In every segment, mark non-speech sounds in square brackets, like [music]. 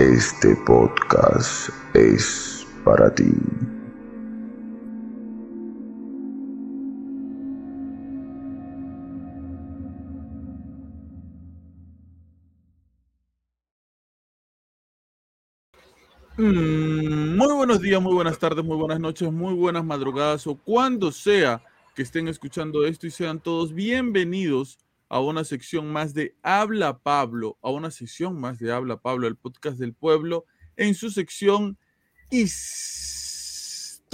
este podcast es para ti. Mm, muy buenos días, muy buenas tardes, muy buenas noches, muy buenas madrugadas o cuando sea que estén escuchando esto y sean todos bienvenidos a una sección más de Habla Pablo, a una sección más de Habla Pablo, el podcast del pueblo, en su sección Historias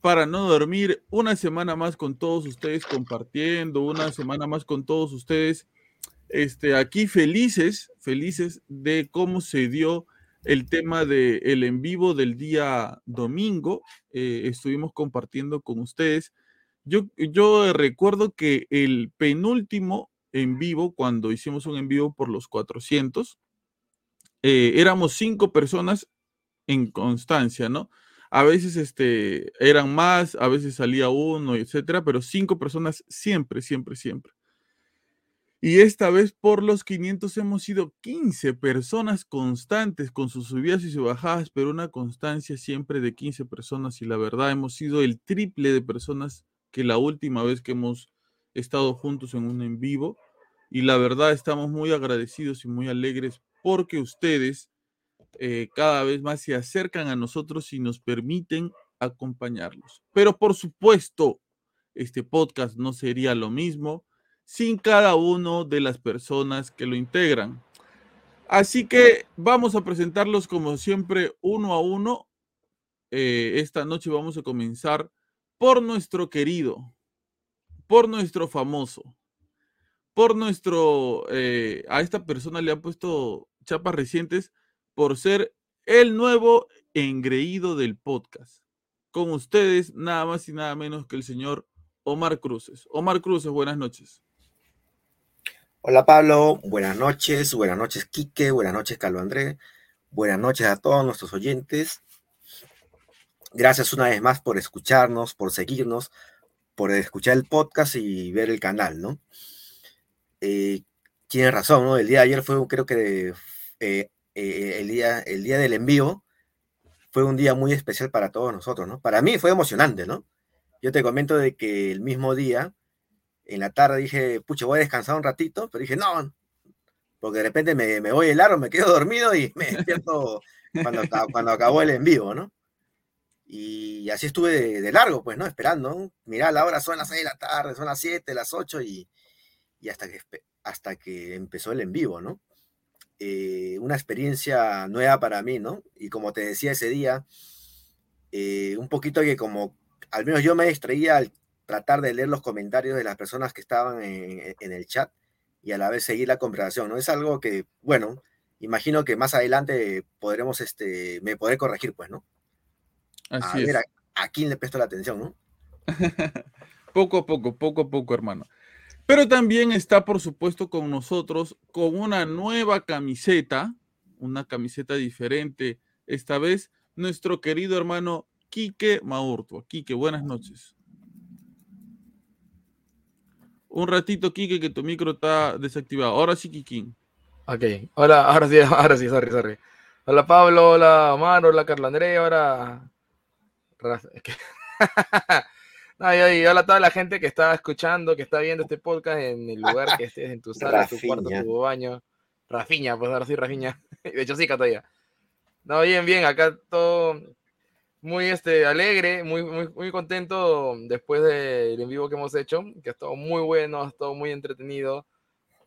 para no dormir, una semana más con todos ustedes compartiendo, una semana más con todos ustedes, este, aquí felices, felices de cómo se dio el tema del el en vivo del día domingo. Eh, estuvimos compartiendo con ustedes. Yo, yo recuerdo que el penúltimo en vivo, cuando hicimos un en vivo por los 400, eh, éramos cinco personas en constancia, ¿no? A veces este, eran más, a veces salía uno, etcétera, pero cinco personas siempre, siempre, siempre. Y esta vez por los 500 hemos sido 15 personas constantes con sus subidas y sus bajadas, pero una constancia siempre de 15 personas y la verdad hemos sido el triple de personas que la última vez que hemos estado juntos en un en vivo y la verdad estamos muy agradecidos y muy alegres porque ustedes eh, cada vez más se acercan a nosotros y nos permiten acompañarlos. Pero por supuesto, este podcast no sería lo mismo sin cada uno de las personas que lo integran. Así que vamos a presentarlos como siempre uno a uno. Eh, esta noche vamos a comenzar por nuestro querido, por nuestro famoso, por nuestro, eh, a esta persona le han puesto chapas recientes por ser el nuevo engreído del podcast. Con ustedes, nada más y nada menos que el señor Omar Cruces. Omar Cruces, buenas noches. Hola Pablo, buenas noches, buenas noches Quique, buenas noches Carlos Andrés, buenas noches a todos nuestros oyentes. Gracias una vez más por escucharnos, por seguirnos, por escuchar el podcast y ver el canal, ¿no? Eh, tienes razón, ¿no? El día de ayer fue, creo que eh, eh, el, día, el día del envío fue un día muy especial para todos nosotros, ¿no? Para mí fue emocionante, ¿no? Yo te comento de que el mismo día en la tarde dije, pucha, voy a descansar un ratito, pero dije, no, porque de repente me, me voy el aro, me quedo [laughs] dormido y me despierto cuando, cuando acabó el en vivo, ¿no? Y así estuve de, largo, pues, ¿no? Esperando. Mirá, la hora son las 6 de la tarde, son las 7, las 8 y, y hasta, que, hasta que empezó el en vivo, ¿no? Eh, una experiencia nueva para mí, ¿no? Y como te decía ese día, eh, un poquito que como, al menos yo me distraía al tratar de leer los comentarios de las personas que estaban en, el chat y a la vez seguir la conversación, ¿no? Es algo que, bueno, imagino que más adelante podremos, este, me podré corregir, pues, ¿no? Así a ver, a, quién le presto la atención, ¿no? [laughs] poco a poco, poco a poco, hermano. Pero también está, por supuesto, con nosotros con una nueva camiseta, una camiseta diferente. Esta vez, nuestro querido hermano Quique Maurto. Quique, buenas noches. Un ratito, Kike, que tu micro está desactivado. Ahora sí, Kikín. Ok, hola, ahora sí, [laughs] ahora sí, sorry, sorry. Hola Pablo, hola Omar, hola Carlos André, ahora. hola a toda la gente que está escuchando, que está viendo este podcast en el lugar que estés, en tu sala, en tu cuarto, tu baño. Rafiña, pues ahora sí, Rafiña. [laughs] De hecho, sí, todavía. No, bien, bien, acá todo muy este, alegre, muy, muy, muy contento después del en vivo que hemos hecho, que ha estado muy bueno, ha estado muy entretenido,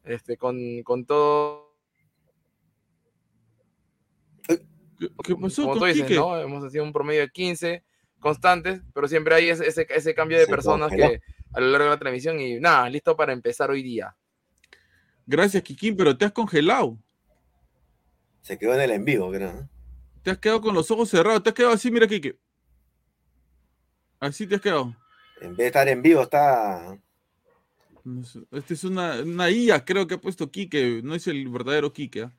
este, con, con todo. ¿Qué, qué pasó Como tú dices? ¿no? Hemos sido un promedio de 15 constantes, pero siempre hay ese, ese, ese cambio de personas que a lo largo de la transmisión y nada, listo para empezar hoy día. Gracias, Kikín, pero te has congelado. Se quedó en el en vivo, creo. Te has quedado con los ojos cerrados. Te has quedado así, mira, Kike. Así te has quedado. En vez de estar en vivo, está. Este es una, una IA, creo que ha puesto Quique, no es el verdadero Quique. ¿ah?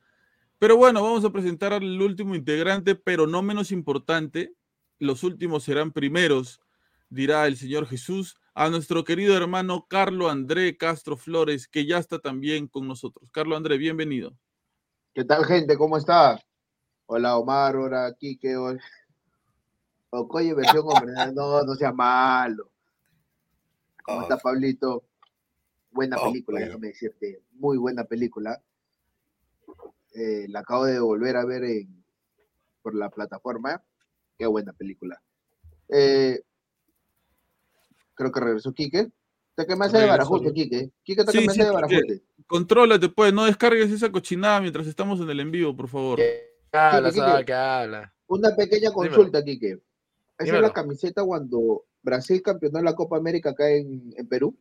Pero bueno, vamos a presentar al último integrante, pero no menos importante. Los últimos serán primeros, dirá el Señor Jesús, a nuestro querido hermano Carlo André Castro Flores, que ya está también con nosotros. Carlo André, bienvenido. ¿Qué tal, gente? ¿Cómo está? Hola, Omar, hola, Kike. hola- Ocoye, versión hombre. No, no sea malo. ¿Cómo Oh, está, Pablito? Buena Oh, película, bueno. déjame decirte. Muy buena película. Eh, la acabo de volver a ver en- por la plataforma. Qué buena película. Eh, creo que regresó Quique. Te que me hace de barajote, Quique. Quique, te Sí, que me sí, de barajote. Contrólate, pues, no descargues esa cochinada mientras estamos en el en vivo, por favor. ¿Qué habla, Quique, sabe Quique. qué habla? Una pequeña consulta, Quique. Esa es Dímelo. la camiseta cuando Brasil campeonó la Copa América acá en, en Perú.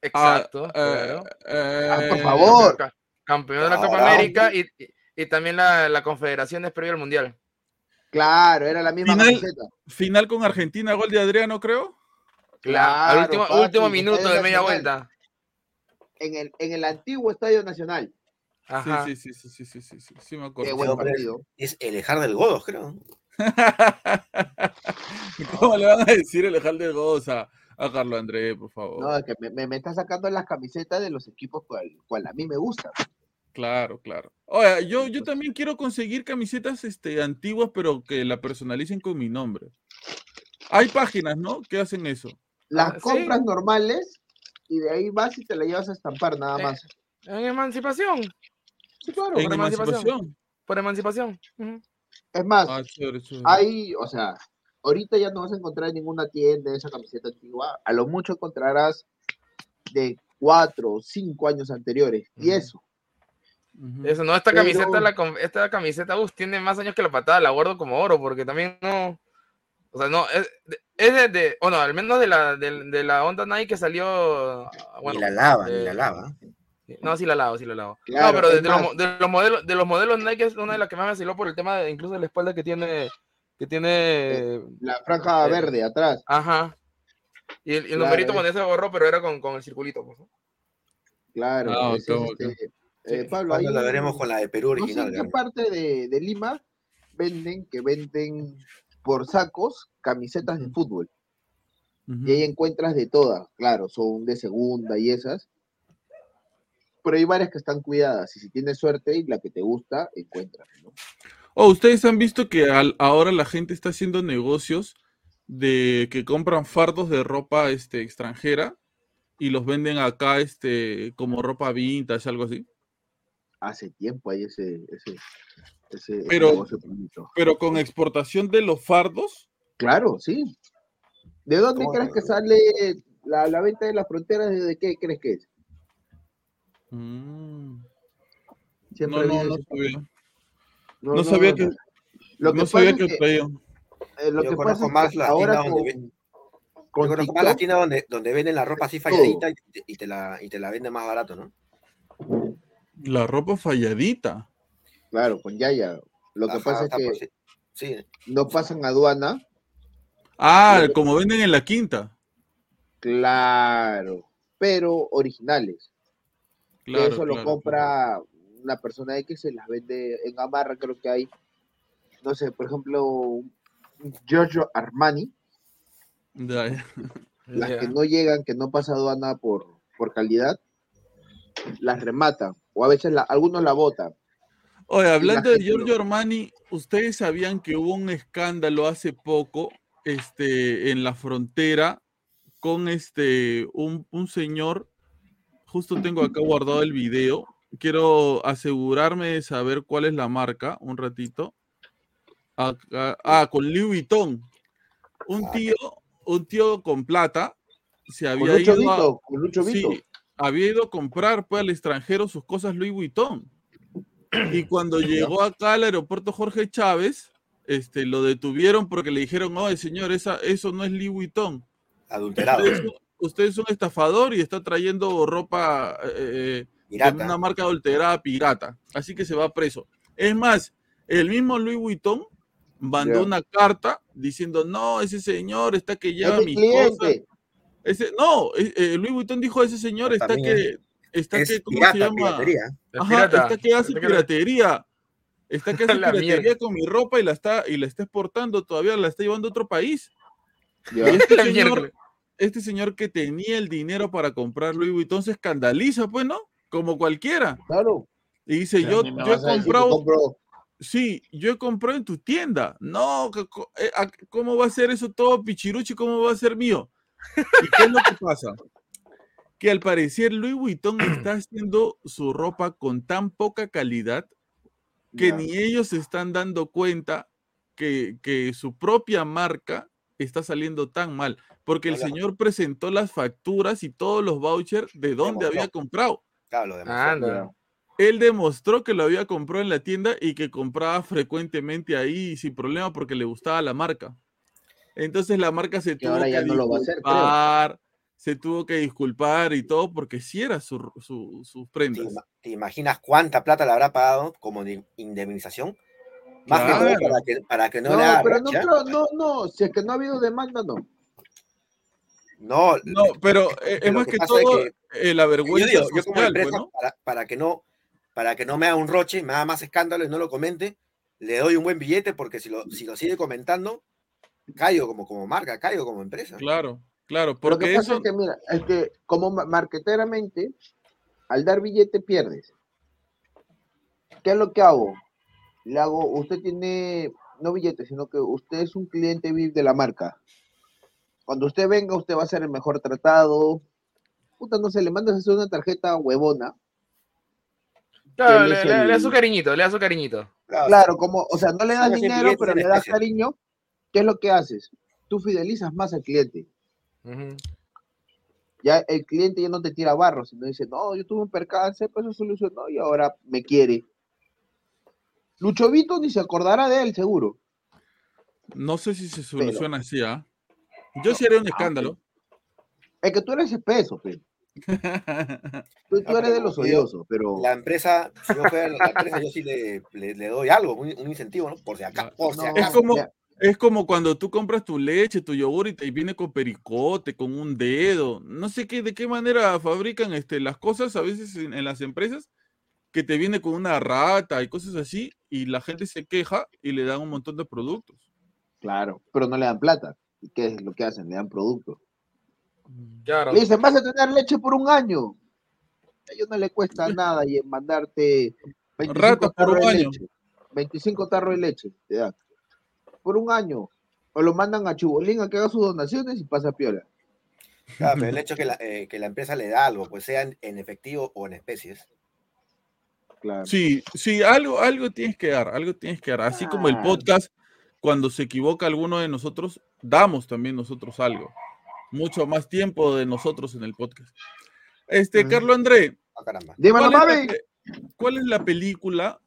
Exacto, Ah, claro. eh, Ah, por eh, favor. Ca- Campeón de la Copa América y, y- y también la, la Confederación es previo al Mundial. Claro, era la misma final, camiseta. Final con Argentina, gol de Adriano, creo. Claro. Último, minuto de media vuelta. En el, en el antiguo Estadio Nacional. Sí, sí, sí, sí, sí, sí, sí, me acuerdo. Es el Ejar del Godos, creo. [laughs] ¿Cómo le van a decir el Ejar del Godos a, a Carlos Andrés, por favor? No, es que me, me, me, está sacando las camisetas de los equipos cual, cual a mí me gusta. Claro, claro. Oye, yo, yo también quiero conseguir camisetas este, antiguas, pero que la personalicen con mi nombre. Hay páginas, ¿no? Que hacen eso. Las Ah, sí. compras normales y de ahí vas y te la llevas a estampar nada Eh, más. En emancipación. Sí, claro. En por emancipación. emancipación. Por emancipación. Es más, Ah, chévere, chévere. hay, o sea, ahorita ya no vas a encontrar en ninguna tienda esa camiseta antigua. A lo mucho encontrarás de cuatro o cinco años anteriores. Y Ujú. Eso. No, esta Pero- camiseta, la, esta camiseta, uf, tiene más años que la patada, la guardo como oro, porque también no. O sea, no, es, de- es de, de- o no, al menos de la, de, de la onda Nike que salió. ah, Bueno, ni la lava, ni eh, la lava. No, sí la lavo, sí la lavo. Claro, no, pero de, de los, de modelos, de los modelos Nike es una de las que más me vaciló por el tema de incluso de la espalda que tiene, que tiene, La franja Eh, verde atrás. ajá. Y el, y el Claro, numerito es- cuando se borró, pero era con, con el circulito. pues, ¿no? Claro. Ah, es este, eh, Sí, Pablo, ahí la veremos con la de Perú no sé original. en qué parte de, de Lima venden que venden por sacos camisetas de fútbol. Y ahí encuentras de todas. Claro, son de segunda y esas. Pero hay varias que están cuidadas. Y si tienes suerte y la que te gusta, encuentras. ¿no? Oh, ustedes han visto que al- ahora la gente está haciendo negocios de que compran fardos de ropa este, extranjera y los venden acá este, como ropa vintage, algo así. Hace tiempo hay ese, ese, ese, ese Pero- negocio bonito. Pero con exportación de los fardos. Claro, sí. ¿De dónde ¿Cómo crees que sale la, la venta de las fronteras? ¿De qué crees que es? Mm, No, no, no ese- sabía. no, No sabía no, que, no. Lo que no sabía que que, traía. eh, lo Yo que conozco pasa es más la ahora tienda donde con, Yo con conozco más la tienda donde, donde venden la ropa así falladita y, te- y te la, y te la venden más barato, ¿no? La ropa falladita. claro, con Yaya, lo que Ajá, pasa es que Sí, no pasan aduana, Ah, como venden en la quinta. claro, pero originales. Claro, eso lo claro, compra una persona X, se las vende en Gamarra, creo que hay, no sé, por ejemplo, Giorgio Armani, las que no llegan, que no pasa aduana por, por calidad, las rematan, o a veces la- algunos la botan. Oye, hablando de Giorgio Armani, ¿ustedes sabían que hubo un escándalo hace poco este, en la frontera con este, un, un señor? Justo tengo acá guardado el video. Quiero asegurarme de saber cuál es la marca un ratito. Acá- ah, con Louis Vuitton. Un Ah. tío, un tío con plata se Con había Lucho ido a, Vito, con Lucho sí, Vito. Había ido a comprar pues, al extranjero sus cosas Louis Vuitton. Y [clears throat] cuando llegó acá al aeropuerto Jorge Chávez, este, lo detuvieron porque le dijeron, no, señor, esa, eso no es Louis Vuitton. Adulterado. Usted es, un- usted es un estafador y está trayendo ropa eh, de Pirata. una marca adulterada pirata. Así que se va preso. Es más, el mismo Louis Vuitton mandó una carta diciendo, no, ese señor está que lleva Es mi mis cosas. Ese, no, eh, eh, Louis Vuitton dijo, ese señor está que, está Es que, ¿cómo pirata, se llama? piratería. Es Ajá, pirata. está que hace Está piratería. Está que [laughs] hace La piratería mierda. con mi ropa y la está, y la está exportando todavía, la está llevando a otro país. Y este [laughs] señor, este señor que tenía el dinero para comprar Louis Vuitton se escandaliza, pues, ¿no? Como cualquiera. Claro. Y dice, Pero yo, yo he comprado, sí, yo he comprado en tu tienda. No, eh, ¿cómo va a ser eso todo pichiruchi? ¿Cómo va a ser mío? ¿Y qué es lo que pasa? Que al parecer Louis Vuitton [clears throat] está haciendo su ropa con tan poca calidad que Ya. ni ellos se están dando cuenta que, que su propia marca está saliendo tan mal, porque el Hola. señor presentó las facturas y todos los vouchers de dónde había comprado. Claro, lo demostró. Anda. Él demostró que lo había comprado en la tienda y que compraba frecuentemente ahí sin problema porque le gustaba la marca. Entonces la marca se Que tuvo ahora que ya no lo va a hacer, creo. disculpar, se tuvo que disculpar y todo porque sí era su, su- sus ¿Te, prendas. te imaginas cuánta plata le habrá pagado como de indemnización? Más que todo Claro. para que, para que no, No, le haga pero no racha. creo, no, no, si es que no ha habido demanda, no. No, No, pero eh, es más que que pasa es todo que- eh, la yo vergüenza yo como pues, empresa, ¿no? para, para que no, para que no me haga un roche, me haga más escándalo y no lo comente, le doy un buen billete porque si lo, si lo sigue comentando, caigo como, como marca, caigo como empresa. Claro, claro, Lo porque que pasa eso, es que, mira, es que como ma- marqueteramente, al dar billete pierdes. ¿Qué es lo que hago? Le hago, usted tiene, no billete, sino que usted es un cliente VIP de la marca. Cuando usted venga, usted va a ser el mejor tratado. Puta, no sé, le mandas a hacer una tarjeta huevona. Claro, le, da su cariñito, le da su cariñito. Claro, como, o sea, no le das dinero, pero le das cariño. ¿Qué es lo que haces? Tú fidelizas más al cliente. Ya el cliente ya no te tira barro, sino dice, no, yo tuve un percance, pues se solucionó y ahora me quiere. Lucho Vito ni se acordará de él, seguro. no sé si se soluciona así, ¿ah? Yo sí haría un escándalo. Es que tú eres espeso, pe. [laughs] Tú, tú No, eres de pero los odiosos, pero La empresa, si yo fuera la empresa, yo sí le, le, le doy algo, un, un incentivo, ¿no? Por si acá, por si No, Es acaso. como, ya. Es como cuando tú compras tu leche, tu yogur y te viene con pericote, con un dedo. No sé qué, de qué manera fabrican este, las cosas a veces en, en las empresas, que te viene con una rata y cosas así, y la gente se queja y le dan un montón de productos. claro, pero no le dan plata. ¿Y qué es lo que hacen? Le dan producto. Claro. Le dicen, vas a tener leche por un año. A ellos no le cuesta [laughs] nada y mandarte 25 Rata por tarros un de año. leche. 25 tarros de leche te dan. Por un año. O lo mandan a Chubolín a que haga sus donaciones y pasa piola. Claro, pero el hecho que la, eh, que la empresa le da algo, pues sea en, efectivo o en especies. Claro. Sí, sí, algo, algo tienes que dar, algo tienes que dar. Así como el Ah. podcast, cuando se equivoca alguno de nosotros, damos también nosotros algo. Mucho más tiempo de nosotros en el podcast. Este. Carlos André, Ah, caramba. Dímelo, ¿cuál es, la, cuál es la película?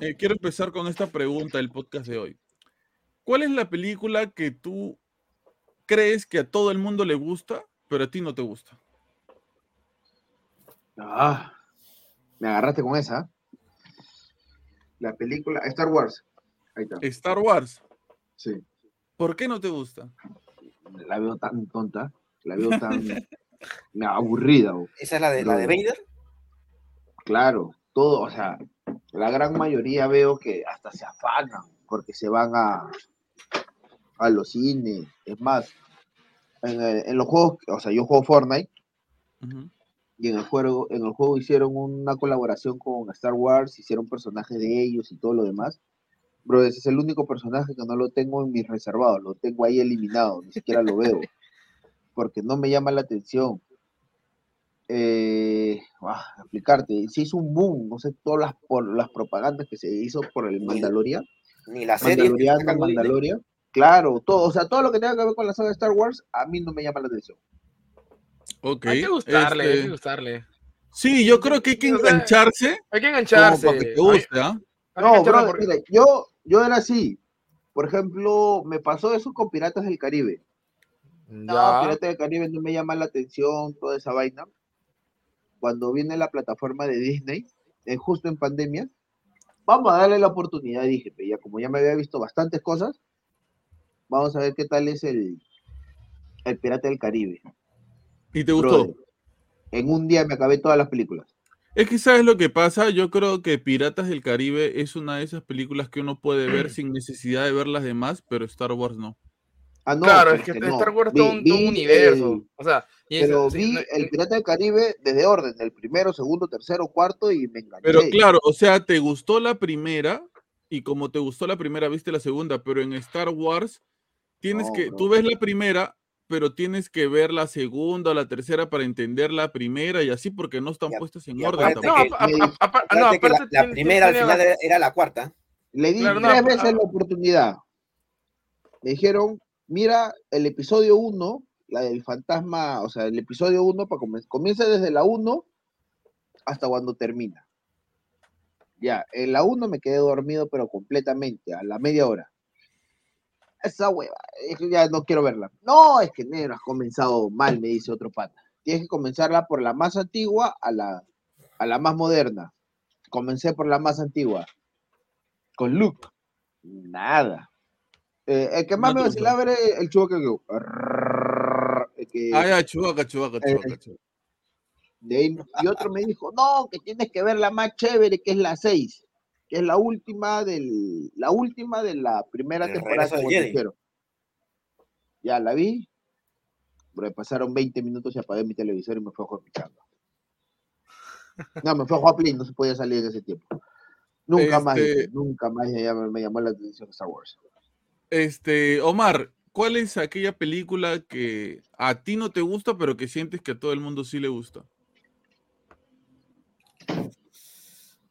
Eh, quiero empezar con esta pregunta del podcast de hoy. ¿Cuál es la película que tú crees que a todo el mundo le gusta, pero a ti no te gusta? Ah, me agarraste con esa. La película Star Wars. Ahí está. Star Wars. Sí. ¿Por qué no te gusta? La veo tan tonta. La veo tan [laughs] me aburrida. ¿Esa es la de, la de. Vader? Claro, todo, o sea, la gran mayoría veo que hasta se afanan porque se van a, a los cines. Es más, en, el- en los juegos, o sea, yo juego Fortnite y en el juego, en el juego hicieron una colaboración con Star Wars, hicieron personajes de ellos y todo lo demás. Bro, ese es el único personaje que no lo tengo en mis reservados, lo tengo ahí eliminado, ni siquiera lo veo, [laughs] porque no me llama la atención. Eh, ah, explicarte, se hizo un boom, no sé, todas las, por las propagandas que se hizo por el Mandalorian, Ni la serie. Disney. Mandalorian. Claro, todo, o sea, todo lo que tenga que ver con la saga de Star Wars, a mí no me llama la atención. Ok. Hay que gustarle, hay este, que gustarle. Sí, yo creo que hay que O sea, engancharse Hay que como engancharse. para que te hay- guste, ¿ah? hay No, bro, porque- mire, yo, yo era así. Por ejemplo, me pasó eso con Piratas del Caribe. No, Ya. Piratas del Caribe no me llama la atención, toda esa vaina. Cuando viene la plataforma de Disney, eh, justo en pandemia, vamos a darle la oportunidad, dije, "Pe, ya como ya me había visto bastantes cosas, vamos a ver qué tal es el, el Pirata del Caribe. ¿Y te gustó? Brother, en un día me acabé todas las películas. Es que sabes lo que pasa, yo creo que Piratas del Caribe es una de esas películas que uno puede ver [clears throat] sin necesidad de ver las demás, pero Star Wars no. Ah, no, claro, pero es que no. Star Wars es todo un, universo. el- o sea, y pero vi no- el Pirata del Caribe desde orden, del primero, segundo, tercero, cuarto y me enganché. Pero claro, o sea, te gustó la primera y como te gustó la primera, viste la segunda, pero en Star Wars tienes No, que, bro. tú ves la primera, pero tienes que ver la segunda o la tercera para entender la primera y así porque no están Y puestas en orden. no, la, aparte la primera al final era, era la cuarta. Le di Claro, tres veces la oportunidad. Me dijeron, mira el episodio 1, la del fantasma, o sea, el episodio 1 para comienza desde la 1 hasta cuando termina. Ya, en la 1 me quedé dormido, pero completamente, a la media hora. Esa hueva, ya no quiero verla. No, es que negro, has comenzado mal, me dice otro pata. Tienes que comenzarla por la más antigua a la, a la más moderna. Comencé por la más antigua. Con Luke. Nada. Eh, el que más No me vacilaba era el chubo que... Ah, ya, chubaca, chubaca, Eh, chubaca, chubaca. ahí- y otro me dijo, no, que tienes que ver la más chévere, que es la 6, que es la última del, la última de la primera El temporada que. Ya la vi, pero pasaron 20 minutos y apagué mi televisor y me fue a jugar mi chamba. No, me fue a jugar Play, no se podía salir en ese tiempo. Nunca más, nunca más me llamó la atención Star Wars. Este, Omar, ¿cuál es aquella película que a ti no te gusta, pero que sientes que a todo el mundo sí le gusta?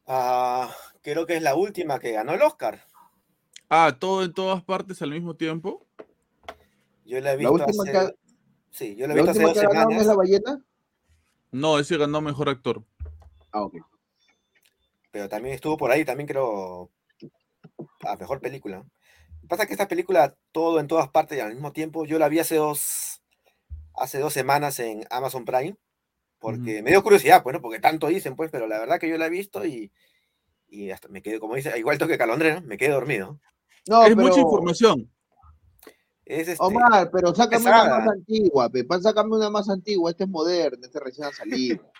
Ah, creo que es la última que ganó el Oscar. Ah, todo en todas partes al mismo tiempo. Yo la he La visto última hace... que- Sí, yo la he ¿La visto hace última dos que ganaron es semanas, la ballena? No, ese ganó mejor actor. Ah, ok. pero también estuvo por ahí, también creo, a mejor película. Pasa que esta película, todo en todas partes y al mismo tiempo, yo la vi hace dos, hace dos semanas en Amazon Prime, porque me dio curiosidad, pues, ¿no? Porque tanto dicen, pues, pero la verdad que yo la he visto y, y hasta me quedé, como dice, igual que Calondre, ¿no? Me quedé dormido. No, es mucha información. Es este, Omar, pero sácame una más antigua, Pepa, sácame una más antigua, este es moderno, este recién ha salido.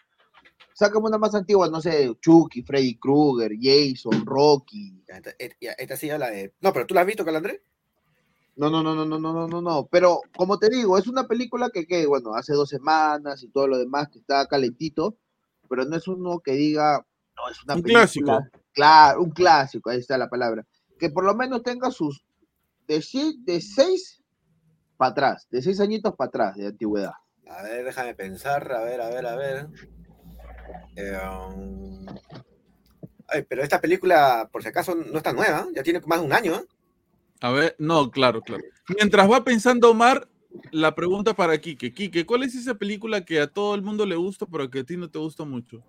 Sácame una más antigua, no sé, Chucky, Freddy Krueger, Jason, Rocky. ya, esta, et- ya, esta sí habla de... No, pero tú la has visto, Calandré. No, no, no, no, no, no, no, no, no. Pero como te digo, es una película que, que, bueno, hace dos semanas y todo lo demás que está calentito, pero no es uno que diga, no, es una Un película. clásico. Claro, un clásico, ahí está la palabra. Que por lo menos tenga sus de, de seis para atrás, de seis añitos para atrás de antigüedad. A ver, déjame pensar, a ver, a ver, a ver. Eh, um, Ay, pero esta película, por si acaso, no está nueva, ya tiene más de un año. ¿eh? A ver, no, claro, claro. Mientras va pensando Omar, la pregunta para Quique. Quique, ¿cuál es esa película que a todo el mundo le gusta, pero que a ti no te gusta mucho?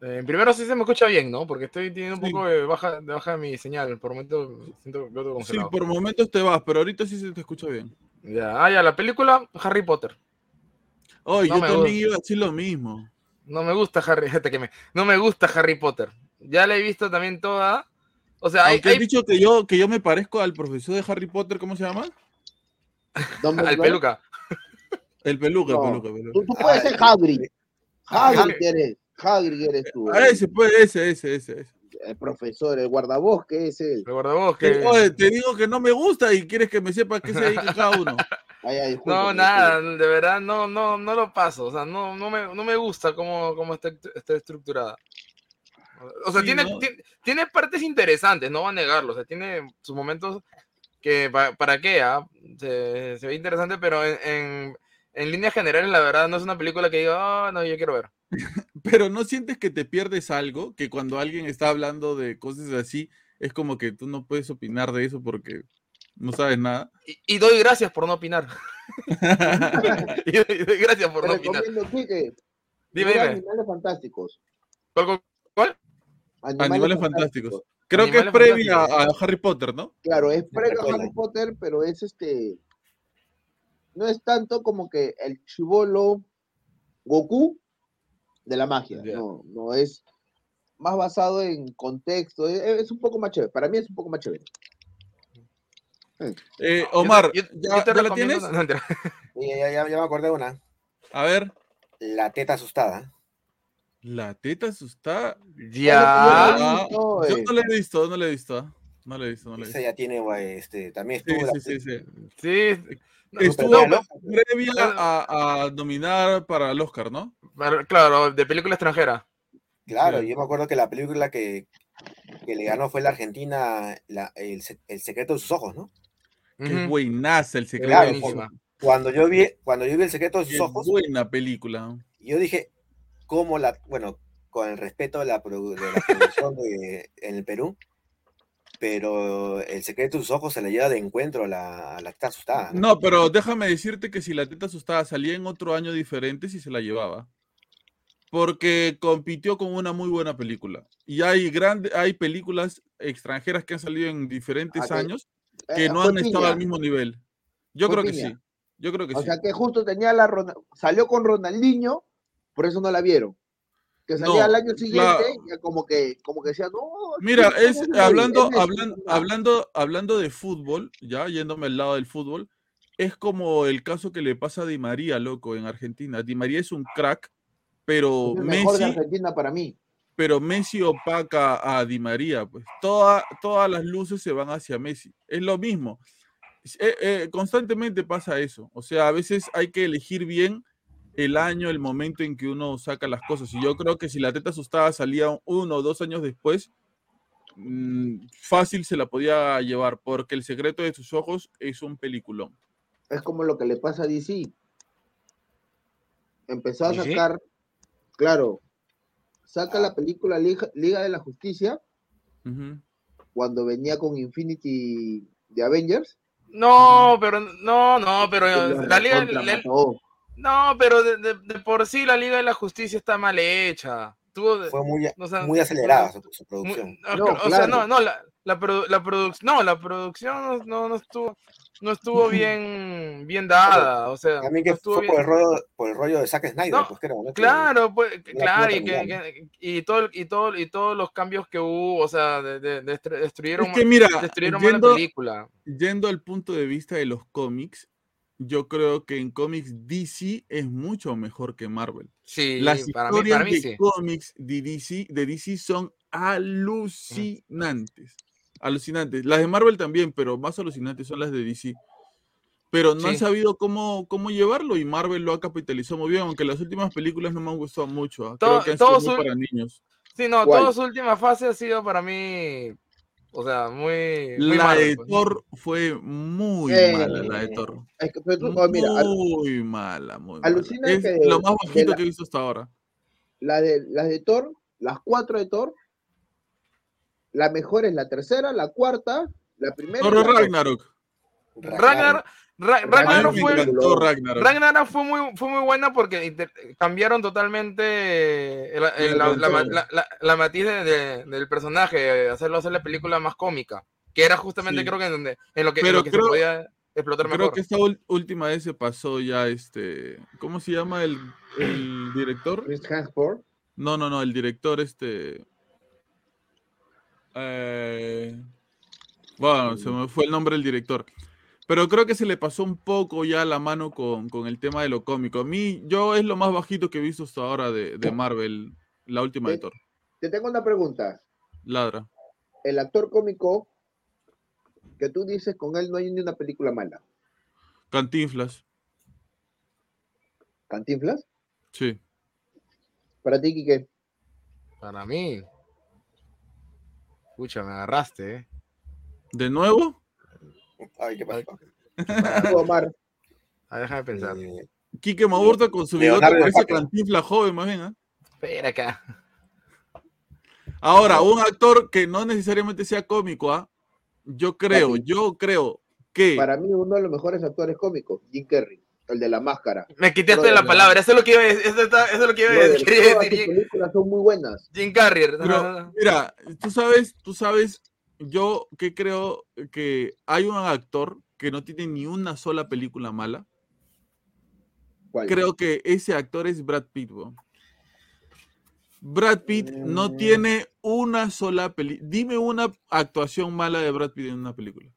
Eh, primero sí se me escucha bien, ¿no? Porque estoy teniendo un Sí. poco de baja, de baja mi señal. Por momento siento que Sí, por momentos te vas, pero ahorita sí se te escucha bien. Ya, ah, ya, la película Harry Potter. Oh, No yo también gusta. iba a decir lo mismo. No me gusta Harry, [laughs] te quemé. No me gusta Harry Potter. Ya la he visto también toda. O sea, hay, Aunque has hay- dicho que yo, que yo me parezco al profesor de Harry Potter, ¿cómo se llama? Al peluca. El peluca, el No. peluca, el peluca. Tú, tú puedes ser Hagrid. Ah, Hagrid eres. Hagrid eres tú. Ah, ese, pues, ese, ese, ese. ese. El profesor, el guardabosque es él. El guardabosque. Oye, te digo que no me gusta y quieres que me sepa qué se dedica cada uno. [laughs] No, nada, de verdad, no, no, no lo paso. O sea, no, no, me, no me gusta cómo, cómo está, está estructurada. O sea, Sí, tiene, ¿no? tiene, tiene partes interesantes, no voy a negarlo. O sea, tiene sus momentos que, pa- ¿para qué? ah? Se, se ve interesante, pero en, en, en líneas generales, la verdad, no es una película que diga, ah, no, yo quiero ver. [laughs] Pero no sientes que te pierdes algo, que cuando alguien está hablando de cosas así, es como que tú no puedes opinar de eso porque no sabes nada. Y, y doy gracias por no opinar. y [laughs] doy, y doy gracias por Te no opinar. Dime, dime. Animales Fantásticos. ¿Cuál? Animales Fantásticos. Creo que es previa a. Harry Potter, ¿no? Claro, es previo a. Harry Potter, pero es este. No es tanto como que el chivolo Goku de la magia. No, no es más basado en contexto. Es, es un poco más chévere. Para mí es un poco más chévere. Eh, Omar, yo- ¿ya, te ya la tienes? una- no, [laughs] ya, ya- ya me acordé de una. A ver, La teta asustada. la teta asustada. Ya. Ah, No, yo eh, no la he visto, no la he visto. ah. No la he visto, no la he Esa ya tiene, güey, este, también estuvo. sí, sí, sí. Sí. Estuvo no, previa a, a nominar para el Oscar, ¿no? Claro, de película extranjera. Claro, Sí. yo me acuerdo que la película que, que le ganó fue la Argentina, la- el, el secreto de sus ojos, ¿no? Qué buenaza el secreto. Claro, de sus ojos. Cuando yo vi, cuando yo vi el secreto de sus Qué ojos, buena película. yo dije, ¿cómo la, bueno, con el respeto de la, produ- de la producción de- en el Perú, pero el secreto de sus ojos se le lleva de encuentro a la, a la está asustada. ¿no? No, pero déjame decirte que si la teta asustada salía en otro año diferente, sí se la llevaba. Porque compitió con una muy buena película. Y hay grande, hay películas extranjeras que han salido en diferentes Ah, que- años eh, que no han estado al mismo nivel. Yo creo que sí. Yo creo que O sí. sea que justo tenía la salió con Ronaldinho, por eso no la vieron. Que salía No, al año siguiente, la- como que, como que decía, no. Mira, ¿cómo es hablando, Es Messi, hablan- no. hablando, hablando de fútbol, ya yéndome al lado del fútbol, es como el caso que le pasa a Di María, loco, en Argentina. Di María es un crack, pero Es el mejor de Messi, Argentina para mí. pero Messi opaca a Di María, pues toda- todas las luces se van hacia Messi. Es lo mismo. Eh, eh, constantemente pasa eso. O sea, a veces hay que elegir bien el año, el momento en que uno saca las cosas. Y yo creo que si la teta asustada salía uno o dos años después, mm, fácil se la podía llevar, porque el secreto de sus ojos es un peliculón. Es como lo que le pasa a DC. Empezó a sacar, claro, saca la película Liga, Liga de la Justicia cuando venía con Infinity de Avengers. No, pero no, no, pero la liga, la-. No, pero de, de- de por sí la Liga de la Justicia está mal hecha. Tuvo, Fue muy, o sea, muy acelerada su, producción. no, No, o sea, no, no, la, la, produ- la produc- no, la producción no, no, no estuvo, no estuvo bien, bien dada, o sea, También que no estuvo fue bien. por el, rollo, por el rollo de Zack Snyder, No, pues creo, ¿no? Que- Claro, pues, que- claro, y, que, que- y todo, el- y todo, y todos los cambios que hubo, o sea, de, de- de destru- destruyeron, Es que mira, destruyeron más la yendo, película. yendo al punto de vista de los cómics, yo creo que en cómics DC es mucho mejor que Marvel. Sí, Las para mí, historias para mí de sí. cómics de DC, de DC son alucinantes. Alucinantes. Las de Marvel también, pero más alucinantes son las de DC. Pero no han sabido cómo, cómo llevarlo y Marvel lo ha capitalizado muy bien, aunque las últimas películas no me han gustado mucho. ah. Creo Todo- que han todo sido muy su- para niños. Sí, no, ¿Cuál? toda su última fase ha sido para mí, o sea, muy, muy La de pues. Thor fue muy Eh, mala, la de Thor. Es que, pero tú- oh, mira, al- Muy mala, muy mala. alucina Es que de- lo más bajito la- que he visto hasta ahora. la de, las de Thor, las cuatro de Thor, la mejor es la tercera, la cuarta, la primera. Thor. Ragnarok. Ragnar, Ra- me fue, encantó Ragnarok. Ragnarok fue muy, fue muy buena porque cambiaron totalmente el- el- la, la, ma- la- la- la matiz de- de- del personaje, hacerlo hacer la película más cómica, que era justamente Sí. creo que en, donde, en lo que, en Pero lo que creo- se podía explotar Creo mejor. que esta última vez se pasó ya este. ¿Cómo se llama el, el director? Chris Hemsworth. No, no, no, el director este. eh, bueno, se me fue el nombre del director. Pero creo que se le pasó un poco ya la mano con, con el tema de lo cómico. A mí, yo es lo más bajito que he visto hasta ahora de, de Marvel, la última de. Thor. Te tengo una pregunta. Ladra. El actor cómico que tú dices con él no hay ni una película mala. Cantinflas, ¿Cantinflas? sí. Para ti, Quique. Para mí. Escucha, me agarraste, ¿eh? ¿De nuevo? Ay, ¿qué pasó? Omar. Ah, déjame pensar. Eh, Quique Maurta con su bigote parece DiCaprio. Cantinflas joven, más bien. ¿ah? Espera acá. Ahora, un actor que no necesariamente sea cómico, ¿ah? Yo creo, yo creo que. Para mí, uno de los mejores actores cómicos, Jim Carrey, el de la máscara. Me quitaste Brother, la palabra, eso es lo que iba a decir. Eso, está- eso es lo que iba a decir. todas decir películas son muy buenas. Jim Carrey. no, Pero, no, no. mira, tú sabes, tú sabes, yo que creo que hay un actor que no tiene ni una sola película mala. ¿Cuál? Creo que ese actor es Brad Pitt. Brad Pitt no Mm. tiene una sola película. Dime una actuación mala de Brad Pitt en una película.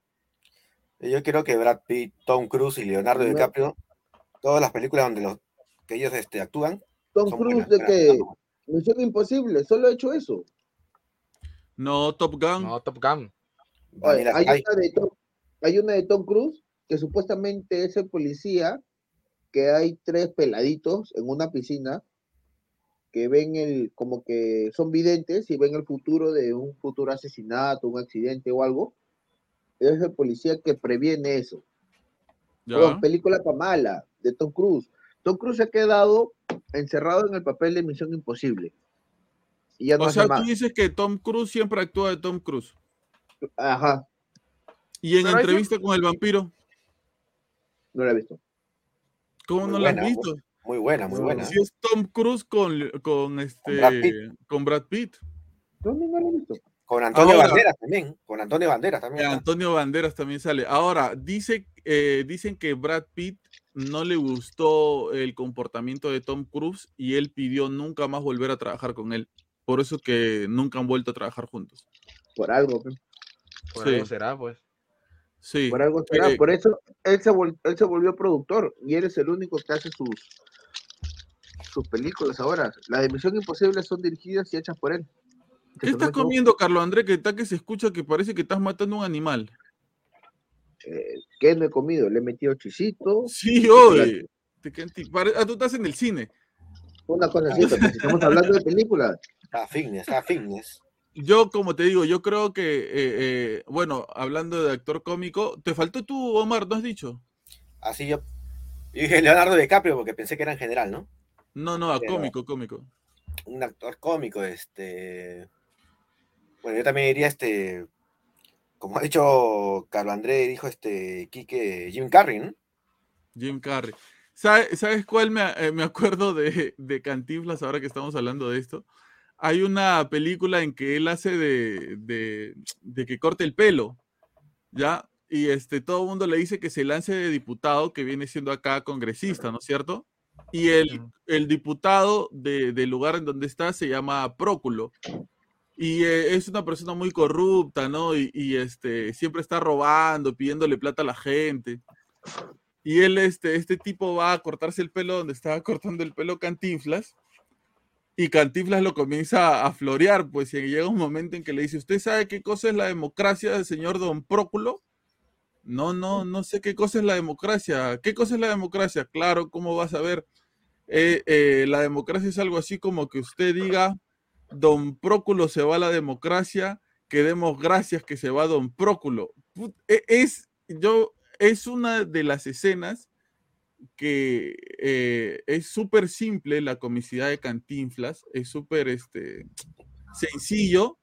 Yo creo que Brad Pitt, Tom Cruise y Leonardo. DiCaprio, todas las películas donde los que ellos este, actúan, Tom son Cruise de que. Misión Imposible, solo ha hecho eso. No, Top Gun. No, Top Gun. Oye, hay, una de Tom, hay una de Tom Cruise que supuestamente es el policía que hay tres peladitos en una piscina que ven el, como que son videntes y ven el futuro de un futuro asesinato, un accidente o algo. Es el policía que previene eso. Ya. Película pa' mala de Tom Cruise. Tom Cruise se ha quedado encerrado en el papel de Misión Imposible. Y ya no O sea, tú dices que Tom Cruise siempre actúa de Tom Cruise. Ajá, Y en Pero entrevista con el vampiro, no lo he visto. ¿cómo Muy no la has buena, visto? Muy buena, muy buena. Si es Tom Cruise con, con este Brad Pitt. con Brad Pitt. No, no, he visto. Con Antonio Ahora- Banderas también. Con Antonio Banderas también. Eh. Antonio Banderas también sale. Ahora, dice, eh, dicen que Brad Pitt no le gustó el comportamiento de Tom Cruise y él pidió nunca más volver a trabajar con él. Por eso que nunca han vuelto a trabajar juntos. Por algo, pe. Por Sí. algo será, pues. Sí. por algo será. eh, Por eso él se, vol- él se volvió productor y él es el único que hace sus sus películas ahora. Las de Misión Imposible son dirigidas y hechas por él. ¿Qué no estás comiendo, Carlos André? Que está que se escucha que parece que estás matando un animal. eh, ¿Qué no he comido? Le he metido chisito. Sí, oye. Te Ah, tú estás en el cine. Una cosa así, pero si estamos hablando de películas. Está fitness, está fitness. Yo, como te digo, yo creo que, eh, eh, bueno, hablando de actor cómico, te faltó tú, Omar, ¿no has dicho? Así yo. Yo dije Leonardo DiCaprio porque pensé que era en general, ¿no? No, no, a Pero- cómico, cómico. Un actor cómico, este. Bueno, yo también diría este. Como ha dicho Carlos André, dijo este Quique Jim Carrey, ¿no? Jim Carrey. ¿Sabe- ¿Sabes cuál me, eh, me acuerdo de, de Cantinflas ahora que estamos hablando de esto? Hay una película en que él hace de, de, de que corte el pelo, ¿ya? Y este, todo el mundo le dice que se lance de diputado, que viene siendo acá congresista, ¿no es cierto? Y el, el diputado de- del lugar en donde está se llama Próculo. Y eh, es una persona muy corrupta, ¿no? Y, y, este, siempre está robando, pidiéndole plata a la gente. Y él, este, este tipo va a cortarse el pelo donde estaba [laughs] cortando el pelo Cantinflas. Y Cantinflas lo comienza a florear, pues, y llega un momento en que le dice, ¿usted sabe qué cosa es la democracia del señor Don Próculo? No, no, no sé qué cosa es la democracia. ¿Qué cosa es la democracia? Claro, ¿cómo vas a ver? Eh, eh, la democracia es algo así como que usted diga, Don Próculo se va a la democracia, que demos gracias que se va Don Próculo. E- Es, yo, es una de las escenas que eh, es súper simple la comicidad de Cantinflas, es súper este, sencillo,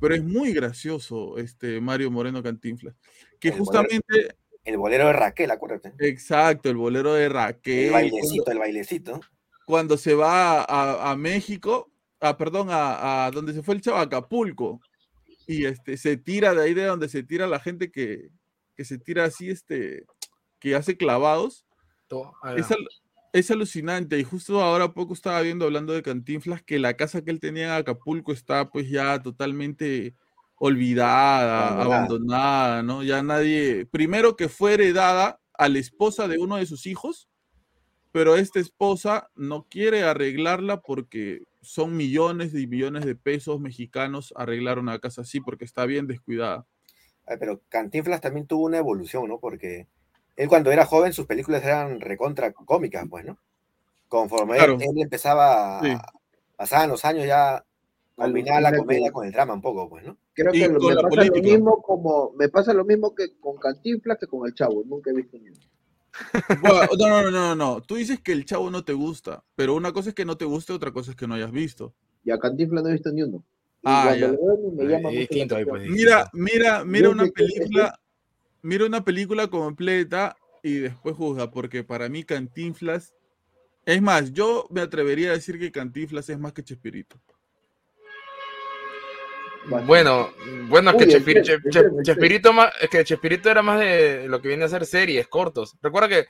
pero es muy gracioso este Mario Moreno Cantinflas, que El bolero. justamente, El bolero de Raquel, acuérdate. exacto, el bolero de El Raquel, cuando, bailecito, el bailecito. cuando se va a, a México, a, perdón, a, a donde se fue el chavo, Acapulco, y este, se tira de ahí de donde se tira la gente que, que se tira así, este, que hace clavados, es, al- es alucinante. Y justo ahora poco estaba viendo, hablando de Cantinflas, que la casa que él tenía en Acapulco está pues ya totalmente olvidada, Abandonada. abandonada, ¿no? Ya nadie, primero que fue heredada a la esposa de uno de sus hijos, pero esta esposa no quiere arreglarla porque son millones y millones de pesos mexicanos arreglar una casa así porque está bien descuidada. Pero Cantinflas también tuvo una evolución, ¿no? Porque él cuando era joven sus películas eran recontra cómicas, pues, ¿no? Conforme él- Claro. él, empezaba, Sí. pasaban los años ya combinaba la comedia con el drama un poco, pues, ¿no? Creo Y que lo- me la pasa política. lo mismo como me pasa lo mismo que con Cantinflas que con el Chavo. Nunca he visto ni uno. Bueno, no, no, no, no, no. Tú dices que el chavo no te gusta, pero una cosa es que no te guste, otra cosa es que no hayas visto. Y a Cantinflas no he visto ni uno. Ah, ya. me llama distinto, ahí, atención. pues, Mira, mira, mira una película, mira una película completa y después juzga, porque para mí Cantinflas, es más, yo me atrevería a decir que Cantinflas es más que Chespirito. Bueno, bueno, es que Uy. Chespirito, más, es que Chespirito era más de lo que viene a ser series, cortos. Recuerda que,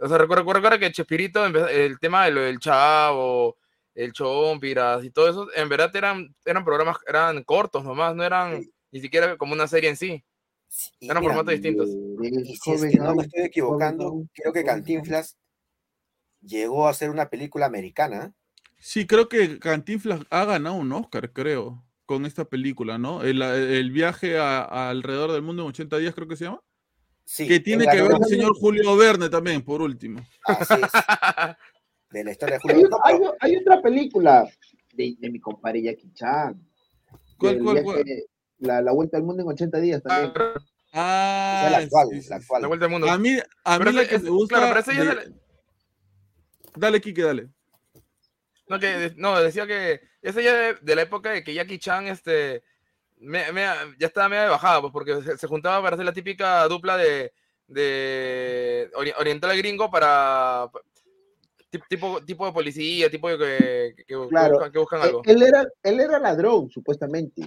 o sea, recuerda, recuerda que Chespirito, el tema de lo del Chavo, el Chompiras y todo eso, en verdad eran, eran programas, eran cortos nomás, no eran Sí. ni siquiera como una serie en sí. Eran mira, formatos distintos. y si es que no me estoy equivocando, creo que Cantinflas llegó a ser una película americana. Sí, creo que Cantinflas ha ganado un Oscar, creo, con esta película, ¿no? El, el viaje a- a alrededor del mundo en 80 días, creo que se llama. Sí, que tiene que ver el señor Julio Verne también, por último. Así es, [laughs] de la historia de Hay, Julio. un- hay, hay otra película de, de mi compadre Jackie Chan. ¿Cuál, cuál, viaje- La, la vuelta al mundo en 80 días también. Esa Ah, la actual, sí, sí, la actual. La vuelta al mundo. A mí, a mí la ese- que es- me gusta. claro, pero ese ya es de- de la- Dale, Kike, dale. No, que, no, decía que ese ya de, de la época de que Jackie Chan este, me- me- ya estaba medio de bajada, pues porque se, se juntaba para hacer la típica dupla de, de ori- oriental gringo para tipo, tipo de policía, tipo de que, que- que Claro. buscan, que buscan Él, algo. él era, él era ladrón, supuestamente,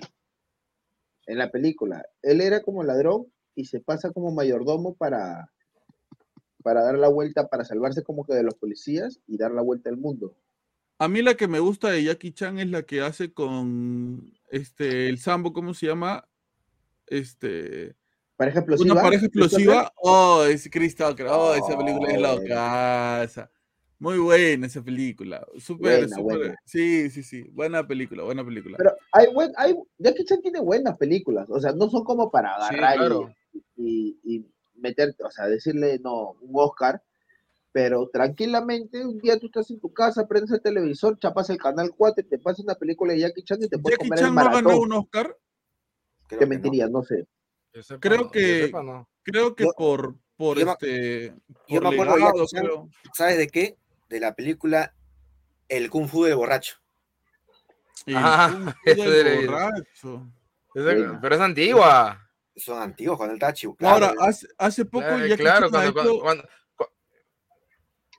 en la película. Él era como ladrón y se pasa como mayordomo para, para dar la vuelta, para salvarse como que de los policías y dar la vuelta al mundo. A mí la que me gusta de Jackie Chan es la que hace con este el Sambo, ¿cómo se llama? Este Pareja explosiva. una pareja explosiva. Oh, es Chris Tucker. Oh, esa película es Oh, loca. Muy buena esa película. Súper, súper. Sí, sí, sí. Buena película, buena película. Pero hay, hay, Jackie Chan tiene buenas películas, o sea, no son como para Sí, agarrar y- claro. y, y meterte, o sea, decirle no, un Oscar, pero tranquilamente un día tú estás en tu casa, prendes el televisor, chapas el canal 4 y te pasas una película de Jackie Chan y te puedes Jackie comer el Chan no ganó maratón. un Oscar. Creo Te que no. mentiría, no sé. Yo sepa, creo no, que- sepa, no. Creo que Yo- por, por yo me- este. yo por me acuerdo de legado, Jackie Chan. ¿Sabes de qué? De la película El Kung Fu del borracho. El Ah, Kung Fu del borracho. Pero es antigua. Son antiguos cuando él estaba chivo. Claro, Ahora, hace, hace poco Claro, Jackie claro, Chan ha cuando, hecho- cuando- cuando-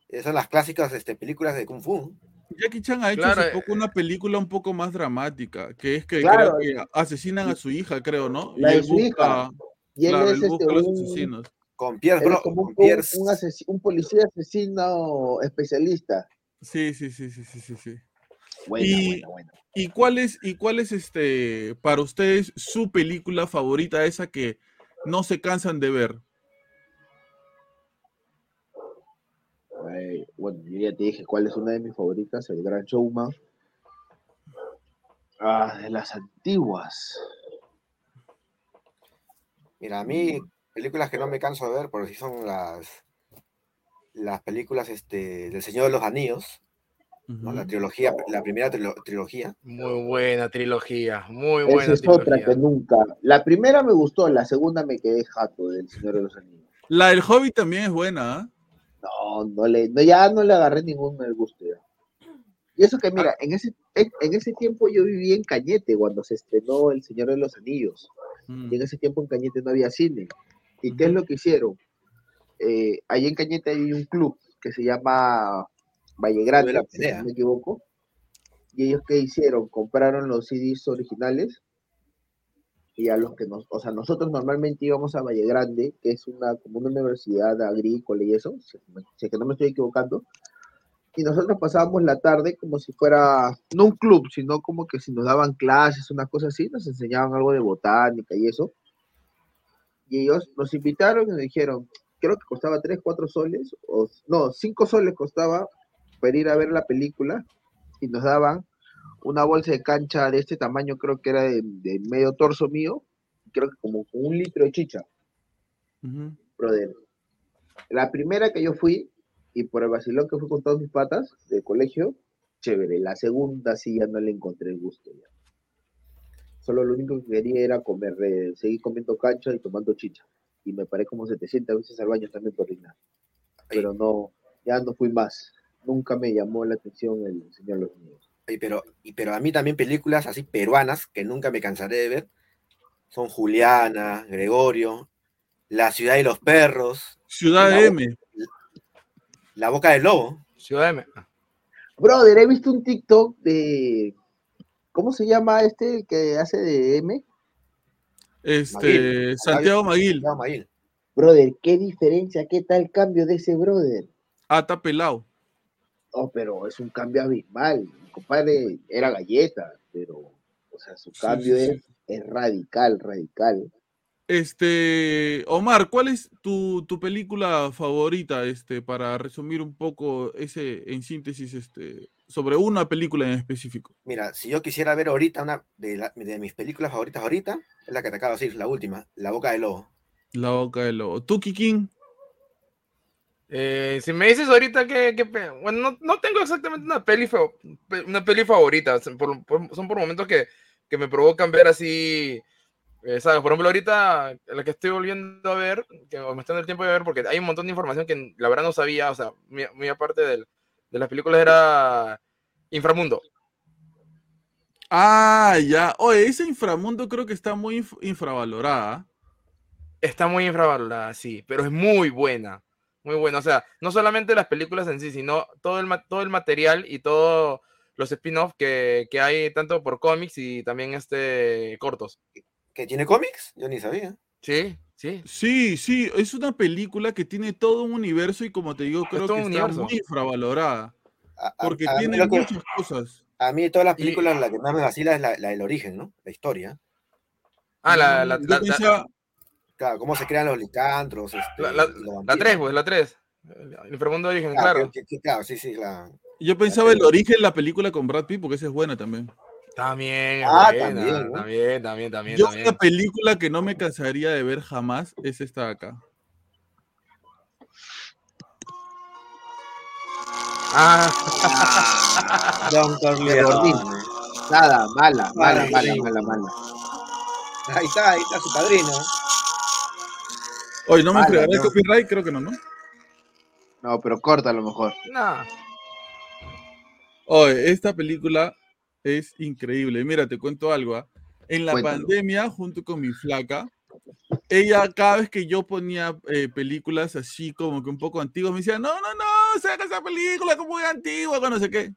eh, son las clásicas este, películas de Kung Fu. Jackie Chan ha hecho Claro, hace eh, poco una película un poco más dramática, que es que Claro. creo que asesinan a su hija, creo, ¿no? La y él su hija. busca, Y él claro, es él este, busca a los un, asesinos. Con es Bro- como con un, Pierce- un asesi- un policía asesino especialista. Sí, sí, sí, sí, sí, sí, sí. Buena, Y- buena, buena. ¿Y cuál es, y cuál es este, para ustedes, su película favorita, esa que no se cansan de ver? Ay, bueno, yo ya te dije cuál es una de mis favoritas, El Gran Showman. Ah, de las antiguas. Mira, a mí, películas que no me canso de ver, por si son las, las películas este, del Señor de los Anillos, ¿no? La trilogía, la primera trilo- trilogía. Muy buena trilogía, muy Esa buena es otra que nunca. La primera me gustó, la segunda me quedé jato del Señor de los Anillos. La del Hobbit también es buena, ¿ah? No, no le, no, ya no le agarré ningún me gusto ya. Y eso que mira, en ese, en, en ese tiempo yo vivía en Cañete cuando se estrenó El Señor de los Anillos. Mm. Y en ese tiempo en Cañete no había cine. ¿Y qué es lo que hicieron? Eh, ahí en Cañete hay un club que se llama Valle Grande, de la si no me equivoco. Y ellos qué hicieron? Compraron los CDs originales y a los que nos, o sea, nosotros normalmente íbamos a Valle Grande, que es una como una universidad agrícola y eso, si, si que no me estoy equivocando. Y nosotros pasábamos la tarde como si fuera, no un club, sino como que si nos daban clases, una cosa así, nos enseñaban algo de botánica y eso. Y ellos nos invitaron y nos dijeron, creo que costaba 3, 4 soles, o no, 5 soles costaba para ir a ver la película y nos daban una bolsa de cancha de este tamaño, creo que era de, de medio torso mío, creo que como un litro de chicha, brother. La primera que yo fui, y por el vacilón que fui con todos mis patas del colegio, chévere. La segunda sí ya no le encontré el gusto. ya. Solo lo único que quería era comer, eh, seguir comiendo cancha y tomando chicha. Y me paré como 700 veces al baño también por orinar. Pero no, ya no fui más. Nunca me llamó la atención el Señor de los Niños. y pero, y, pero a mí también películas así peruanas que nunca me cansaré de ver son Juliana, Gregorio, La ciudad de los perros, Ciudad La- M. La boca del lobo. Ciudad ah, Brother, he visto un TikTok de. ¿Cómo se llama este el que hace de M? Este, Maguil. Santiago Maguil. No, Maguil. Brother, qué diferencia, qué tal cambio de ese brother. Ah, está pelado. Oh, pero es un cambio abismal. Mi compadre era galleta, pero, o sea, su cambio sí, sí. Es, es radical, radical. Este, Omar, ¿cuál es tu, tu película favorita, este, para resumir un poco ese, en síntesis, este, sobre una película en específico? Mira, si yo quisiera ver ahorita una de, la- de mis películas favoritas ahorita, es la que te acabo de decir, la última, La boca del lobo. La boca del lobo. ¿Tú, Kikín? Eh, si me dices ahorita que, que bueno, no, no tengo exactamente una peli, una peli favorita, son por, por- son por momentos que, que me provocan ver así, eh, ¿sabes? Por ejemplo, ahorita la que estoy volviendo a ver, que me está dando el tiempo de ver, porque hay un montón de información que la verdad no sabía, o sea, muy, muy aparte del- de las películas era Inframundo. Ah, ya. Oye, ese inframundo creo que está muy inf- infravalorada. Está muy infravalorada, sí, pero es muy buena. Muy buena. O sea, no solamente las películas en sí, sino todo el, ma- todo el material y todos los spin-off que, que hay tanto por cómics y también este cortos. ¿Que tiene cómics? Yo ni sabía. Sí, sí. Sí, sí, es una película que tiene todo un universo y como te digo, creo todo que un está universo. muy infravalorada. A, Porque a tiene que- muchas cosas. a mí de todas las Y- películas la que más me vacila es la, la del origen, ¿no? La historia. Ah, la, la, la, pensaba- Claro, cómo se crean los licantros. Este, la- la- y los la 3, vampiros. pues, la 3. El inframundo de origen, Ah, claro. que- que- que- claro, sí, sí, la- yo pensaba el origen la película con Brad Pitt, porque esa es buena también. También, Ah, buena, también, ¿no? también, también, también, Yo también. una película que no me cansaría de ver jamás es esta de acá. Ah, Don Corleone. Nada, mala, mala, Ay, mala, sí. mala, mala. Ahí está, ahí está su padrino. Oye, ¿no me Mala, fregará el no. copyright? Creo que no, ¿no? No, pero corta a lo mejor. no. Oye, esta película es increíble. Mira, te cuento algo. ¿ah? En la Cuéntalo. pandemia, junto con mi flaca, ella cada vez que yo ponía eh, películas así como que un poco antiguas, me decía, no, no, no, saca esa película como muy antigua, no sé qué.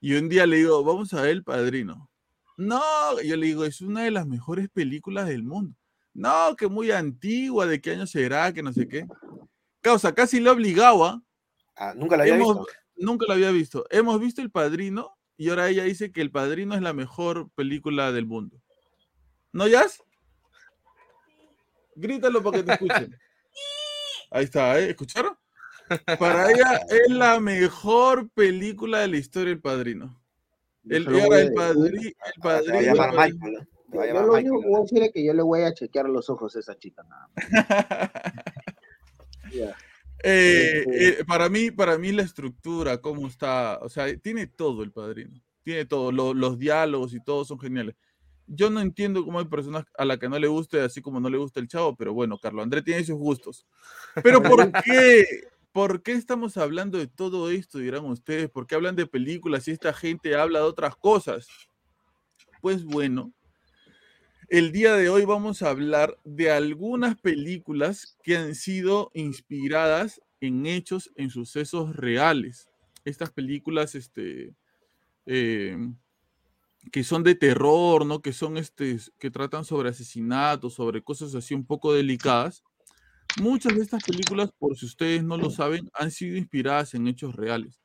Y un día le digo, vamos a ver El Padrino. No, yo le digo, es una de las mejores películas del mundo. No, que muy antigua, de qué año será, que no sé qué. Causa, casi le obligaba Ah, nunca la había Hemos- visto. Nunca lo había visto. Hemos visto El Padrino y ahora ella dice que El Padrino es la mejor película del mundo. ¿No, Jazz? Grítalo para que te escuchen. [laughs] Ahí está, ¿eh? ¿Escucharon? Para ella es la mejor película de la historia El Padrino. El, Yo solo y ahora voy a el, padri- el Te va a Padrino. Michael. ¿no? Te va a Yo llamar lo Michael, único que voy a decir es que yo le voy a chequear los ojos a esa chica nada más. [laughs] Eh, Este- eh, para mí, para mí la estructura, cómo está, o sea, tiene todo el padrino, tiene todo, lo- los diálogos y todo son geniales. Yo no entiendo cómo hay personas a la que no le guste, así como no le gusta el chavo, pero bueno, Carlos André tiene sus gustos. Pero ¿por [laughs] qué? ¿Por qué estamos hablando de todo esto, dirán ustedes? ¿Por qué hablan de películas y esta gente habla de otras cosas? Pues bueno, el día de hoy vamos a hablar de algunas películas que han sido inspiradas en hechos, en sucesos reales. Estas películas, este, eh, que son de terror, ¿no? Que son, este, que tratan sobre asesinatos, sobre cosas así un poco delicadas. Muchas de estas películas, por si ustedes no lo saben, han sido inspiradas en hechos reales.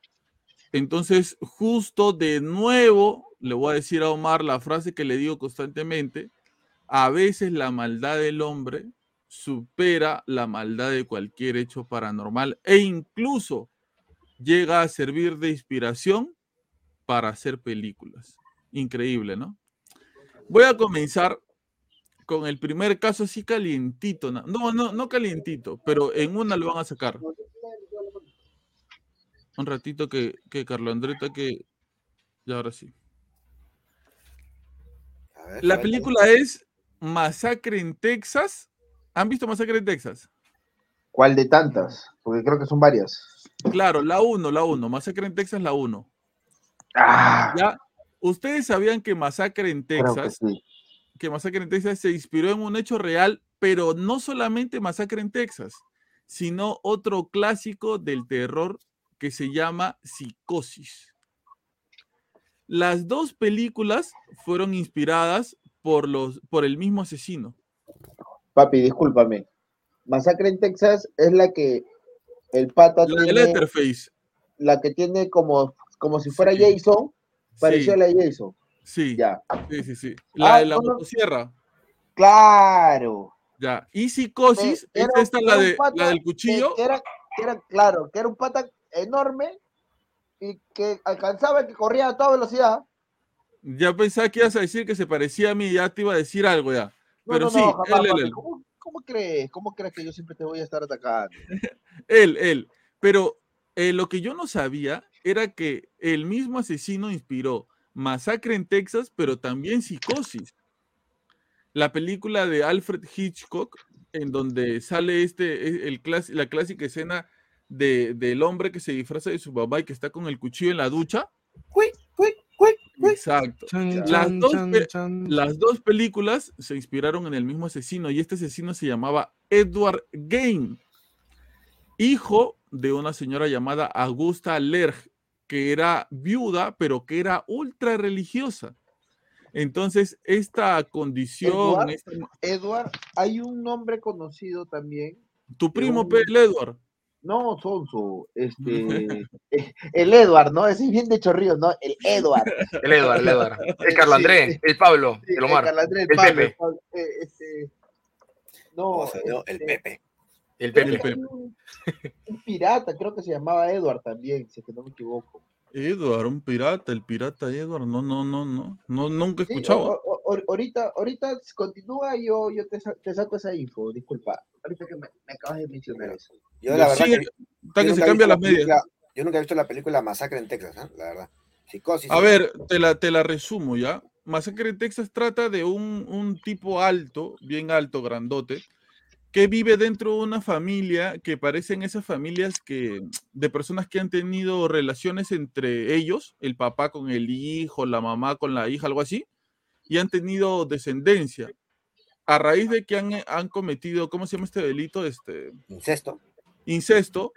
Entonces, justo de nuevo, le voy a decir a Omar la frase que le digo constantemente, a veces la maldad del hombre supera la maldad de cualquier hecho paranormal e incluso llega a servir de inspiración para hacer películas. Increíble, ¿no? Voy a comenzar con el primer caso así calientito. No, no, no calientito, pero en una lo van a sacar. Un ratito que, que Carlo Andreta que... Y ahora sí. Ver, La película es Masacre en Texas. ¿Han visto Masacre en Texas? ¿Cuál de tantas? Porque creo que son varias. Claro, la 1, la 1. Masacre en Texas, la 1. Ah, ¿Ya? Ustedes sabían que Masacre en que Texas, sí. que Masacre en Texas se inspiró en un hecho real, pero no solamente Masacre en Texas, sino otro clásico del terror que se llama Psicosis. Las dos películas fueron inspiradas por, los, por el mismo asesino. Papi, discúlpame. Masacre en Texas es la que el pata La tiene, Letterface. la que tiene como, como si fuera Sí. Jason, pareció Sí, la de Jason. sí, Ya. sí, sí, sí. La Ah, de la motosierra. Claro. Ya. Y Psicosis, es esta la, de, la del cuchillo. Que, era, que era, claro, que era un pata enorme y que alcanzaba que corría a toda velocidad. Ya pensaba que ibas a decir que se parecía a mí, ya te iba a decir algo ya. No, Pero no, sí, no, jamás, él, él. ¿Cómo, cómo crees? ¿Cómo crees que yo siempre te voy a estar atacando? [laughs] Él, él. Pero eh, lo que yo no sabía era que el mismo asesino inspiró Masacre en Texas, pero también Psicosis. La película de Alfred Hitchcock, en donde sale este, e- el clas- la clásica escena de, del hombre que se disfraza de su papá y que está con el cuchillo en la ducha. Quick, quick. Exacto. Chan, Las chan, dos chan, pe- chan. Las dos películas se inspiraron en el mismo asesino y este asesino se llamaba Edward Gain, hijo de una señora llamada Augusta Lerch, que era viuda, pero que era ultra religiosa. Entonces, esta condición, Edward, hay un nombre conocido también. tu primo, un- Edward, No, Sonso, este, [laughs] el Edward, ¿no? Ese es bien de chorrillos, ¿no? El Edward. [laughs] El Edward, el Edward. El Carlos Andrés, el Pablo, Sí, el Omar, Carlos Andrés, el Pablo, Pepe. Pablo, eh, este, no, ¿Cómo se llama? El este, Pepe. el Pepe. Un, un pirata, creo que se llamaba Edward también, si es que no me equivoco. Edward, un pirata, el pirata Edward, no, no, no, no, no nunca he Sí, escuchado. o- o- o- ahorita, ahorita continúa y yo, yo te, sa- te saco esa info, disculpa. Ahorita que me, me acabas de mencionar eso. Yo la verdad que, está yo que se nunca he cambia visto las la medias. película- Yo nunca he visto la película Masacre en Texas, ¿eh? la verdad. Psicosis. A ver, te la, te la resumo ya. Masacre en Texas trata de un, un tipo alto, bien alto, grandote, que vive dentro de una familia que parecen esas familias que, de personas que han tenido relaciones entre ellos, el papá con el hijo, la mamá con la hija, algo así, y han tenido descendencia. A raíz de que han, han cometido, ¿cómo se llama este delito? Este, Incesto. incesto,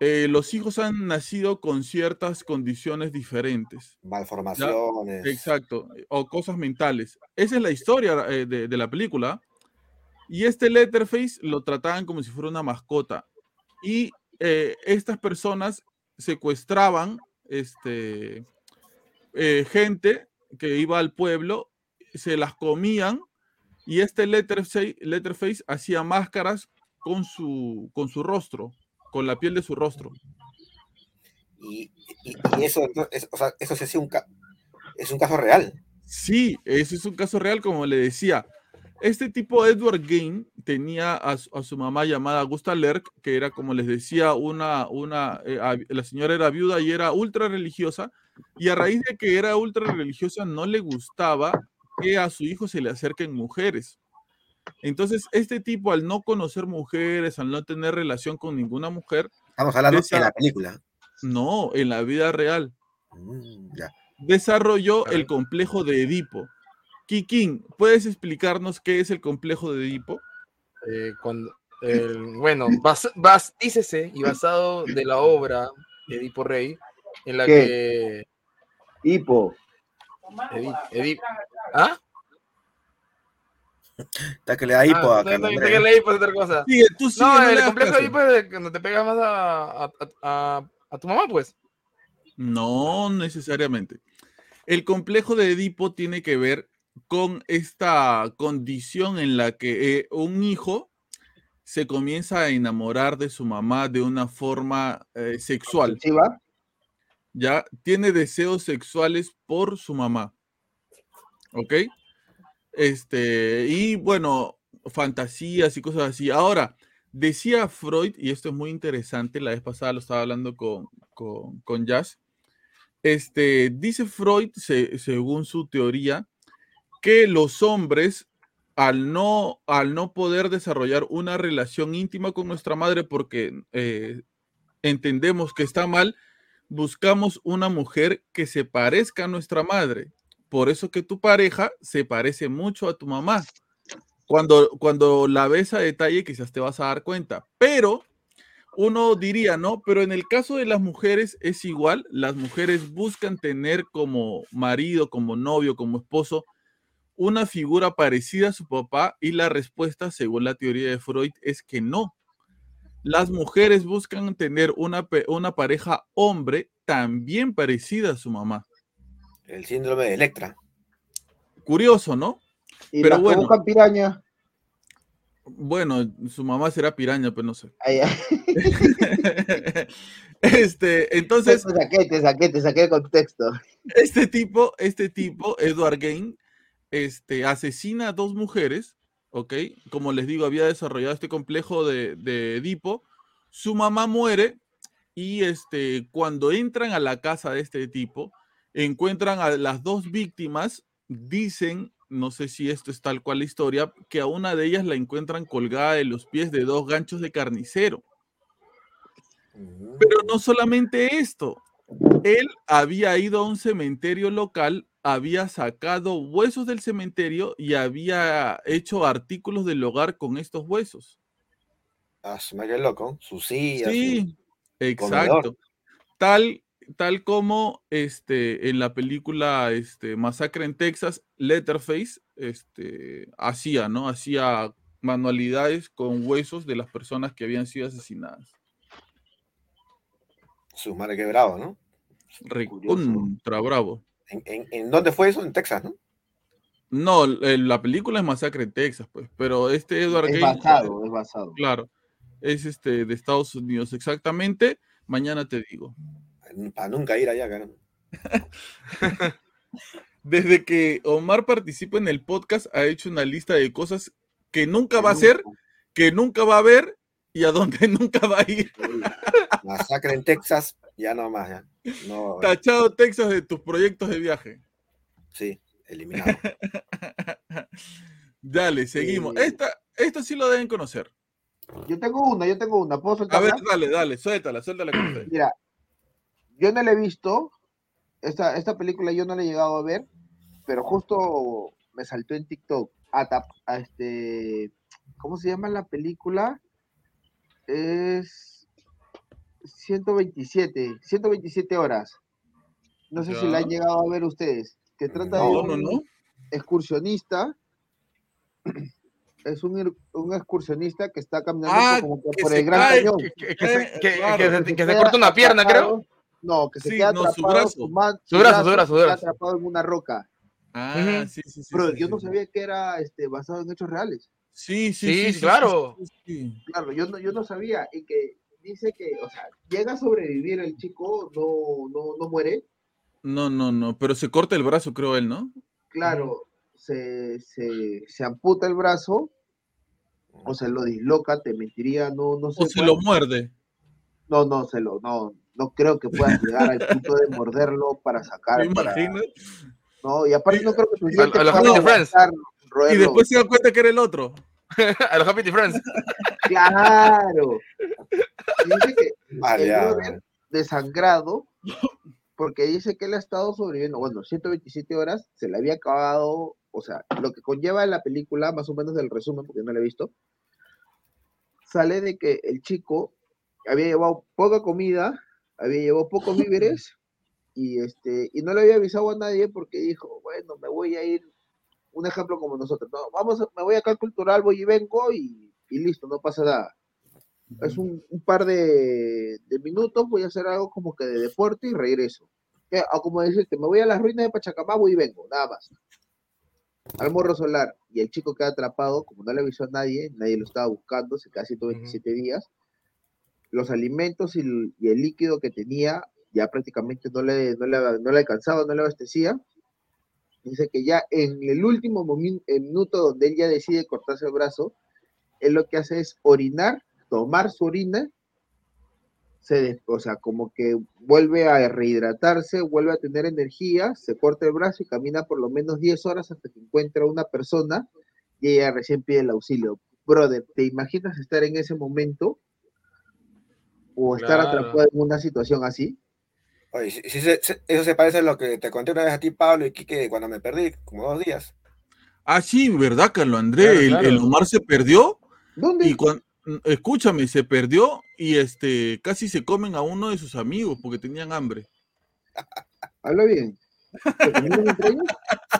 eh, los hijos han nacido con ciertas condiciones diferentes. Malformaciones. Exacto, o cosas mentales. Esa es la historia eh, de, de la película. Y este Letterface lo trataban como si fuera una mascota. Y eh, estas personas secuestraban este, eh, gente que iba al pueblo, se las comían y este Letterface, Letterface hacía máscaras con su, con su rostro, con la piel de su rostro. Y, y- y eso, o sea, eso es un, es un caso real. Sí, ese es un caso real, como le decía. Este tipo, Edward Gain, tenía a, su- a su mamá llamada Augusta Lerch, que era, como les decía, una, una, eh, a- la señora era viuda y era ultra religiosa, y a raíz de que era ultra religiosa, no le gustaba que a su hijo se le acerquen mujeres. Entonces, este tipo, al no conocer mujeres, al no tener relación con ninguna mujer, Estamos hablando de la película. no, en la vida real, Mm, ya. desarrolló el complejo de Edipo. Kikín, ¿puedes explicarnos qué es el complejo de Edipo? Eh, cuando, bueno, bas, bas- dícese y basado de la obra de Edipo Rey, en la ¿Qué? que Hipo. Edi- Edi- ¿Ah? Está que le da hipo Ah, a no, Carlos no, Andrés. que leí por otra cosa. Sigue, tú sigue, No, no le el complejo de. Edipo es de cuando te pegas más a, a, a- a tu mamá, pues. No necesariamente. El complejo de Edipo tiene que ver con esta condición en la que eh, un hijo se comienza a enamorar de su mamá de una forma eh, sexual. ¿Sí va? Ya tiene deseos sexuales por su mamá. ¿Ok? Este, y bueno, fantasías y cosas así. Ahora, decía Freud, y esto es muy interesante, la vez pasada lo estaba hablando con, con, con Jazz, este, dice Freud, se- según su teoría, que los hombres, al no, al no poder desarrollar una relación íntima con nuestra madre porque eh, entendemos que está mal, buscamos una mujer que se parezca a nuestra madre. Por eso que tu pareja se parece mucho a tu mamá. Cuando, cuando la ves a detalle, quizás te vas a dar cuenta. Pero uno diría, ¿no? Pero en el caso de las mujeres es igual. Las mujeres buscan tener como marido, como novio, como esposo, una figura parecida a su papá y la respuesta, según la teoría de Freud, es que no. Las mujeres buscan tener una, una pareja hombre también parecida a su mamá. El síndrome de Electra. Curioso, ¿no? Y pero bueno. buscan piraña. Bueno, su mamá será piraña, pero no sé. [laughs] este, entonces. Te saqué, te saqué, te saqué el contexto. Este tipo, este tipo, Edward Gain, este, asesina a dos mujeres, ¿ok? Como les digo, había desarrollado este complejo de, de Edipo. Su mamá muere y este, cuando entran a la casa de este tipo, encuentran a las dos víctimas, dicen, no sé si esto es tal cual la historia, que a una de ellas la encuentran colgada de los pies de dos ganchos de carnicero. Pero no solamente esto, él había ido a un cementerio local había sacado huesos del cementerio y había hecho artículos del hogar con estos huesos. Ah, quedé loco. Su silla. Sí, exacto. Tal, tal como este, en la película este, Masacre en Texas, Letterface este, hacía, ¿no? Hacía manualidades con huesos de las personas que habían sido asesinadas. Su madre que bravo, ¿no? Recontra bravo. ¿En, dónde fue eso? En Texas, ¿no? No, la película es Masacre en Texas, pues, pero este Edward es Basado, es basado. Claro, es este de Estados Unidos, exactamente. Mañana te digo. Para nunca ir allá, caramba. [laughs] Desde que Omar participa en el podcast, ha hecho una lista de cosas que nunca va a hacer, que nunca va a ver y a donde [laughs] nunca va a ir. Masacre en Texas, ya no más, ya. Tachado Texas de tus proyectos de viaje. Sí, eliminado. [laughs] dale, seguimos. Esta, esta sí lo deben conocer. Yo tengo una, yo tengo una. ¿Puedo A ver, dale, dale, suéltala, suéltala. [clears throat] Mira, yo no la he visto. Esta, esta película yo no la he llegado a ver, pero justo me saltó en TikTok. A, a este. ¿Cómo se llama la película? Es 127, 127 horas. No sé si la han llegado a ver ustedes. Que trata de un excursionista. Es un, excursionista que está caminando ah, por el Gran Cañón. Que, se, corta una pierna, creo. No, que se queda atrapado, su brazo. Su, brazo, su brazo, su brazo. atrapado en una roca. Ah, sí, sí, sí. Pero yo no sabía que era este, basado en hechos reales. Sí, sí, sí, claro. Claro, yo no, yo no sabía. Y que dice que, o sea, llega a sobrevivir el chico, no, no, no muere. No, no, no, pero se corta el brazo, creo él, ¿no? Claro, se, se, se amputa el brazo o se lo disloca, te mentiría, no, no sé. O se lo muerde. No, no, se lo, no, no creo que pueda llegar al punto de morderlo para sacar. [laughs] ¿Me para... No, y aparte no creo que Y después se da cuenta que era el otro. [laughs] a los Happy Friends. Claro. dice que el desangrado, porque dice que él ha estado sobreviviendo, bueno, 127 horas, se le había acabado, o sea, lo que conlleva la película, más o menos del resumen, porque no lo he visto, sale de que el chico había llevado poca comida, había llevado pocos víveres, y este, y no le había avisado a nadie porque dijo, bueno, me voy a ir un ejemplo como nosotros, no, vamos, me voy acá al cultural, voy y vengo y, listo, no pasa nada. Es un, par de, minutos, voy a hacer algo como que de deporte y regreso. O como decirte, me voy a las ruinas de Pachacamá, voy y vengo, nada más. Al morro solar, y el chico queda atrapado, como no le avisó a nadie, nadie lo estaba buscando, se queda 127 días. Los alimentos y el, líquido que tenía ya prácticamente no le, no le, no le alcanzaba, no le abastecía Dice que ya en el último minuto donde él ya decide cortarse el brazo, él lo que hace es orinar, tomar su orina, se, o sea, como que vuelve a rehidratarse, vuelve a tener energía, se corta el brazo y camina por lo menos 10 horas hasta que encuentra una persona y ella recién pide el auxilio. Brother, ¿te imaginas estar en ese momento o estar atrapado en una situación así? Oye, sí- sí se- se- eso se parece a lo que te conté una vez a ti, Pablo y Quique, cuando me perdí, como dos días. Ah, sí, ¿verdad, Carlos André? Claro, El- claro. el Omar se perdió ¿Dónde? y cuando, escúchame, se perdió y este casi se comen a uno de sus amigos porque tenían hambre. [laughs] Habla bien.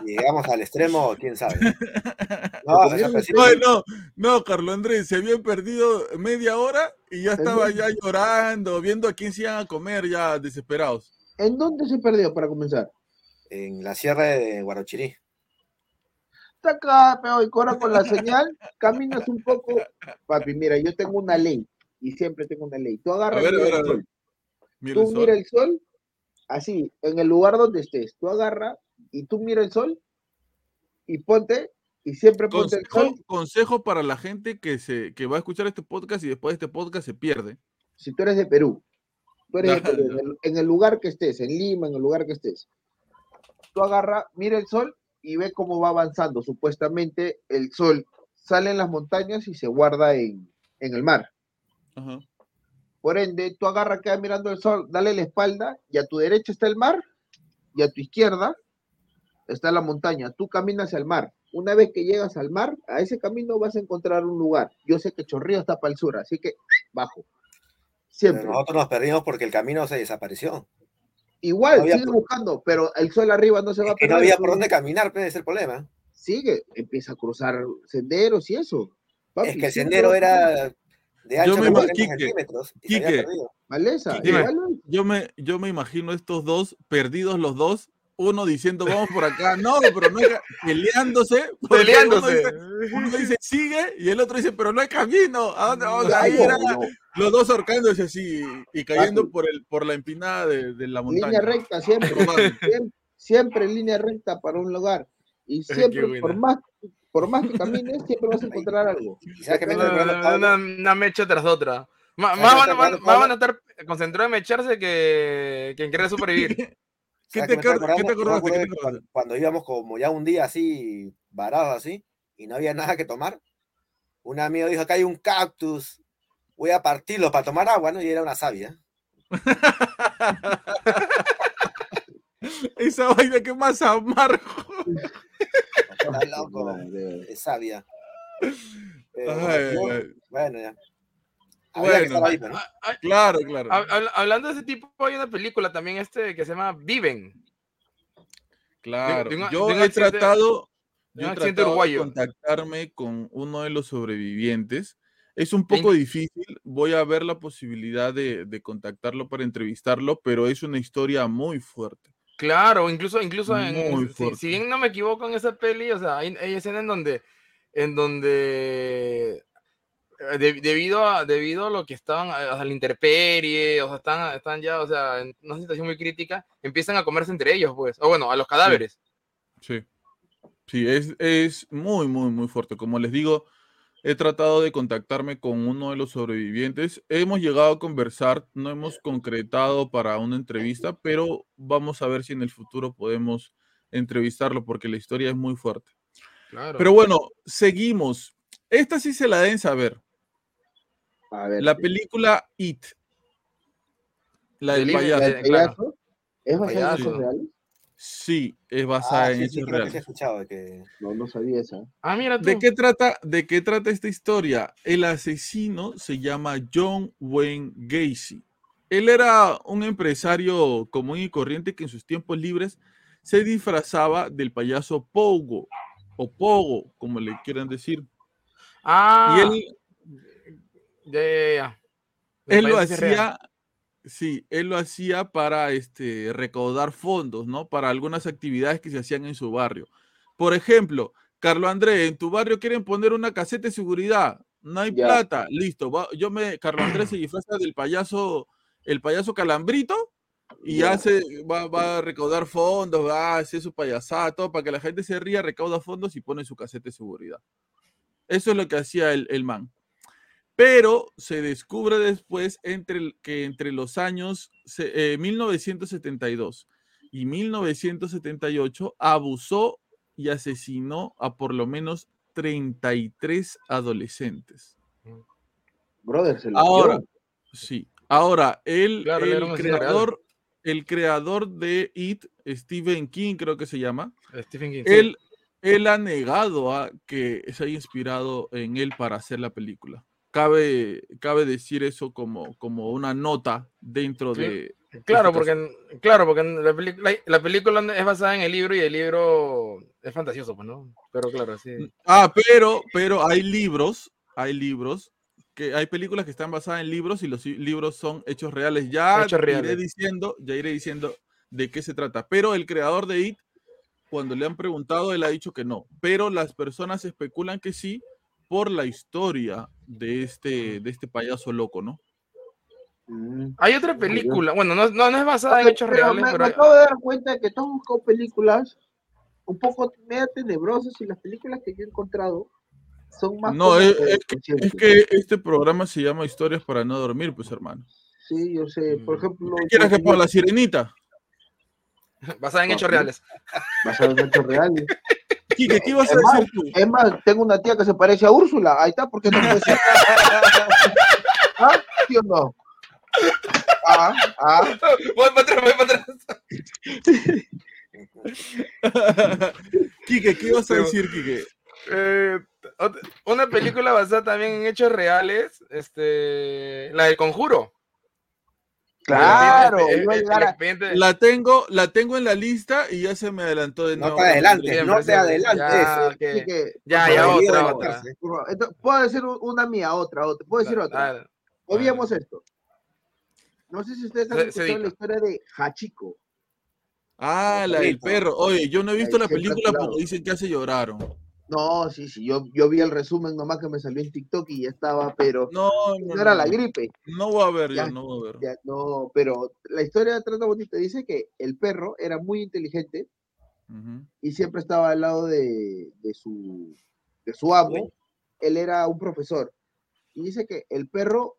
Llegamos al extremo, quién sabe. [laughs] No, ¿Lo o sea, comieron pero sí- No, no, no, Carlos Andrés, se habían perdido media hora y ya estaba ya llorando, viendo a quién se iban a comer ya desesperados. ¿En dónde se perdió para comenzar? en la sierra de Guarochirí. Está acá, pero y ahora con la señal, [laughs] caminas un poco. Papi, mira, yo tengo una ley y siempre tengo una ley. Tú agarras A ver, a ver, a ver. Mira Tú el sol. mira el sol, así, en el lugar donde estés. Tú agarra y tú mira el sol y ponte, y siempre ponte el Consejo, sol. consejo para la gente que se que va a escuchar este podcast y después de este podcast se pierde. Si tú eres de Perú, tú eres de Perú, en el, en el lugar que estés, en Lima, en el lugar que estés. Tú agarra, mira el sol y ve cómo va avanzando. Supuestamente el sol sale en las montañas y se guarda en, en el mar. Ajá. Por ende, tú agarra, queda mirando el sol, dale la espalda y a tu derecha está el mar y a tu izquierda está la montaña. Tú caminas al mar. Una vez que llegas al mar, a ese camino vas a encontrar un lugar. Yo sé que Chorrillo está para el sur, así que bajo. Pero Siempre. nosotros nos perdimos porque el camino se desapareció. Igual, no sigue por- buscando, pero el sol arriba no se va Es a que perder. no había por dónde caminar, pues, ese es el problema. Sigue, empieza a cruzar senderos y eso. Papi, Es que el sendero era de Yo me de imag- 40 Quique, centímetros y se había Quique. Maleza. Yo me, yo me imagino estos dos perdidos los dos, uno diciendo vamos por acá, no, pero no hay ca-", peleándose, Peleándose. Uno dice, uno dice, sigue y el otro dice pero no hay camino, ¿a dónde vamos a ir? no, Ah. Los dos ahorcándose así y cayendo por el por la empinada de, de la montaña. Línea recta siempre, siempre, siempre línea recta para un lugar. Y [laughs] siempre, por más, por más que camines, siempre vas a encontrar algo. ¿Y sabes qué me Una, mecha tras otra. Ma- ¿Sabes Más van, a estar concentrados en mecharse que, que en querer supervivir. [laughs] ¿Qué ¿Sabes te, acordaste? Cuando íbamos como ya un día así, varados así, y no había nada que tomar, un amigo dijo, acá hay un cactus, voy a partirlo para tomar agua, ¿no? Y era una savia. [laughs] [laughs] Esa vaina que más amargo. Está loco, Madre. es savia. Pero, Ay, yo- ay, bueno, ya. Bueno. Claro, claro. hab- hab- Hablando de ese tipo, hay una película también este que se llama Viven. Claro, de yo de he accidente- tratado, de yo un he accidente tratado de uruguayo. contactarme con uno de los sobrevivientes. Es un poco difícil, voy a ver la posibilidad de, de contactarlo para entrevistarlo, pero es una historia muy fuerte. Claro, incluso, incluso en, si- si, bien no me equivoco en esa peli, o sea, hay, hay escenas en donde, en donde eh, de- debido a debido a lo que estaban a a la intemperie, o sea, están, están ya, o sea, en una situación muy crítica, empiezan a comerse entre ellos, pues, o bueno, a los cadáveres. Sí, sí, es, es muy, muy, muy fuerte. Como les digo, he tratado de contactarme con uno de los sobrevivientes. Hemos llegado a conversar, no hemos concretado para una entrevista, pero vamos a ver si en el futuro podemos entrevistarlo porque la historia es muy fuerte. Claro. Pero bueno, seguimos. Esta sí se la deben saber. A ver, La película It. La del Del libro- payaso. ¿el eh, claro. payaso? ¿Es Payaso. reales? Sí, es basada Ah, en sí, sí, hechos que sí he reales. escuchado de que No, no sabía esa. ah, mira tú. ¿De qué trata, de qué trata esta historia? El asesino se llama John Wayne Gacy. Él era un empresario común y corriente que en sus tiempos libres se disfrazaba del payaso Pogo o Pogo, como le quieran decir. Ah, Y él, ya, ya, ya. Él lo real. Sí, él lo hacía para este, recaudar fondos, ¿no? Para algunas actividades que se hacían en su barrio. Por ejemplo, Carlos Andrés, en tu barrio quieren poner una caseta de seguridad, no hay Ya. plata, listo. va- yo me, Carlos Andrés se disfraza del payaso, el payaso calambrito y Ya. hace, va, va a recaudar fondos, va a hacer su payasada, todo para que la gente se ría, recauda fondos y pone su caseta de seguridad. Eso es lo que hacía el, el man. Pero se descubre después entre, que entre los años eh, 1972 y 1978 abusó y asesinó a por lo menos 33 adolescentes. Brother, se Ahora, sí. Ahora, Claro, el creador, el creador de It, Stephen King, creo que se llama, Stephen King. sí. él, él ha negado a que se haya inspirado en él para hacer la película. Cabe, cabe decir eso como, como una nota dentro Sí. de... Claro, este porque, en- claro, porque la, la- la película es basada en el libro y el libro es fantasioso, pues, ¿no? Pero claro, sí. Ah, pero, pero hay libros, hay libros, que hay películas que están basadas en libros y los libros son hechos reales. Ya Hechos iré reales. diciendo, ya iré diciendo de qué se trata. Pero el creador de It, cuando le han preguntado, él ha dicho que no. Pero las personas especulan que sí por la historia de este, de este payaso loco, ¿no? Mm. Hay otra película, bueno, no, no, no es basada en hechos pero reales, me, pero me acabo de dar cuenta de que todos buscado películas un poco medio tenebrosas y las películas que yo he encontrado son más No, como es- que es Es que este programa se llama Historias para no dormir, pues hermano. Sí, yo sé. Por Mm. ejemplo, ¿Qué quieres que ponga la sirenita? [laughs] basada en no, hechos reales. basado en hechos reales. [laughs] Quique, ¿qué ibas a más, decir tú? Es más, tengo una tía que se parece a Úrsula. Ahí está, ¿por qué no puede ser? [laughs] ¿Ah? ¿Sí o no? Ah, ah. Voy para atrás, voy para atrás. Quique, ¿qué ibas a Pero- decir, Quique? Eh, una película basada también en hechos reales, este, la del Conjuro. Claro, El- el- iba a el- llegar el a- expediente- La tengo, la tengo en la lista y ya se me adelantó de No nuevo. te adelantes, no te adelantes. Ya, que- ya, otra, otra. Entonces, puedo decir un- una mía, otra, otra. Puedo decir otra. Obviemos esto. No sé si ustedes han escuchado la historia de Hachiko. Ah, la del perro. Oye, yo no he visto la película porque dicen que hace lloraron. No, sí, sí, yo, yo vi el resumen nomás que me salió en TikTok y ya estaba, pero No, no, no, era no, la gripe. No voy a ver, Ya, yo no voy a ver. Ya, no, pero la historia trata bonita. Dice que el perro era muy inteligente y siempre estaba al lado de, de su, de su amo. Él era un profesor. Y dice que el perro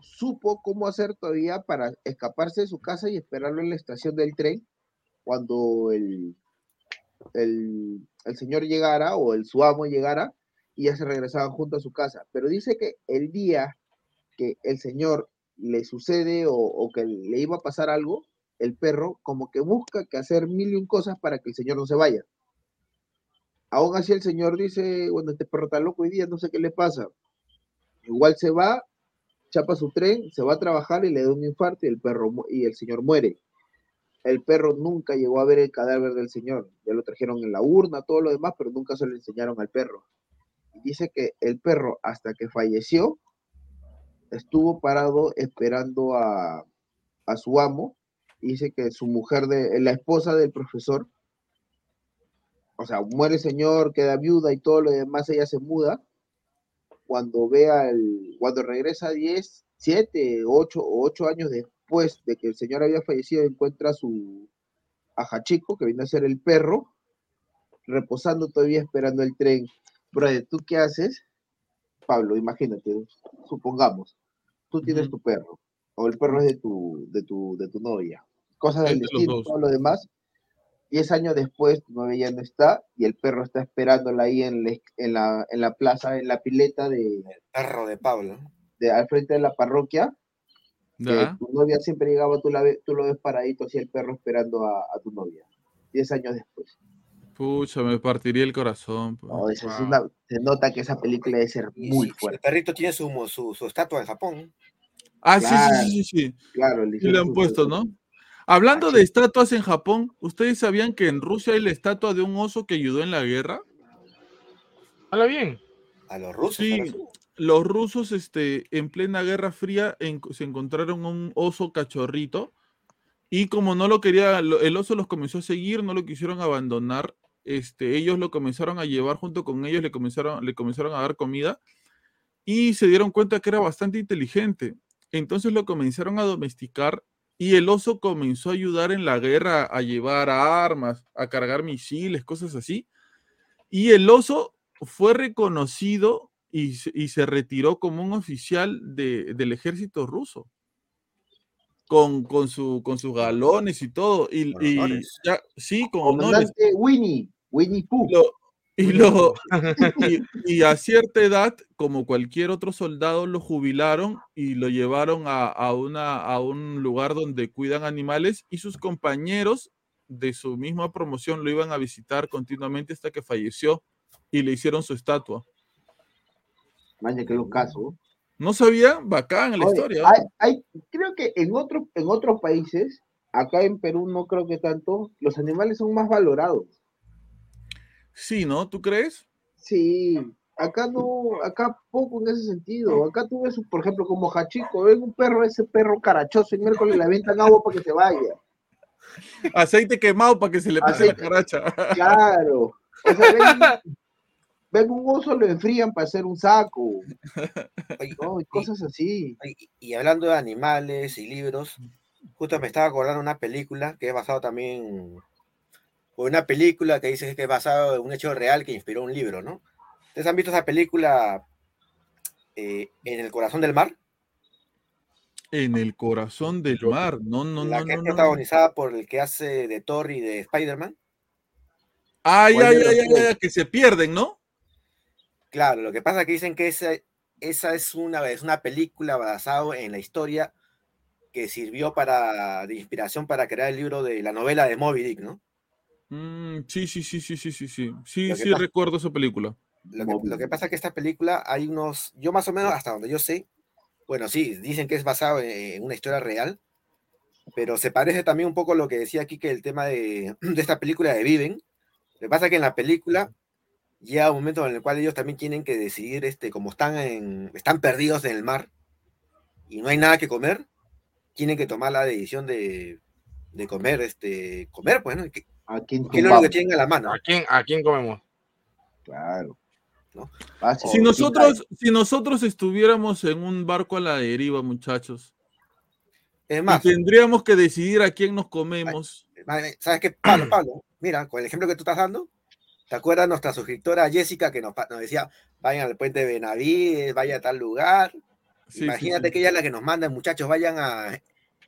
supo cómo hacer todavía para escaparse de su casa y esperarlo en la estación del tren cuando el, el, el señor llegara o el su amo llegara y ya se regresaban juntos a su casa. Pero dice que el día que el señor le sucede o, que le iba a pasar algo, el perro como que busca que hacer mil y un cosas para que el señor no se vaya. Aún así el señor dice, bueno, este perro está loco hoy día, no sé qué le pasa. Igual se va, chapa su tren, se va a trabajar y le da un infarto y el perro y el señor muere. El perro nunca llegó a ver el cadáver del señor. Ya lo trajeron en la urna, todo lo demás, pero nunca se lo enseñaron al perro. Dice que el perro, hasta que falleció, estuvo parado esperando a, a su amo. Dice que su mujer, de, la esposa del profesor, o sea, muere el señor, queda viuda y todo lo demás, ella se muda. Cuando ve al, cuando regresa 10, 7, 8 o 8 años después de que el señor había fallecido, encuentra a su a Hachiko, que viene a ser el perro, reposando todavía esperando el tren. Brother, ¿tú qué haces? Pablo, imagínate, supongamos, tú tienes tu perro, o el perro es de tu, de tu, de tu novia, cosas del destino, todo lo demás. Diez años después, tu novia ya no está, y el perro está esperándola ahí en la, en la, en la plaza, en la pileta de, Perro de Pablo. de al frente de la parroquia, tu novia siempre llegaba, tú, la ve- tú lo ves paradito así el perro esperando a, a tu novia. Diez años después. Pucha, me partiría el corazón. pues. No, esa es Wow. una- se nota que esa película debe ser muy fuerte. El perrito tiene su, su, su estatua en Japón. Ah, sí, Claro. sí, sí, sí, sí. Claro, Sí le han su- puesto, su- ¿no? Hablando Ah, de sí. estatuas en Japón, ¿ustedes sabían que en Rusia hay la estatua de un oso que ayudó en la guerra? Habla bien. A los rusos. Sí. Los rusos, este, en plena Guerra Fría, en- se encontraron un oso cachorrito y como no lo quería, el oso los comenzó a seguir, no lo quisieron abandonar, este, ellos lo comenzaron a llevar junto con ellos, le comenzaron, le comenzaron a dar comida y se dieron cuenta que era bastante inteligente. Entonces lo comenzaron a domesticar y el oso comenzó a ayudar en la guerra a llevar armas, a cargar misiles, cosas así. Y el oso fue reconocido y, se- y se retiró como un oficial de- del ejército ruso. Con, con, su, con sus galones y todo. Y, ya- sí, con honores. Winnie, Winnie Pooh. Lo, Y, lo, y, y a cierta edad, como cualquier otro soldado, lo jubilaron y lo llevaron a, a una, a un lugar donde cuidan animales y sus compañeros de su misma promoción lo iban a visitar continuamente hasta que falleció y le hicieron su estatua. Maña, que los casos. No sabía, bacán en la Oye, historia. hay- hay- creo que en, otro, en otros países, acá en Perú no creo que tanto, los animales son más valorados. Sí, ¿no? ¿Tú crees? Sí, acá no, acá poco en ese sentido. Acá tú ves, por ejemplo, como Hachico, ven un perro, ese perro carachoso, y miércoles le aventan agua para que se vaya. Aceite quemado para que se le pase la caracha. Claro. O sea, ven, ven un oso, lo enfrían para hacer un saco. [laughs] Oye, ¿no? Y cosas así. Y, y hablando de animales y libros, justo me estaba acordando una película que es basado también, o una película que dice que es basado en un hecho real que inspiró un libro, ¿no? ¿Ustedes han visto esa película eh, En el corazón del mar? En el corazón del mar. No, no, la no, que no, es no. protagonizada por el que hace de Thor y de Spider-Man. Ay, ¿Cuál ay, ay, ay, que se pierden, ¿no? Claro, lo que pasa es que dicen que esa, esa es, una, es una película basada en la historia que sirvió para, de inspiración para crear el libro de la novela de Moby Dick, ¿no? Mm, sí, sí, sí, sí, sí, sí, sí. Sí, sí pasa- recuerdo esa película. Lo que, lo que pasa es que esta película hay unos, yo más o menos hasta donde yo sé, bueno, sí, dicen que es basado en, en una historia real, pero se parece también un poco a lo que decía aquí que el tema de, [clears throat] de esta película de Viven. Lo que pasa es que en la película llega un momento en el cual ellos también tienen que decidir, este, como están, en, están perdidos en el mar y no hay nada que comer, tienen que tomar la decisión de, de comer, este, comer, pues, ¿no? ¿Qué, ¿A quién qué es lo único que tumbamos? tienen a la mano? ¿A quién, ¿A quién comemos? Claro. ¿No? Fácil. Si nosotros, si nosotros estuviéramos en un barco a la deriva, muchachos, Es y más, tendríamos que decidir a quién nos comemos. ¿Sabes qué, Pablo? Pablo, mira, con el ejemplo que tú estás dando, ¿te acuerdas nuestra suscriptora Jessica que nos, decía, vayan al puente de Benavides, vaya a tal lugar? Sí, Imagínate sí. que ella es la que nos manda, muchachos, vayan a,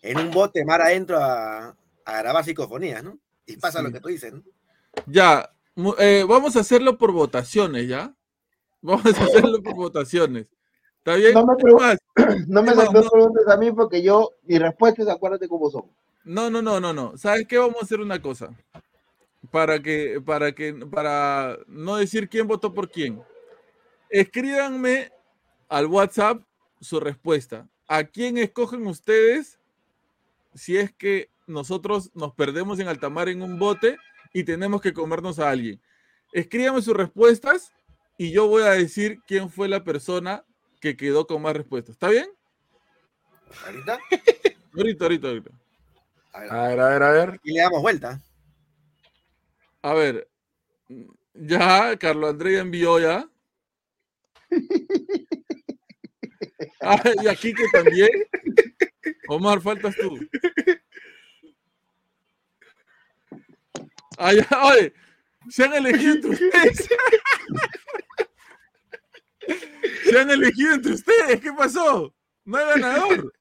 en un bote mar adentro a, a grabar psicofonías, ¿no? Y pasa lo que tú dices, ¿no? Ya, eh, vamos a hacerlo por votaciones, ¿ya? Vamos a hacerlo por votaciones. ¿Está bien? No me Es pregun- más, [clears throat] No me no, preguntes a mí porque yo, mis respuestas, acuérdate cómo son. No, no, no, no, no. ¿Sabes qué? Vamos a hacer una cosa. Para que, para que, para no decir quién votó por quién. Escríbanme al WhatsApp su respuesta. ¿A quién escogen ustedes si es que nosotros nos perdemos en alta mar en un bote y tenemos que comernos a alguien? Escríbanme sus respuestas y yo voy a decir quién fue la persona que quedó con más respuestas. ¿Está bien? Ahorita, [laughs] Ahorita, ahorita, ahorita. a ver, A ver, a ver, a ver. y le damos vuelta. A ver, ya, Carlos André ya envió ya. [laughs] Ah, y aquí que también. Omar, faltas tú. Ah, ya, oye, se han elegido entre ustedes. Se han elegido entre ustedes. ¿Qué pasó? No hay ganador.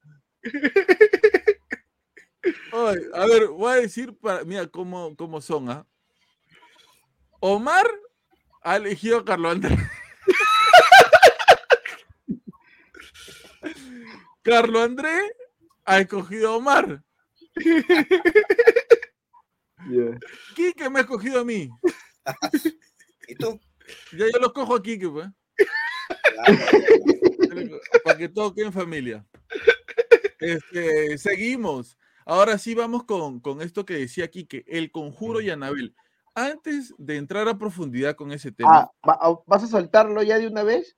Oye, a ver, voy a decir para. Mira cómo, cómo son, ¿ah? Omar ha elegido a Carlos Andrés. [laughs] Carlos Andrés ha escogido a Omar. Quique me ha escogido a mí. ¿Y tú? Ya yo los cojo a Quique, pues. Para que todo quede en familia. Este, seguimos. Ahora sí vamos con, con esto que decía Quique, el conjuro y Anabel. Antes de entrar a profundidad con ese tema, Ah, ah, ¿vas a soltarlo ya de una vez?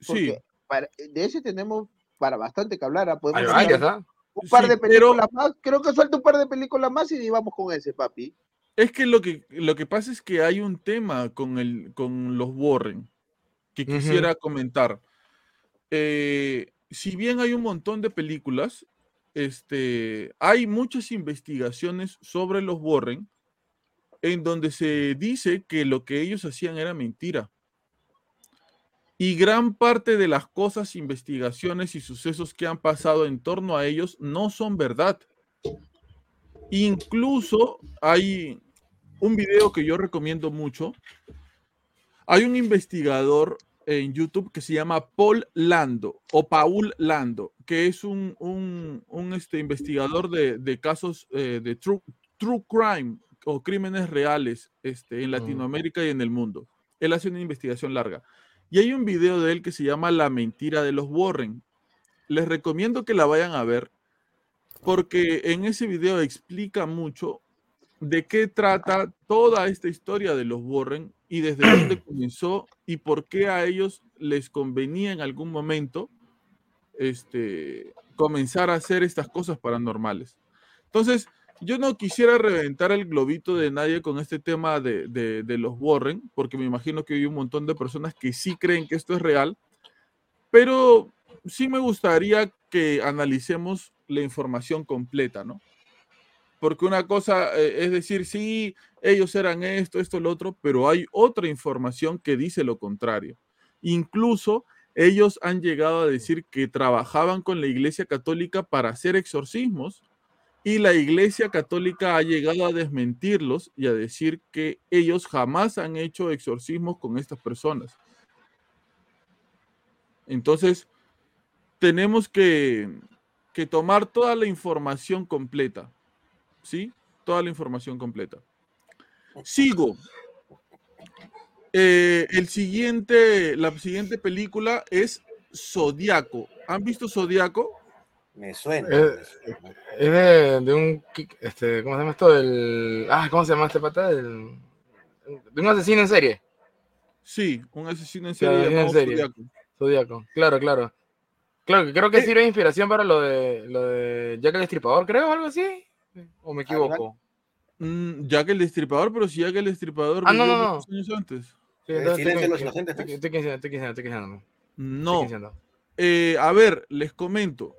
sí, para- de ese tenemos para bastante que hablar. ¿ah? Podemos un par Sí, de pero- películas más. Creo que suelta un par de películas más y vamos con ese, papi. Es que lo que, lo que pasa es que hay un tema con, el, con los Warren que quisiera comentar. Eh, si bien hay un montón de películas, este, hay muchas investigaciones sobre los Warren en donde se dice que lo que ellos hacían era mentira. Y gran parte de las cosas, investigaciones y sucesos que han pasado en torno a ellos no son verdad. Incluso hay un video que yo recomiendo mucho, Hay un investigador en YouTube que se llama Paul Lando o Paul Lando, que es un, un, un, este, investigador de, de casos eh, de true, true crime o crímenes reales este, en Latinoamérica y en el mundo. Él hace una investigación larga. Y hay un video de él que se llama La mentira de los Warren. Les recomiendo que la vayan a ver porque en ese video explica mucho de qué trata toda esta historia de los Warren y desde dónde [clears throat] comenzó y por qué a ellos les convenía en algún momento este, comenzar a hacer estas cosas paranormales. Entonces, yo no quisiera reventar el globito de nadie con este tema de, de, los Warren, porque me imagino que hay un montón de personas que sí creen que esto es real, pero sí me gustaría que analicemos la información completa, ¿no? Porque una cosa eh, es decir, sí, ellos eran esto, esto, lo otro, pero hay otra información que dice lo contrario. Incluso ellos han llegado a decir que trabajaban con la Iglesia Católica para hacer exorcismos y la Iglesia Católica ha llegado a desmentirlos y a decir que ellos jamás han hecho exorcismos con estas personas. Entonces, tenemos que, que tomar toda la información completa. ¿Sí? Toda la información completa. Sigo. Eh, el siguiente, la siguiente película es Zodíaco. ¿Han visto Zodíaco? Me suena. Es, es de, de, un. Este, ¿Cómo se llama esto? Del, ah, ¿Cómo se llama este pata? Del, de un asesino en serie. Sí, un asesino en serie. Claro, en serie. Zodíaco. Zodíaco. Claro, claro. Claro, creo que sirve de inspiración para lo de, lo de Jack el Destripador, creo, o algo así. ¿O me equivoco? Mm, Jack el Destripador, pero si Jack el Destripador. Ah, no, no, no. años antes. Sí, entonces, estoy, de los inocentes. Estoy, estoy, estoy, estoy, estoy, estoy, No. Eh, a ver, les comento.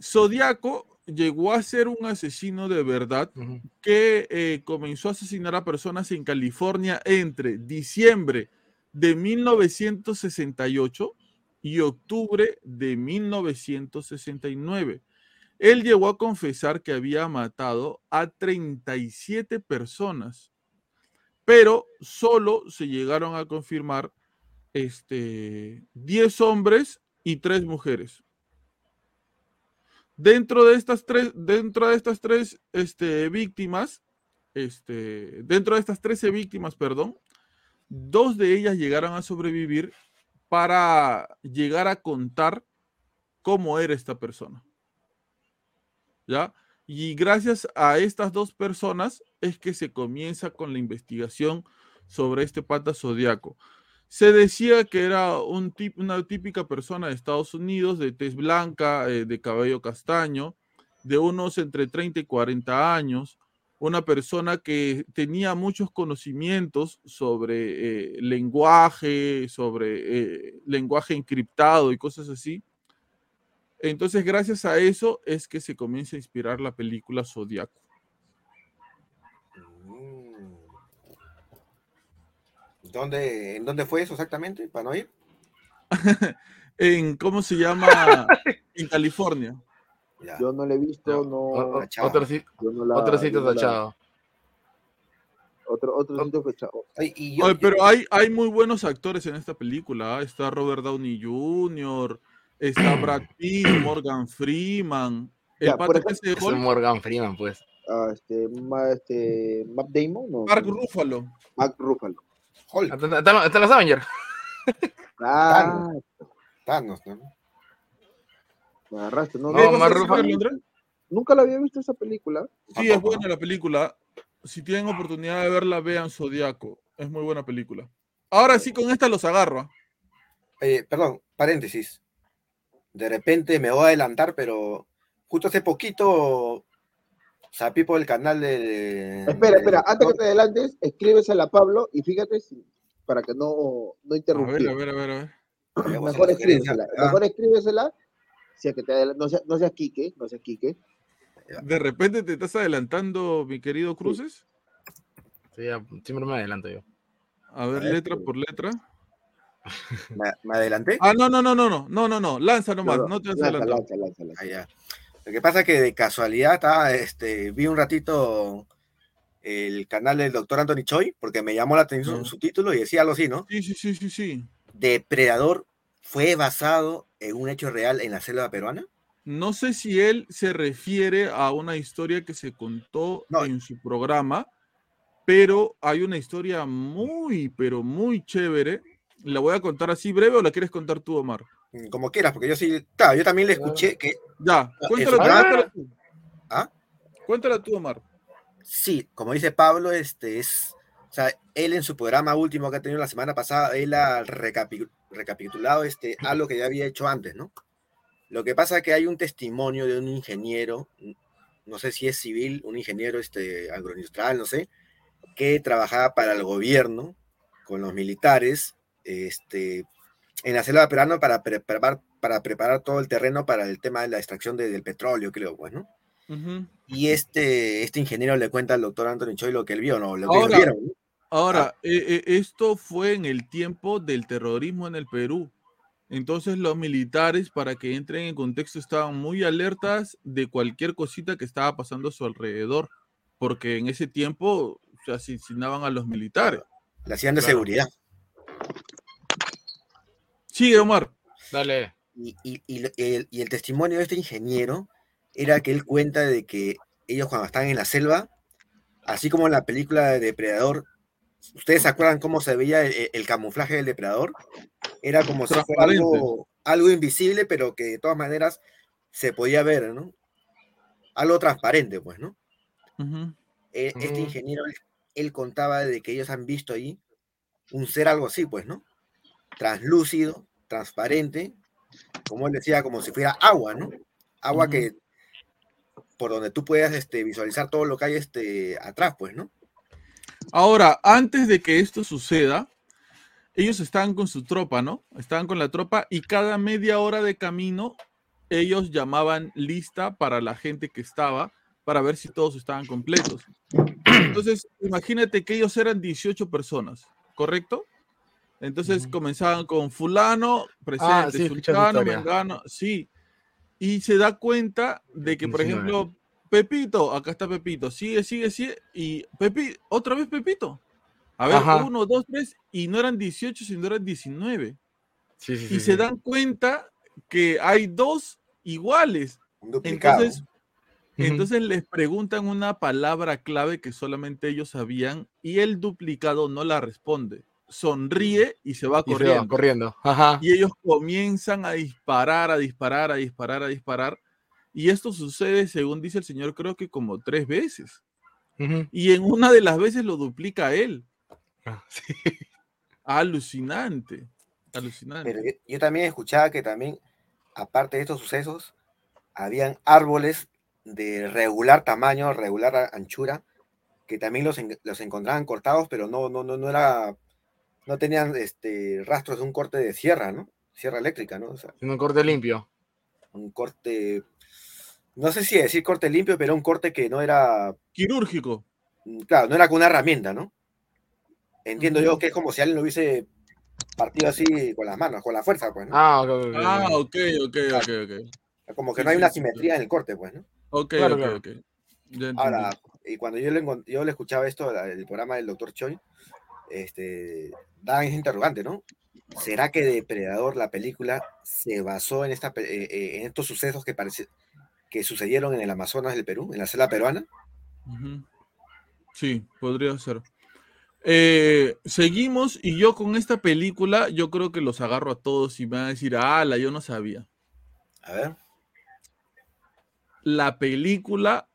Zodíaco llegó a ser un asesino de verdad uh -huh. que eh, comenzó a asesinar a personas en California entre diciembre de 1968 y octubre de 1969. Él llegó a confesar que había matado a 37 personas, pero solo se llegaron a confirmar este, 10 hombres y 3 mujeres. Dentro de estas tres, dentro de estas tres este, víctimas, este, dentro de estas 13 víctimas, perdón, dos de ellas llegaron a sobrevivir para llegar a contar cómo era esta persona. ¿Ya? Y gracias a estas dos personas es que se comienza con la investigación sobre este pata zodiaco. Se decía que era una típica persona de Estados Unidos, de tez blanca, eh, de cabello castaño, de unos entre 30 y 40 años, una persona que tenía muchos conocimientos sobre eh, lenguaje, sobre eh, lenguaje encriptado y cosas así. Entonces, gracias a eso es que se comienza a inspirar la película Zodíaco. ¿Dónde, ¿En dónde fue eso exactamente? ¿Para no ir? [laughs] en, ¿cómo se llama? [laughs] en California. Ya. Yo no lo he visto, no. Otro, no la, otro sitio tachado. Otro, otro sitio Oye, pero hay, hay muy buenos actores en esta película. ¿eh? Está Robert Downey Jr., está [clears throat] Brad Pitt, Morgan Freeman. El Ya, pata ejemplo, ese de Hulk, Es Morgan Freeman, pues. Ah, este, ma- este, Matt Damon, no. Mark Ruffalo. Mark Ruffalo. Hulk, Están los Avengers. Ah, [laughs] Thanos, ¿no? me agarraste. No, No, ¿Qué no, cosa Mark dice Ruffalo. Carlos Andrés? nunca la había visto esa película. Sí, es buena la película. Si tienen oportunidad de verla, vean Zodíaco. Es muy buena película. Ahora sí, con esta los agarro. Eh, perdón, paréntesis. De repente me voy a adelantar, pero justo hace poquito sapí por el canal de. Espera, de- espera, antes que te adelantes, escríbesela a Pablo y fíjate si, para que no, no A ver, interrumpir. a ver, a ver, a ver. Vos Mejor escríbesela, Ah, mejor escríbesela, si es que te adel- no, sea, no seas Quique, no seas Quique. De repente te estás adelantando, mi querido Cruces. Sí, ya, siempre me adelanto yo. A ver, A ver, letra por letra. ¿Me, me adelanté? Ah, no, no, no, no, no, no, no, no. Lanza nomás, No, no te vas lanza, lanza, lanza, lanza. Ah, ya. Lo que pasa es que de casualidad estaba, este, vi un ratito el canal del doctor Anthony Choi, porque me llamó la atención Ah. su título y decía algo así, ¿no? Sí, sí, sí, sí, sí. Depredador fue basado en un hecho real en la selva peruana. No sé si él se refiere a una historia que se contó No. en su programa, pero hay una historia muy, pero muy chévere. ¿La voy a contar así breve o la quieres contar tú, Omar? Como quieras, porque yo sí, claro, yo también le escuché que Ya, su tú. ¿Ah? Cuéntala tú, Omar. sí, como dice Pablo, este es, o sea, él en su programa último que ha tenido la semana pasada, él ha recapi- recapitulado este, algo que ya había hecho antes, ¿no? Lo que pasa es que hay un testimonio de un ingeniero, no sé si es civil, un ingeniero este, agroindustrial, no sé, que trabajaba para el gobierno con los militares este, en la selva peruana para preparar, para preparar todo el terreno para el tema de la extracción de- del petróleo, creo, pues, ¿no? Y este, este ingeniero le cuenta al doctor Anthony Choi lo que él vio, ¿no? Lo que Ahora- ellos vieron, ¿no? Ahora, eh, eh, esto fue en el tiempo del terrorismo en el Perú. Entonces los militares, para que entren en contexto, estaban muy alertas de cualquier cosita que estaba pasando a su alrededor, porque en ese tiempo se asesinaban a los militares. Le hacían de Claro. seguridad. Sigue, Omar. Dale. Y, y- y lo- el, y el testimonio de este ingeniero era que él cuenta de que ellos cuando están en la selva, así como en la película de Depredador, ¿ustedes se acuerdan cómo se veía el, el camuflaje del depredador? Era como si fuera algo, algo invisible, pero que de todas maneras se podía ver, ¿no? Algo transparente, pues, ¿no? Eh, este ingeniero, él, él contaba de que ellos han visto ahí un ser algo así, pues, ¿no? Translúcido, transparente, como él decía, como si fuera agua, ¿no? Agua que por donde tú puedas este, visualizar todo lo que hay este, atrás, pues, ¿no? Ahora, antes de que esto suceda, ellos estaban con su tropa, ¿no? Estaban con la tropa y cada media hora de camino ellos llamaban lista para la gente que estaba para ver si todos estaban completos. Entonces, imagínate que ellos eran 18 personas, ¿correcto? Entonces Ujú. comenzaban con fulano, presente, Ah, sí, escuché esa sultano, historia. mengano, sí. Y se da cuenta de que, por 19. ejemplo, Pepito, acá está Pepito, sigue, sigue, sigue, y Pepi, otra vez Pepito. A ver, Ajá. uno, dos, tres, y no eran 18, sino eran 19. Sí, sí, Y sí, se sí. dan cuenta que hay dos iguales. Un duplicado. Entonces, entonces les preguntan una palabra clave que solamente ellos sabían y el duplicado no la responde. Sonríe y se va Y se va corriendo. corriendo. Ajá. Y ellos comienzan a disparar, a disparar, a disparar, a disparar. Y esto sucede, según dice el señor, creo que como tres veces. Ujú. Y en una de las veces lo duplica él. Ah, [laughs] sí. Alucinante. Alucinante. Pero yo, yo también escuchaba que también, aparte de estos sucesos, habían árboles de regular tamaño, regular anchura, que también los, en- los encontraban cortados, pero no, no, no, no era, no tenían este, rastros de un corte de sierra, ¿no? Sierra eléctrica, ¿no? O sea, un corte limpio. un corte, no sé si decir corte limpio, pero un corte que no era, Quirúrgico. mm, claro, no era con una herramienta, ¿no? Entiendo yo que es como si alguien lo hubiese partido así con las manos, con la fuerza, pues, ¿no? Ah, ok, ok, ok, Ah, ok. ok, ok, ok, ok. Como que sí, no hay sí, una sí, simetría en el corte, pues, ¿no? Ok, Claro, ok, claro. Ahora, y cuando yo le, yo le escuchaba esto, el programa del doctor Choi, este, daban ese interrogante, ¿no? ¿Será que Depredador, la película, se basó en, esta, eh, eh, en estos sucesos que, parece, que sucedieron en el Amazonas del Perú, en la selva peruana? Sí, podría ser. Eh, seguimos y yo con esta película, yo creo que los agarro a todos y me van a decir, ala, yo no sabía. A ver. La película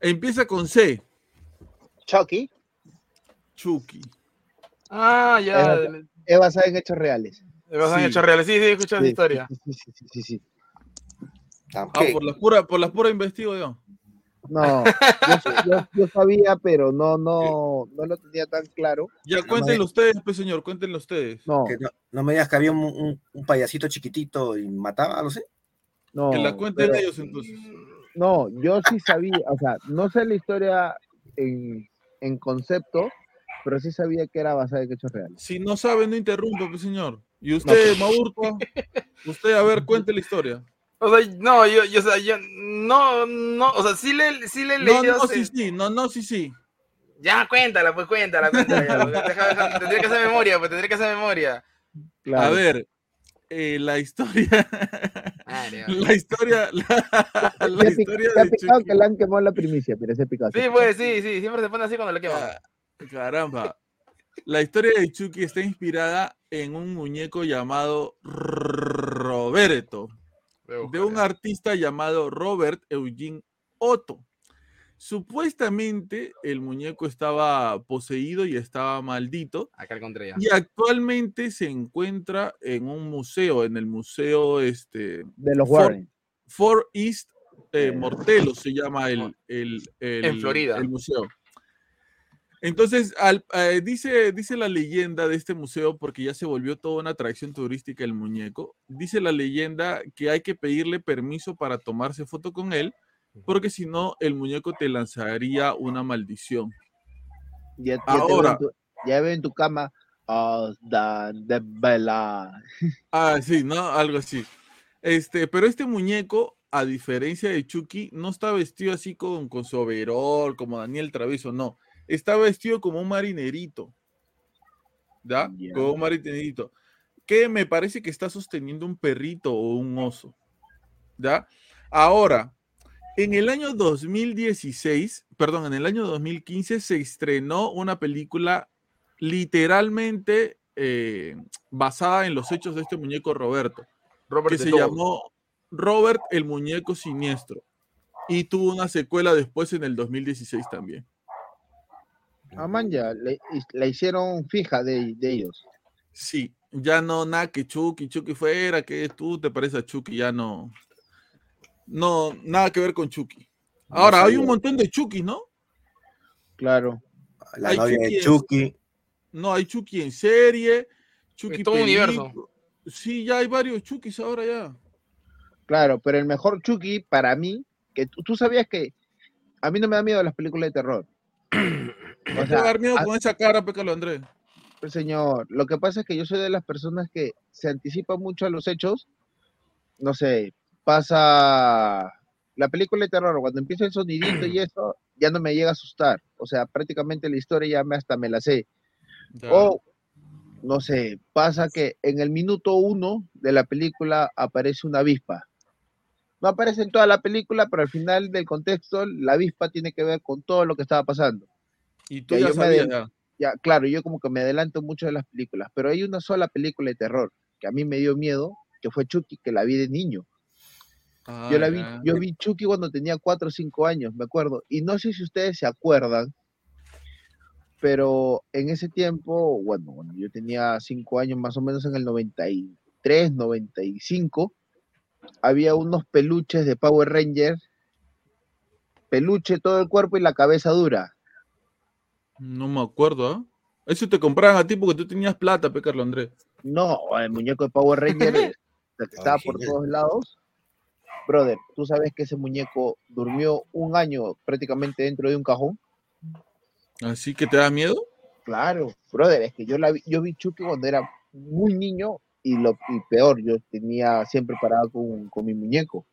empieza con C, Chucky Chucky. Ah, ya. Es basada en hechos reales. Le pasan sí. hechos reales. Sí, sí, he escuchado Sí, historia. Sí, sí, sí, sí, sí. Ah, Ah, por las puras, por las puras investigo yo. No, yo, yo- yo sabía, pero no, no, no lo tenía tan claro. Ya cuéntenlo ustedes, pues señor, cuéntenlo ustedes. No, Que no, no me digas que había un, un- un payasito chiquitito y mataba, no sé. no. que la cuenten pero- ellos entonces. No, yo sí sabía, o sea, no sé la historia en, en concepto, pero sí sabía que era basada en hechos reales. Si no sabe, no interrumpa, pues señor. Y usted, Maurto, [laughs] usted, a ver, cuente la historia. O sea, no, yo, yo, o sea, yo, no, no, o sea, sí le, sí le he No, leído no, hace- sí, sí, no, no, sí, sí. Ya, cuéntala, pues cuéntala, cuéntala. ya, pues, deja- deja- tendría que hacer memoria, pues tendría que hacer memoria. A ver, eh, la historia, Ah, [laughs] la historia, la, historia se ha de picado Chucky. que le han quemado la primicia, pero se ha picado. Sí, pues, sí, sí, siempre se pone así cuando le queman. Caramba. La historia de Chucky está inspirada en un muñeco llamado Roberto, de un artista llamado Robert Eugene Otto. Supuestamente el muñeco estaba poseído y estaba maldito Acá encontré ya. y actualmente se encuentra en un museo, en el museo este, De los For- Warren. For East eh, Eh. Mortelo se llama el, el- el- En Florida. el museo. Entonces, al- eh, dice, dice la leyenda de este museo, porque ya se volvió toda una atracción turística el muñeco, dice la leyenda que hay que pedirle permiso para tomarse foto con él, porque si no, el muñeco te lanzaría una maldición. Ya, ya te veo Ahora. tu- ya veo en tu cama. "Oh, de vela". [laughs] Ah, sí, ¿no? Algo así. Este, pero este muñeco, a diferencia de Chucky, no está vestido así con, con su overol, como Daniel Travieso, no. Está vestido como un marinerito. ¿Ya? Ya. Como un marinerito. Que me parece que está sosteniendo un perrito o un oso. ¿Ya? Ahora, en el año 2016, perdón, en el año 2015 se estrenó una película literalmente eh, basada en los hechos de este muñeco Roberto, Robert que se llamó Robert el Muñeco Siniestro. Y tuvo una secuela después en el 2016 también. Man, ya, le- la hicieron fija de, de ellos. Sí, ya no nada que Chucky, Chucky fuera, que tú te pareces a Chucky, ya no. No, nada que ver con Chucky. No Ahora, hay un montón de Chucky, ¿no? Claro. La Hay novia Chucky de en-. No, hay Chucky en serie, Chucky todo un universo. Sí, ya hay varios Chuckys ahora ya. Claro, pero el mejor Chucky para mí, que tú, tú sabías que a mí no me da miedo las películas de terror. [clears throat] O Te dar miedo con esa cara, Pécalo Andrés. Pues, señor, lo que pasa es que yo soy de las personas que se anticipan mucho a los hechos. No sé, pasa la película de terror, cuando empieza el sonidito y [clears throat] eso, ya no me llega a asustar. O sea, prácticamente la historia ya me hasta me la sé. Ya. O, no sé, pasa que en el minuto uno de la película aparece una avispa. No aparece en toda la película, pero al final del contexto, la avispa tiene que ver con todo lo que estaba pasando. Y tú ya sabías, adel- ya. Ya, claro, yo como que me adelanto mucho de las películas, pero hay una sola película de terror que a mí me dio miedo, que fue Chucky, que la vi de niño. yo Ah, la vi, ya. yo vi Chucky cuando tenía 4 o 5 años, me acuerdo. Y no sé si ustedes se acuerdan, pero en ese tiempo, bueno, bueno, yo tenía 5 años más o menos en el 93, 95, había unos peluches de Power Ranger, peluche todo el cuerpo y la cabeza dura. No me acuerdo, ¿ah? Eso te compraban a ti porque tú tenías plata, Pécalo Andrés. No, el muñeco de Power Ranger, [laughs] el que estaba por todos lados. Brother, tú sabes que ese muñeco durmió un año prácticamente dentro de un cajón. Así que te da miedo. Claro, brother, es que yo la vi, yo vi Chucky cuando era muy niño y lo y peor, yo tenía siempre parado con, con mi muñeco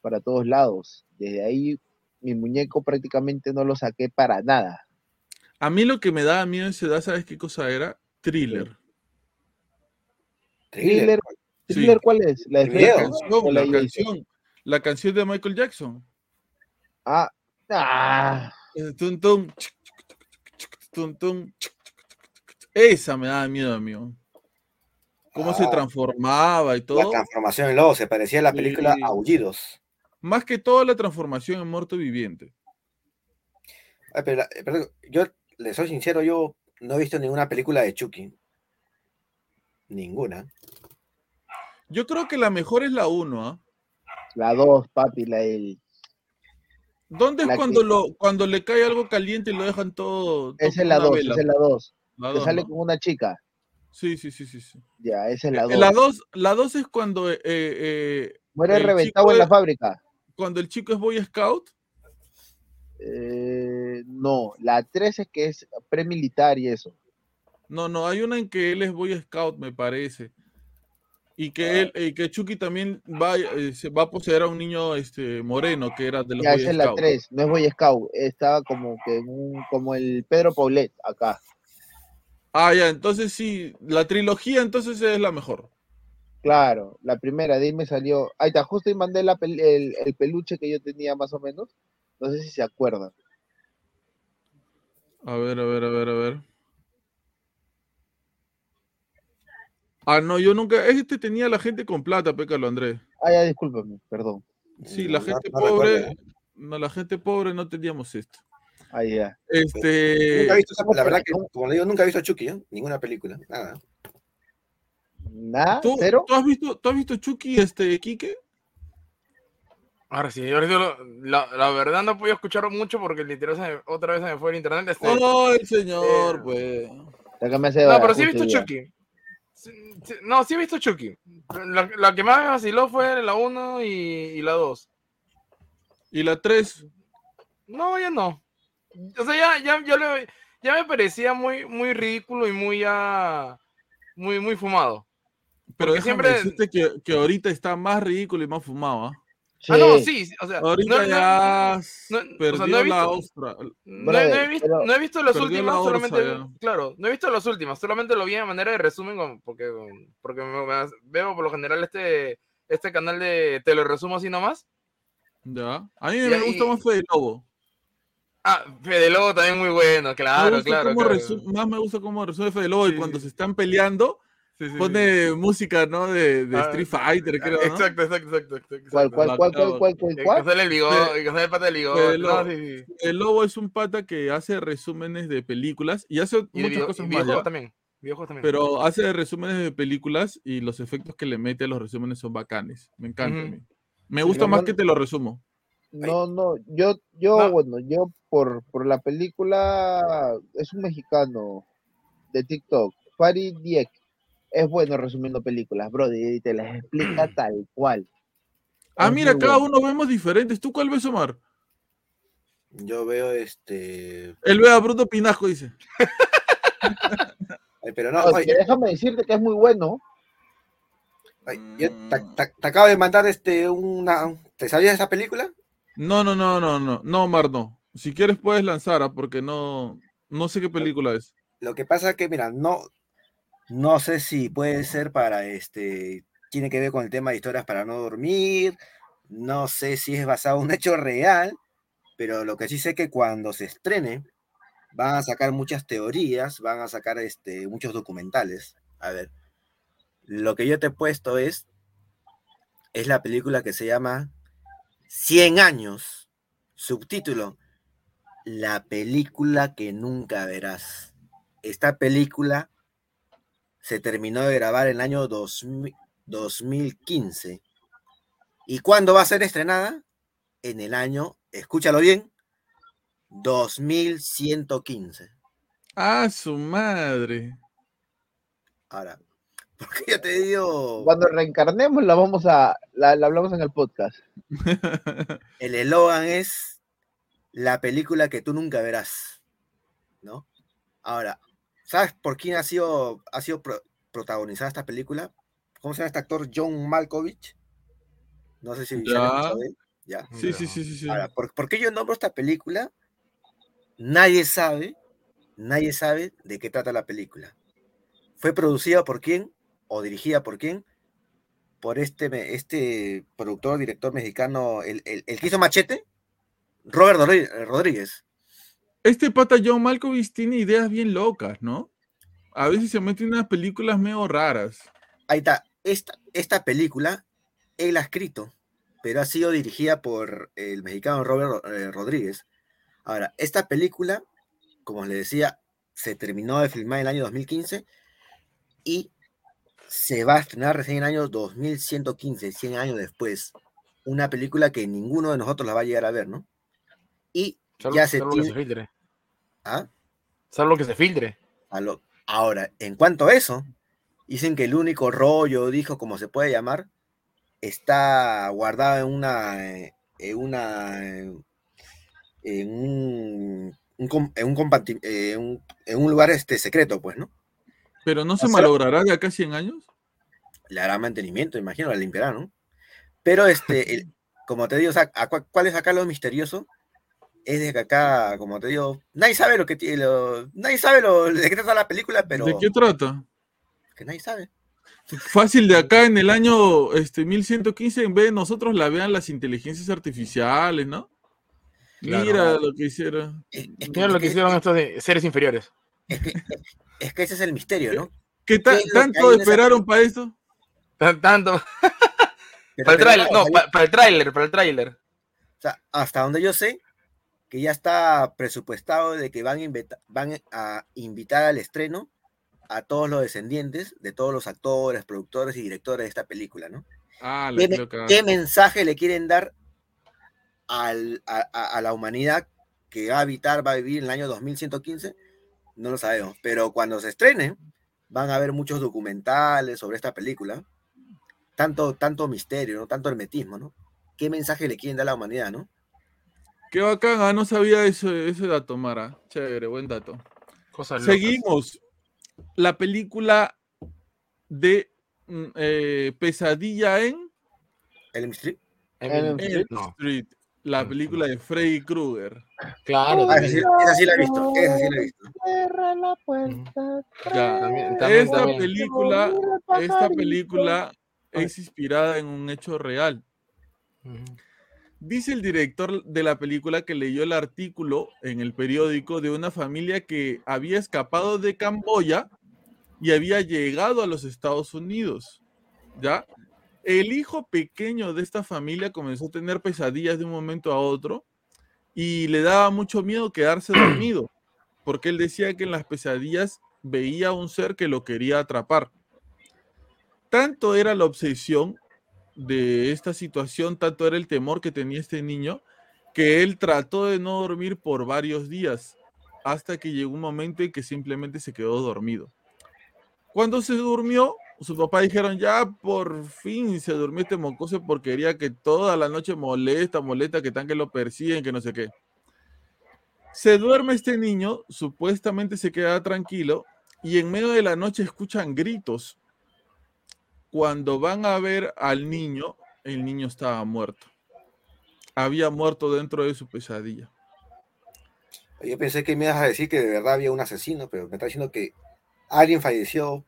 para todos lados. Desde ahí mi muñeco prácticamente no lo saqué para nada. A mí lo que me daba miedo en esa edad, ¿sabes qué cosa era? Thriller. Thriller, Sí. thriller ¿cuál es? La de. La canción, la canción, la canción de Michael Jackson. Ah, ah, Eh, tum, tum. Esa me daba miedo, amigo. Cómo se Ah. transformaba y La todo. transformación en lobo se parecía a la película Sí. Aullidos. Más que todo la transformación en muerto viviente. Ay, pero la- pero yo le soy sincero, yo no he visto ninguna película de Chucky. Ninguna. Yo creo que la mejor es la 1, ¿ah? la 2, papi, la del ¿Dónde es La cuando, que- lo, cuando le cae algo caliente y lo dejan todo? todo Esa es la una 2, vela? esa es la 2. La Que dos, sale ¿no? con una chica. Sí, sí, sí, sí. sí. Ya, esa es la Eh, 2. La 2 la dos es cuando, eh, eh, Muere el reventado en la es- fábrica. cuando el chico es Boy Scout. Eh, no, la 3 es que es premilitar y eso. No, no, hay una en que él es Boy Scout, me parece. Y que él, y que Chucky también va, eh, se va a poseer a un niño este moreno que era de los Ya, Boy esa es la Scouts. 3, no es Boy Scout, estaba como que un, como el Pedro Paulet acá. Ah, ya, entonces sí, la trilogía entonces es la mejor. Claro, la primera de ahí me salió. Ahí está, justo ahí mandé la pel- el, el peluche que yo tenía más o menos. No sé si se acuerdan. A ver, a ver, a ver, a ver. Ah, no, yo nunca. Este tenía la gente con plata, pécalo, Andrés. Ah, ya, discúlpame, perdón. Sí, la no- gente no pobre. recuerdo. No, la gente pobre no teníamos esto. Ah, ya. Este. Nunca he visto esa- ¿cómo la verdad que, como le digo, nunca he visto Chucky, ¿eh? Ninguna película, nada. ¿Nada? ¿Tú, ¿Cero? tú has visto, ¿Tú has visto Chucky, este, Quique? Ahora sí, ahora sí, lo- la, la verdad no pude escuchar mucho porque literal me- otra vez se me fue el internet. este- ¡Oh, el señor, eh, pues! Acá me hace no, pero sí he visto ya. Chucky. Sí, sí, no, sí he visto Chucky. La, la que más me vaciló fue la 1 y, y la 2. Y la 3, No, ya no. O sea, ya, ya, ya, le- ya me parecía muy, muy ridículo y muy ya. Muy, muy fumado. pero déjame siempre- decirte que, que ahorita está más ridículo y más fumado, ¿ah? Ah, no, Sí, sí, o sea. Ahorita no- no- ya no- o sea, no he la visto- ostra. No, he- Brother, no he visto, pero- no he visto las últimas, la orza solamente, ya. claro, no he visto las últimas, solamente lo vi de manera de resumen porque, porque me- me- veo por lo general este, este canal de te lo resumo así nomás. Ya. A mí me gusta más Fede Lobo. Ah, Fede Lobo también muy bueno, claro, claro. claro. más me gusta cómo resume Fede Lobo y cuando se están peleando Sí, sí, sí. pone música, ¿no? De, de Ah, Street Fighter, creo, ¿no? Exacto, exacto, exacto. exacto, ¿Cuál, exacto. cuál, cuál, cuál, cuál, cuál, Que- cuál? Que sale el bigote, que sale el pata del bigote. Fede No, Lobo. sí, sí. El Lobo es un pata que hace resúmenes de películas y hace Y muchas video- cosas y más, también. Pero hace resúmenes de películas y los efectos que le mete a los resúmenes son bacanes. Me encanta a Ujú. mí. Me gusta no, más no, que te lo resumo. No, no, yo, yo, No. bueno, yo por, por la película, es un mexicano de TikTok, Farid Diek, es bueno resumiendo películas, bro, y te las explica [clears throat] tal cual. Ah, Es mira, cada bueno. uno vemos diferentes. ¿Tú cuál ves, Omar? Yo veo este. Él ve a Bruto Pinasco, dice. [laughs] Ay, pero no, Oye, déjame decirte que es muy bueno. ay, yo te, te- te acabo de mandar este una. ¿Te sabías de esa película? No, no, no, no, no. No, Omar, no. Si quieres puedes lanzar, ¿ah? porque no, no sé qué película es. Lo que pasa que, mira, no, no sé si puede ser para este. Tiene que ver con el tema de historias para no dormir. No sé si es basado en un hecho real. Pero lo que sí sé que cuando se estrene, van a sacar muchas teorías, van a sacar este, muchos documentales. A ver, lo que yo te he puesto es, es la película que se llama 100 años, subtítulo, la película que nunca verás. Esta película se terminó de grabar en el año 2000 2015. ¿Y cuándo va a ser estrenada? En el año, escúchalo bien, 2115. Ah, su madre. Ahora, [laughs] porque yo te digo, Cuando reencarnemos la vamos a, la, la hablamos en el podcast. [laughs] el eslogan es la película que tú nunca verás, ¿no? Ahora, ¿sabes por quién ha sido, ha sido pro- protagonizada esta película? ¿Cómo se llama este actor? John Malkovich. No sé si ya, Ya. han escuchado de él. Ya. Sí, sí, sí, sí, sí. Ahora, ¿por, por qué yo nombro esta película? Nadie sabe, nadie sabe de qué trata la película. ¿Fue producida por quién? ¿O dirigida por quién? Por este, me- este productor, director mexicano, el, el- el que hizo Machete, Robert Rodríguez. Este pata John Malkovich tiene ideas bien locas, ¿no? A veces se mete en unas películas medio raras. Ahí está, esta, esta película, él ha escrito, pero ha sido dirigida por el mexicano Robert eh, Rodríguez. Ahora, esta película, como les decía, se terminó de filmar en el año 2015 y se va a estrenar recién en el año 2115, 100 años después. Una película que ninguno de nosotros la va a llegar a ver, ¿no? Y Salvo, ya se salvo que se filtre. ¿Ah? Salvo que se filtre. A lo- Ahora, en cuanto a eso, dicen que el único rollo, dijo como se puede llamar, está guardado en una, eh, en una, eh, en un, un com- en un, comparti- eh, un- en un lugar este secreto, pues, ¿no? Pero no se O sea- malogrará de acá a 100 años. le hará mantenimiento, imagino, la limpiará, ¿no? Pero este, el- como te digo, o sea, ¿cuál es acá lo misterioso? Es de que acá, como te digo, nadie sabe lo que tiene, lo- nadie sabe lo, de qué trata la película, pero ¿De qué trata? que nadie sabe. Fácil de acá en el año este, 1115, en vez de nosotros la vean las inteligencias artificiales, ¿no? Claro. Mira lo que hicieron. Es, es Mira lo que es hicieron estos de- seres inferiores. es que, es que ese es el misterio, ¿no? ¿Qué ta- ¿Qué es lo que tanto en esa esperaron para esto? Tan- Tanto. [laughs] Para el tráiler, no, no, o sea, pa- para el tráiler, para el tráiler. O sea, hasta donde yo sé, que ya está presupuestado de que van a, invita- van a invitar al estreno a todos los descendientes de todos los actores, productores y directores de esta película, ¿no? Ah, ¿Qué, la me- qué mensaje le quieren dar al- a, a- a la humanidad que va a habitar, va a vivir en el año 2115? No lo sabemos, pero cuando se estrene, van a haber muchos documentales sobre esta película. Tanto, tanto misterio, ¿no? Tanto hermetismo, ¿no? ¿Qué mensaje le quieren dar a la humanidad, no? Qué bacán, ah, no sabía eso, ese dato, Mara. Chévere, buen dato. Cosas locas. Seguimos. La película de mm, eh, Pesadilla en El Street. Elm Elm No. Street, la película de Freddy Krueger. Claro, Ah, esa, sí, también. esa sí la he visto, esa sí la he visto. Cierra la puerta. Ya. También- también- Esta también. película, esta película es inspirada en un hecho real. Ujú. Dice el director de la película que leyó el artículo en el periódico de una familia que había escapado de Camboya y había llegado a los Estados Unidos. ¿Ya? El hijo pequeño de esta familia comenzó a tener pesadillas de un momento a otro y le daba mucho miedo quedarse dormido, [clears throat] porque él decía que en las pesadillas veía un ser que lo quería atrapar. Tanto era la obsesión de esta situación, tanto era el temor que tenía este niño, que él trató de no dormir por varios días, hasta que llegó un momento en que simplemente se quedó dormido. Cuando se durmió, su papá dijeron, ya por fin se durmió este mocoso de porquería que toda la noche molesta, molesta, que tan que lo persiguen, que no sé qué. Se duerme este niño, supuestamente se queda tranquilo, y en medio de la noche escuchan gritos. Cuando van a ver al niño, el niño estaba muerto. Había muerto dentro de su pesadilla. Yo pensé que me ibas a decir que de verdad había un asesino, pero me está diciendo que alguien falleció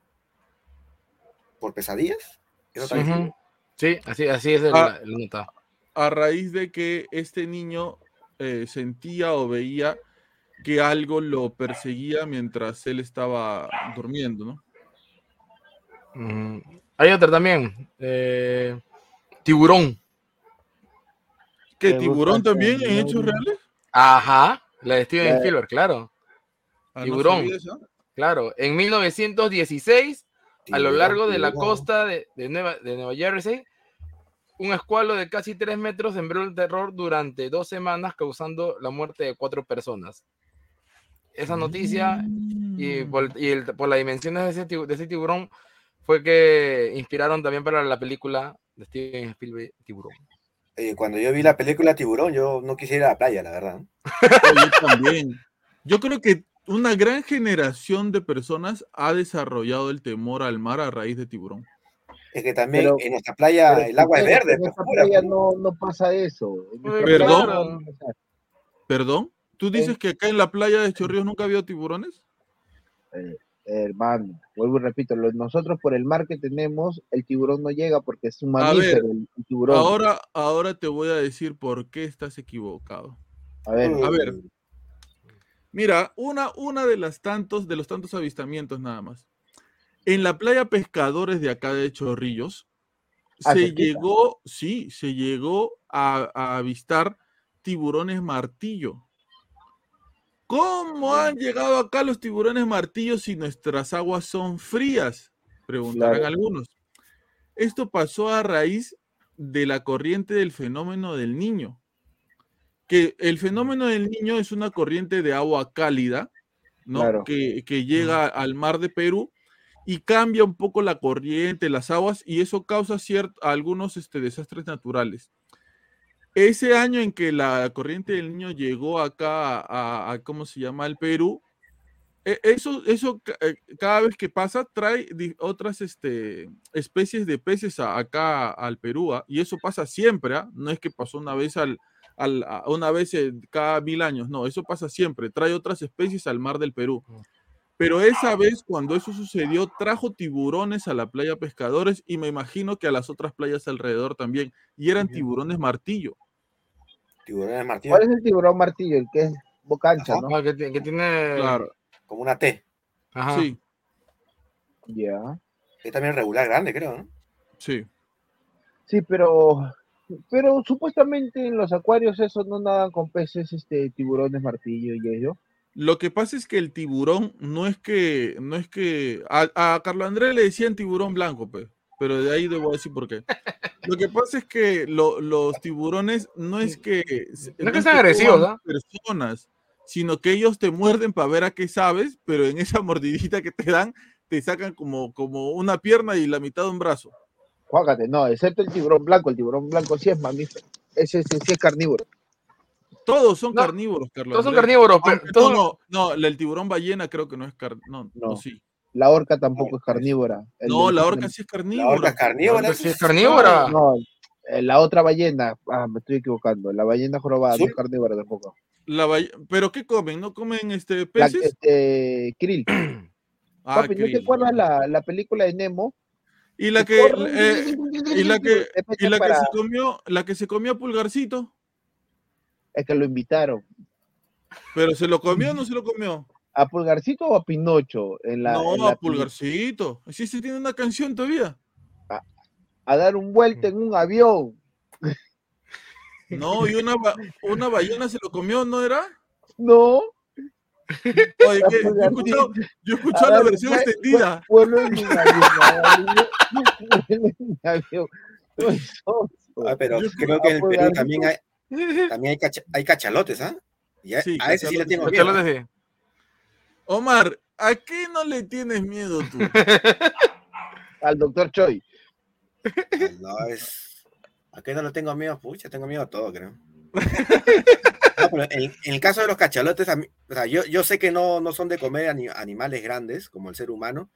por pesadillas. ¿Eso está Ujú. diciendo? Sí, así, así es el, Ah. el nota. A raíz de que este niño eh, sentía o veía que algo lo perseguía mientras él estaba durmiendo, ¿no? Ujú. Hay otra también. eh, tiburón. ¿Qué Me tiburón también que en hechos reales? Ajá. La de Steven La- Spielberg, claro. Ah, Tiburón. Claro. En 1916, a lo Tiburón, largo de la tiburón. costa de, de Nueva, de Nueva Jersey, un escualo de casi 3 metros sembró el terror durante dos semanas, causando la muerte de cuatro personas. Esa noticia y, Mm. por, y el- por las dimensiones de ese, de ese tiburón fue que inspiraron también para la película de Steven Spielberg, Tiburón. Eh, cuando yo vi la película Tiburón, yo no quisiera ir a la playa, la verdad. [laughs] Yo también. Yo creo que una gran generación de personas ha desarrollado el temor al mar a raíz de tiburón. Es que también Pero- en nuestra playa el agua es verde. En pues, esta pura, playa no, no pasa eso. Perdón. playa no pasa. ¿Perdón? ¿Tú dices que acá en la playa de Chorrillos nunca ha habido tiburones? Eh, hermano, vuelvo y repito, nosotros por el mar que tenemos, el tiburón no llega porque es un A ver, mamífero el, tiburón. Ahora, ahora te voy a decir por qué estás equivocado. a ver, a ver. Mira, una, una de las tantos, de los tantos avistamientos nada más. En la playa Pescadores de acá de Chorrillos, Ah, se llegó, sí, se llegó a, a avistar tiburones martillo. ¿Cómo han llegado acá los tiburones martillo si nuestras aguas son frías? Preguntarán Claro. algunos. Esto pasó a raíz de la corriente del fenómeno del niño. Que el fenómeno del niño es una corriente de agua cálida, ¿no? Claro. Que, que llega al mar de Perú y cambia un poco la corriente, las aguas, y eso causa ciert- algunos este, desastres naturales. Ese año en que la corriente del niño llegó acá a, a- ¿cómo se llama?, al Perú, e- eso, eso eh, cada vez que pasa trae otras este, especies de peces a- acá al Perú, ¿ah? y eso pasa siempre, ¿ah? no es que pasó una vez al, al- a- una vez cada mil años, no, eso pasa siempre, trae otras especies al mar del Perú. Pero esa vez, cuando eso sucedió, trajo tiburones a la playa pescadores y me imagino que a las otras playas alrededor también, y eran tiburones martillo. Tiburones martillo, ¿Cuál es el tiburón martillo? El que es boca ancha, Ajá. ¿no? Ah, que, ti- que tiene. Claro, como una T. Ajá. sí, Ya. Es también regular grande, creo, ¿no? sí. Sí, pero pero supuestamente en los acuarios esos no nadan con peces, este, tiburones martillo y ello. Lo que pasa es que el tiburón no es que, no es que, a, a Carlos Andrés le decían tiburón blanco, pues, pero de ahí debo decir por qué. Lo que pasa es que lo- los tiburones no es que, No es que sean agresivos, ¿ah? personas, sino que ellos te muerden para ver a qué sabes, pero en esa [laughs] mordidita que te dan, te sacan como, como una pierna y la mitad de un brazo. Juágate, no, excepto el tiburón blanco. El tiburón blanco sí es mamífero. Ese, ese sí es carnívoro. Todos son No, carnívoros, Carlos. Todos son carnívoros, pero. Todos- No, no, no, el tiburón ballena creo que no es carnívoro. No, no, No. sí. La orca tampoco es carnívora. El No, la orca sí es La carnívora. orca es carnívora. Orca sí es carnívora. No, eh, la otra ballena. Ah, me estoy equivocando. La ballena jorobada no es carnívora tampoco. La balle- ¿Pero qué comen? ¿No comen este La, peces? este, krill. [clears throat] Ah, Papi, ¿no te acuerdas la, la película de Nemo? Y la que, eh, y la que, [laughs] y la que para- se comió, la que se comió a Pulgarcito, Es que lo invitaron. pero se lo comió o no se lo comió. ¿A Pulgarcito o a Pinocho? En la, no, en la a Pulgarcito. Sí, se tiene una canción todavía. a dar un vuelta en un avión. No, y una, una ballena se lo comió, ¿no era? No. Oye. Yo he escuchado, Pulgarcito, yo he a escuchado la versión extendida. Vuelo en un avión. [laughs] en un. Ah, pero creo que en el Perú Pulgarcito. también hay, también hay, cacha- hay cachalotes, ¿ah? A, Sí, a ese sí le cachalotes. tengo miedo. Omar, ¿a qué no le tienes miedo tú? [laughs] Al doctor Choi. No, es. ¿A qué no le tengo miedo? Pucha, tengo miedo a todo, creo. No, pero en, en el caso de los cachalotes, a mí- o sea, yo, yo sé que no, no son de comer ani- animales grandes como el ser humano,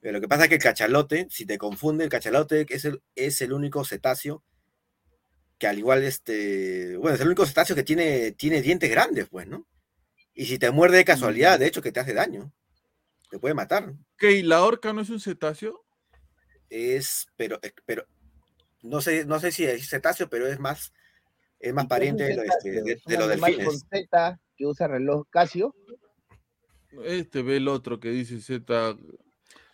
pero lo que pasa es que el cachalote, si te confunde, el cachalote es el, es el único cetáceo que al igual, este, bueno, es el único cetáceo que tiene, tiene dientes grandes, pues, ¿no? Y si te muerde de casualidad, de hecho, que te hace daño, te puede matar. ¿Qué? ¿Y la orca no es un cetáceo? es, pero, eh, pero no sé, no sé si es cetáceo, pero es más, es más ¿Y qué es un pariente de, lo- este, de- de los delfines. Con Z que usa reloj Casio. Este ve el otro que dice Z.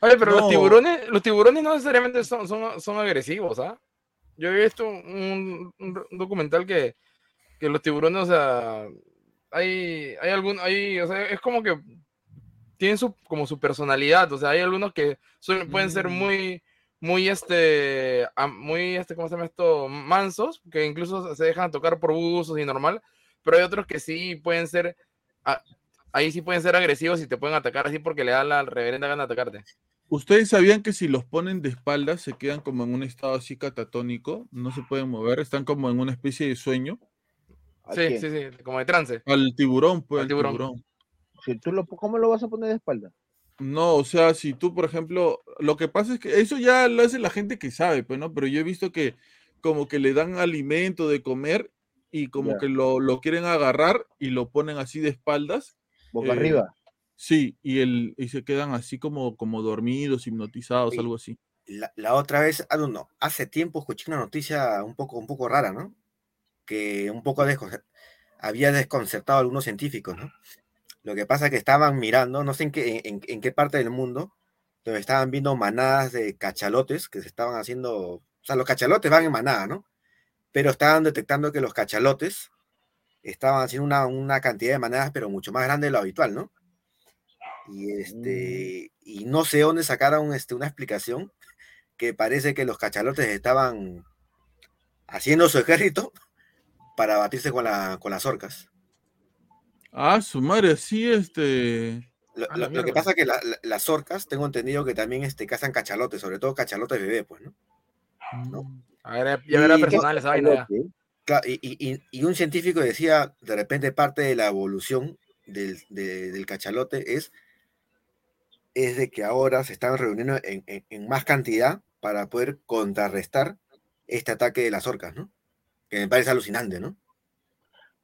Oye, pero No. los tiburones, los tiburones no necesariamente son, son, son agresivos, ¿ah? Yo he visto un, un documental que, que los tiburones, o sea, hay, hay algún, hay, o sea, es como que tienen su, como su personalidad, o sea, hay algunos que suelen- pueden ser Mm. muy, muy, este, muy, este, ¿cómo se llama esto? Mansos, que incluso se dejan tocar por buzos y normal, pero hay otros que sí pueden ser, ah, ahí sí pueden ser agresivos y te pueden atacar así porque le da la reverenda gana de atacarte. ¿Ustedes sabían que si los ponen de espaldas se quedan como en un estado así catatónico? No se pueden mover, están como en una especie de sueño. ¿A Sí, quién? sí, sí, como de trance. Al tiburón, pues, Al tiburón. tiburón. Si tú lo, ¿Cómo lo vas a poner de espalda? No, o sea, si tú, por ejemplo, lo que pasa es que eso ya lo hace la gente que sabe, pues, ¿no? Pero yo he visto que como que le dan alimento de comer y como que lo, lo quieren agarrar y lo ponen así de espaldas. Boca Eh, arriba. Sí, y, el, y se quedan así como, como dormidos, hipnotizados, Sí. algo así. La, la otra vez, ah, no, hace tiempo escuché una noticia un poco, un poco rara, ¿no? Que un poco había desconcertado a algunos científicos, ¿no? Lo que pasa es que estaban mirando, no sé en qué, en, en qué parte del mundo, donde estaban viendo manadas de cachalotes que se estaban haciendo, o sea, los cachalotes van en manada, ¿no? Pero estaban detectando que los cachalotes estaban haciendo una, una cantidad de manadas, pero mucho más grande de lo habitual, ¿no? Y, este, y no sé dónde sacaron este, una explicación que parece que los cachalotes estaban haciendo su ejército para batirse con, la, con las orcas. Ah, su madre, así, este... Lo, A la lo- lo que pasa es que la- la- las orcas, tengo entendido que también este, cazan cachalotes, sobre todo cachalotes bebé, pues, ¿no? No. A ver, ya verá Y- personal esa vaina. y, y- y- y un científico decía, de repente parte de la evolución del, de- del cachalote es es de que ahora se están reuniendo en, en- en más cantidad para poder contrarrestar este ataque de las orcas, ¿no? Que me parece alucinante, ¿no?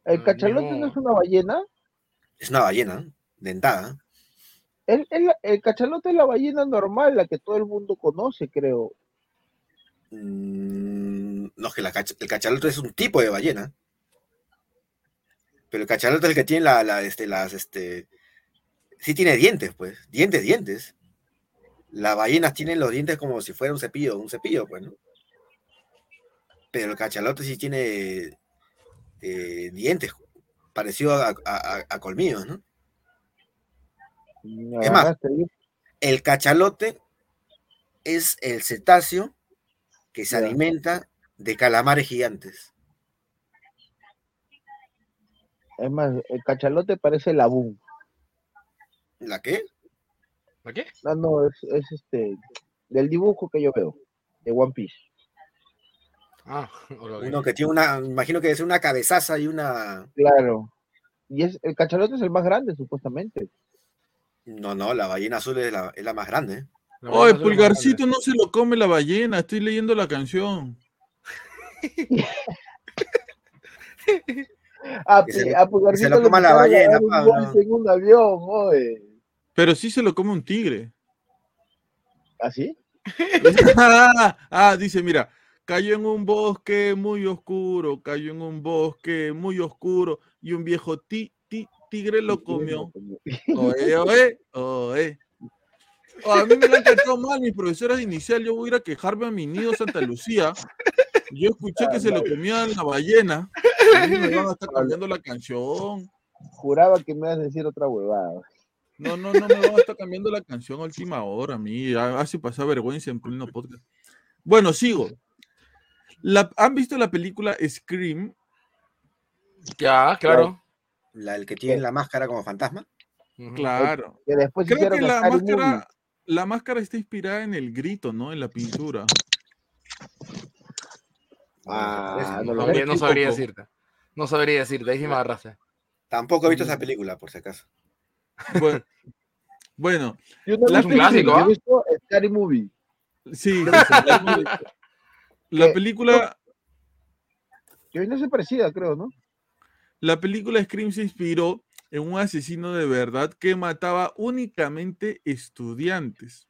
El Ah, cachalote no no. es una ballena. Es una ballena, dentada. El, el, el cachalote es la ballena normal, la que todo el mundo conoce, creo. Mm, no, es que la el cachalote es un tipo de ballena. Pero el cachalote es el que tiene la, la, este, las, este, sí tiene dientes, pues, dientes, dientes. Las ballenas tienen los dientes como si fuera un cepillo, un cepillo, pues, ¿no? Pero el cachalote sí tiene eh, dientes, parecido a, a- colmillos, ¿no? Me Es más. El cachalote es el cetáceo que se alimenta de calamares gigantes. Es más, el cachalote parece la boom. ¿La qué? ¿La qué? No, no, es, es este, del dibujo que yo veo, de One Piece. Ah. [laughs] Uno que tiene una, imagino que es una cabezaza y una. Claro. Y es, el cachalote es el más grande, supuestamente. No, no, la ballena azul es la, es la más grande. La azul es más Pulgarcito no se lo come la ballena. Estoy leyendo la canción. A, [laughs] Que se a Pulgarcito se lo le coma la ballena, Pablo. en un avión, oye. Pero sí se lo come un tigre. ¿Así? ah, [laughs] ah, dice, mira, cayó en un bosque muy oscuro, cayó en un bosque muy oscuro y un viejo ti, ti- tigre lo comió. Oe, oe, oe. Oh, a mí me lo han tratado mal mis profesoras de inicial. Yo voy a ir a quejarme a mi nido Santa Lucía. Yo escuché que se lo comían la ballena. A mí me van a estar cambiando la canción. Juraba que me ibas a decir otra huevada. No, no, no me van a estar cambiando la canción a última hora. A mí hace pasar vergüenza en pleno podcast. Bueno, sigo. La- ¿Han visto la película Scream? Ya, claro. La, el que tiene la máscara como fantasma. Claro. Que después Creo que la máscara, la máscara está inspirada en el grito, ¿no? En la pintura. Ah, Parece, no No no sabría decirte. No sabría decirte, ahí sí me agarraste. Tampoco he visto esa película, por si acaso. Bueno, bueno Yo no he La yo he visto Scary Movie. sí. La película, Que no se parecida, creo, ¿no? la película Scream se inspiró en un asesino de verdad que mataba únicamente estudiantes.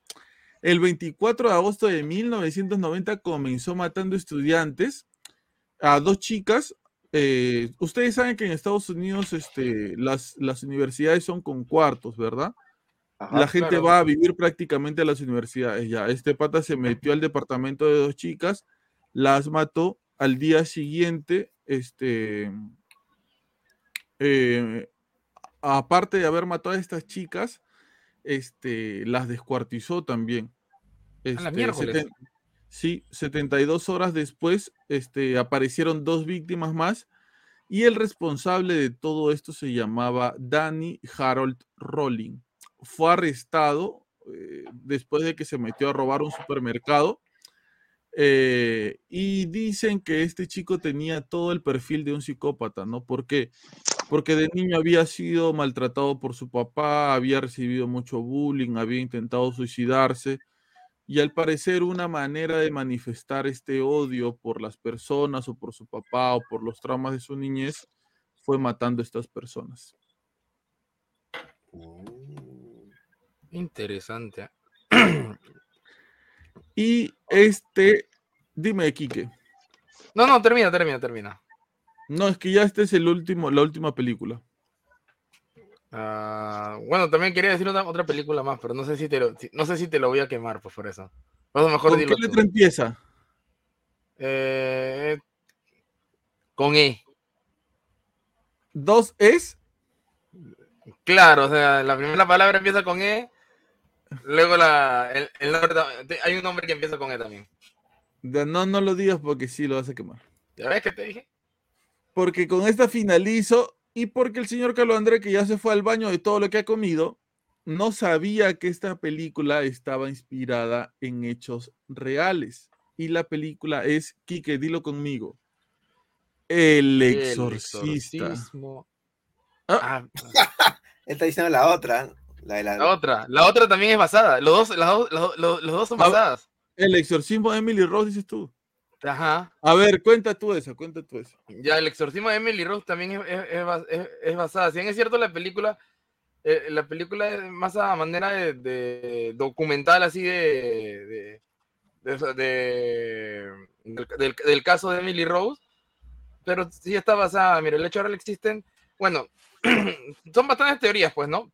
El 24 de agosto de 1990 comenzó matando estudiantes a dos chicas. eh, ustedes saben que en Estados Unidos este, las, las universidades son con cuartos, ¿verdad? Ajá. la gente claro. va a vivir prácticamente a las universidades ya. Este pata se metió al departamento de dos chicas, las mató al día siguiente, este, eh, aparte de haber matado a estas chicas, este, las descuartizó también. la Este, miércoles. seten- sí, 72 horas después, este, aparecieron dos víctimas más y el responsable de todo esto se llamaba Danny Harold Rolling fue arrestado eh, después de que se metió a robar un supermercado. Eh, y dicen que este chico tenía todo el perfil de un psicópata, ¿no? ¿Por qué? Porque de niño había sido maltratado por su papá, había recibido mucho bullying, había intentado suicidarse. Y al parecer una manera de manifestar este odio por las personas o por su papá o por los traumas de su niñez fue matando a estas personas. Interesante. [clears throat] Y este, dime, Quique. No, no, termina, termina, termina. No, es que ya este es el último, la última película. Ah, bueno, también quería decir una, otra película más, pero no sé si te lo, si- no sé si te lo voy a quemar, pues por eso. Pues mejor ¿Con qué tú. letra empieza? Eh, con E. Dos es. Claro, o sea, la primera palabra empieza con E. Luego la, el, el nombre hay un nombre que empieza con E también. de- No, no lo digas porque sí lo vas a quemar. ¿Ya ves que te dije? Porque con esta finalizo y porque el señor Carlos André, que ya se fue al baño de todo lo que ha comido, no sabía que esta película estaba inspirada en hechos reales. Y la película es, Quique, dilo conmigo. El exorcista. exorcismo. Ah. Ah, [laughs] Él está diciendo la otra. La, de la, La otra, la otra también es basada. Los dos, las dos- los, los dos son Ah, basadas. El exorcismo de Emily Rose, dices tú. Ajá. A ver, cuenta tú eso, cuenta tú eso. Ya, el exorcismo de Emily Rose también es, es- es es- basada. Si bien es cierto, la película, eh, la película es más a manera de, de documental, así de. de, de- de- del, del- del caso de Emily Rose, pero sí está basada. Mira, el hecho real existen. Bueno, [clears throat] son bastantes teorías, pues, ¿no?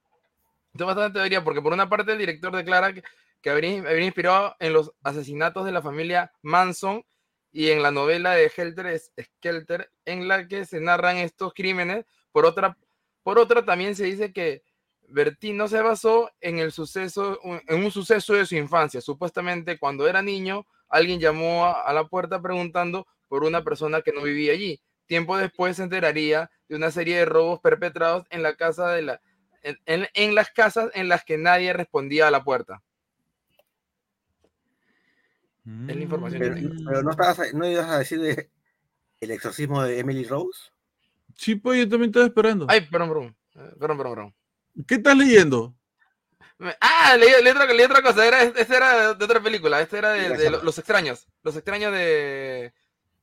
Son bastantes teorías, porque por una parte el director declara que, que habría, inspirado en los asesinatos de la familia Manson y en la novela de Helter Skelter, en la que se narran estos crímenes. Por otra, por otra también se dice que Bertino se basó en el suceso, en un suceso de su infancia. Supuestamente cuando era niño, alguien llamó a la puerta preguntando por una persona que no vivía allí. Tiempo después se enteraría de una serie de robos perpetrados en la casa de la, en, en- en las casas en las que nadie respondía a la puerta. Es la información que pero, tengo. pero no, estabas a- no ibas a decir de el exorcismo de Emily Rose. Sí, pues yo también estaba esperando. Ay, perdón, perdón. Eh, Perdón, perdón, perdón. ¿Qué estás leyendo? Ah, leí, leí otra, leí otra cosa. Era, este era de otra película. Este era de, de Los Extraños. Los Extraños de.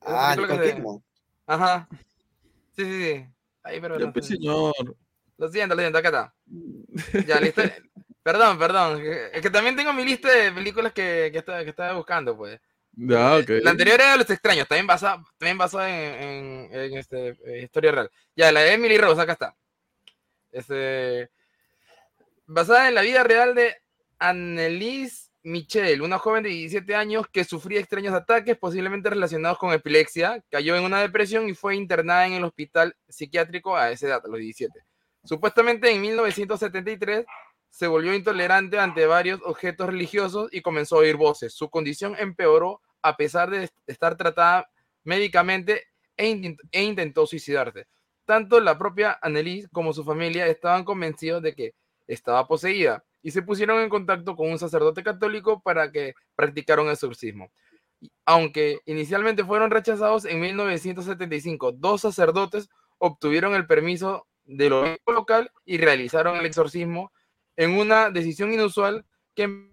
Ah, que Kidman. Ajá. Sí, sí, sí. Ahí, pero. Ya, no pues, señor. Lo siento, lo siento, acá está. [laughs] Ya, listo. perdón, perdón. Es que también tengo mi lista de películas que, que, estaba, que estaba buscando, pues. Ok. La anterior era Los Extraños, también basada, también basada en, en- en, este, eh, historia real. Ya, la de Emily Rose, acá está. Este, basada en la vida real de Annelise Michel, una joven de 17 años que sufría extraños ataques, posiblemente relacionados con epilepsia, cayó en una depresión y fue internada en el hospital psiquiátrico a esa edad, a los 17. Supuestamente en 1973 se volvió intolerante ante varios objetos religiosos y comenzó a oír voces. Su condición empeoró a pesar de estar tratada médicamente e, e intentó suicidarse. Tanto la propia Annelise como su familia estaban convencidos de que estaba poseída y se pusieron en contacto con un sacerdote católico para que practicara un exorcismo. Aunque inicialmente fueron rechazados en 1975, dos sacerdotes obtuvieron el permiso del obispo local y realizaron el exorcismo en una decisión inusual que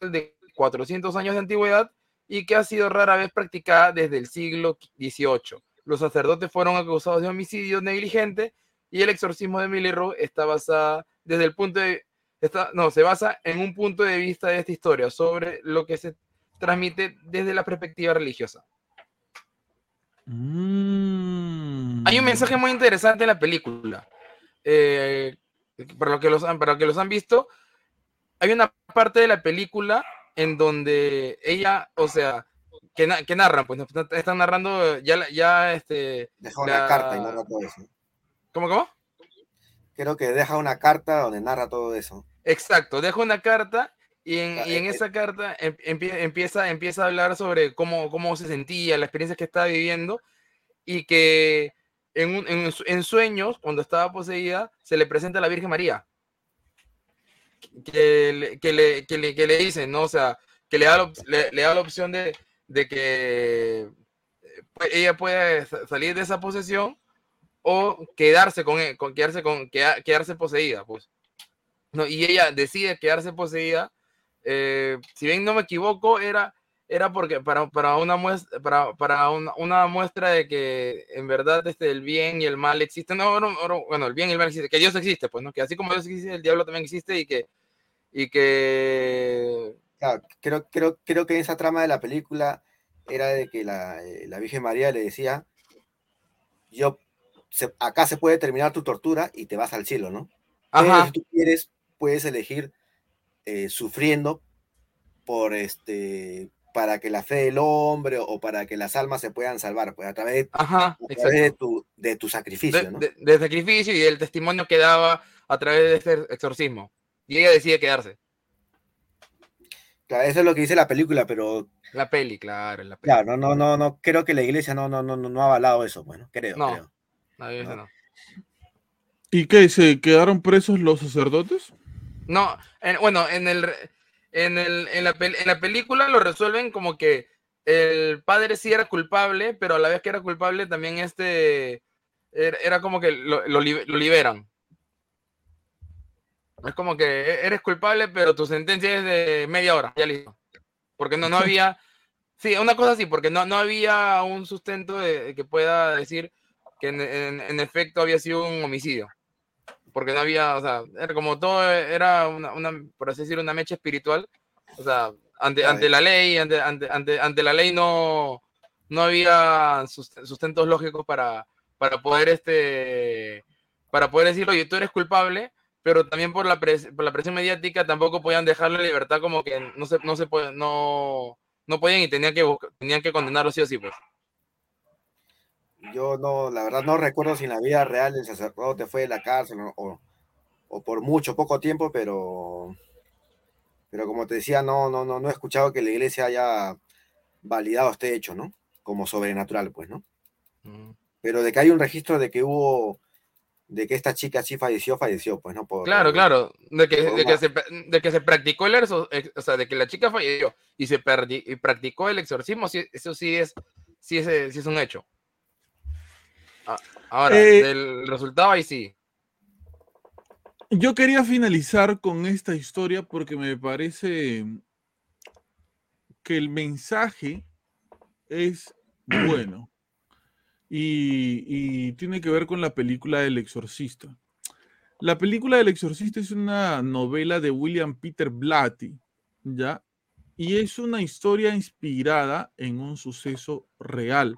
de 400 años de antigüedad y que ha sido rara vez practicada desde el siglo XVIII. Los sacerdotes fueron acusados de homicidio negligente y el exorcismo de Emily Rose está basada desde el punto de está, no, se basa en un punto de vista de esta historia sobre lo que se transmite desde la perspectiva religiosa. Mm. Hay un mensaje muy interesante en la película. Eh, para, los que los han, para los que los han visto, hay una parte de la película en donde ella, o sea, que, na- que narran, pues están narrando ya, la- ya este, Deja La- una carta y narra todo eso. ¿cómo, cómo? Creo que deja una carta donde narra todo eso. Exacto, deja una carta y en, y en eh, eh. esa carta em- empie- empieza, empieza a hablar sobre cómo, cómo se sentía, la experiencia que estaba viviendo y que en, un- en, en sueños, cuando estaba poseída, se le presenta a la Virgen María. Que le, que le, que le, que le dice, ¿no? O sea, que le da la, le, le da la opción de, de que eh, pu- ella puede sa- salir de esa posesión o quedarse con, e- con quedarse con queda- quedarse poseída, pues. No, y ella decide quedarse poseída. Eh, si bien no me equivoco, era, era porque para, para, una, muestra, para, para una, una muestra de que en verdad este, el bien y el mal existen. No, no, no, bueno, el bien y el mal existen, que Dios existe, pues, ¿no? Que así como Dios existe, el diablo también existe y que, y que Claro, creo, creo, creo que esa trama de la película era de que la, eh, la Virgen María le decía, yo, se- acá se puede terminar tu tortura y te vas al cielo, ¿no? Pero Ajá, si tú quieres, puedes elegir eh, sufriendo por este para que la fe del hombre o para que las almas se puedan salvar, pues a través, de- ajá, a través de, exacto. tu, de tu sacrificio, De, ¿no? de- del sacrificio y del testimonio que daba a través de este exorcismo. Y ella decide quedarse. Claro, eso es lo que dice la película, pero La peli, claro, la peli. claro, no, no, no, no, creo que la iglesia no, no, no, no no ha avalado eso, bueno, creo, No. creo. No, ese No. no. ¿Y qué? ¿Se quedaron presos los sacerdotes? No, en- bueno, en el, en el, en la, pel- en la película lo resuelven como que el padre sí era culpable, pero a la vez que era culpable también este era, era como que lo, lo lo liberan. Es como que e-, eres culpable, pero tu sentencia es de media hora, ya listo. Porque no, no [laughs] había, sí, una cosa así, porque no, no había un sustento de, que pueda decir que en, en- en efecto había sido un homicidio. Porque no había, o sea, era como todo era una, una, por así decirlo, una mecha espiritual. O sea, ante, ante la ley, ante, ante, ante, ante la ley no, no había sus- sustentos lógicos para, para poder este para poder decir, oye, tú eres culpable, pero también por la, pres- por la presión mediática tampoco podían dejarlo en libertad como que no se, no se puede, no, no podían y tenían que tenían que condenarlo sí o sí, pues. Yo no, la verdad no recuerdo si en la vida real el sacerdote fue de la cárcel o, o- por mucho, poco tiempo, pero, pero como te decía, no, no, no, no he escuchado que la iglesia haya validado este hecho, ¿no? Como sobrenatural, pues, ¿no? Pero de que hay un registro de que hubo, de que esta chica sí falleció, falleció, pues, ¿no? Por, Claro, claro, de que, de, que se, de que se practicó el exor- ex- o sea, de que la chica falleció y se perdi- y practicó el exorcismo, sí, eso sí es, sí es, sí es un hecho. Ah, Ahora, Eh, del resultado ahí sí. Yo quería finalizar con esta historia porque me parece que el mensaje es bueno y, y tiene que ver con la película El Exorcista. La película del Exorcista es una novela de William Peter Blatty, ¿ya? Y es una historia inspirada en un suceso real,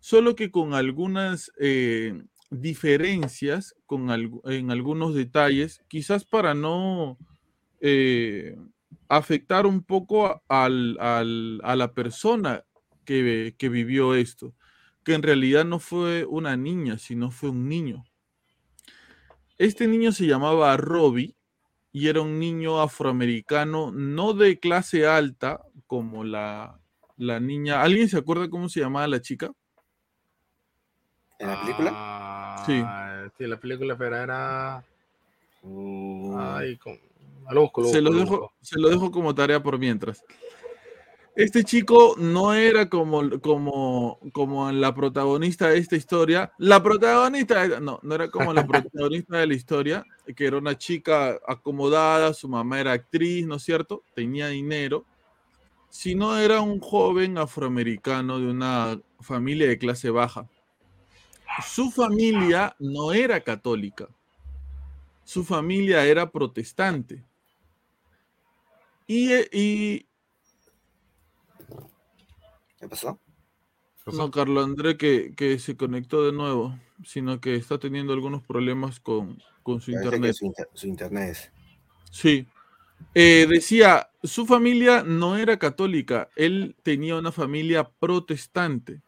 solo que con algunas eh, diferencias con en algunos detalles, quizás para no eh, afectar un poco a- la persona que, vivió esto, que en realidad no fue una niña, sino fue un niño. Este niño se llamaba Robbie y era un niño afroamericano, no de clase alta como la niña. ¿Alguien se acuerda cómo se llamaba la chica? ¿En la película? Sí. Ah, sí, la película pero era. Mm, Ay, con... lo busco, lo se, lo busco, lo dejo, busco. se lo dejo como tarea por mientras. Este chico no era como, como, como la protagonista de esta historia. La protagonista, era- no, no era como la [laughs] protagonista de la historia, que era una chica acomodada, su mamá era actriz, ¿no es cierto? Tenía dinero. Sino era un joven afroamericano de una familia de clase baja. Su familia no era católica. Su familia era protestante. Y, y ¿Qué pasó? no, Carlos André, que, que se conectó de nuevo, sino que está teniendo algunos problemas con, con su Parece internet. Su, inter- su internet es. Sí. Eh, decía, su familia no era católica, él tenía una familia protestante.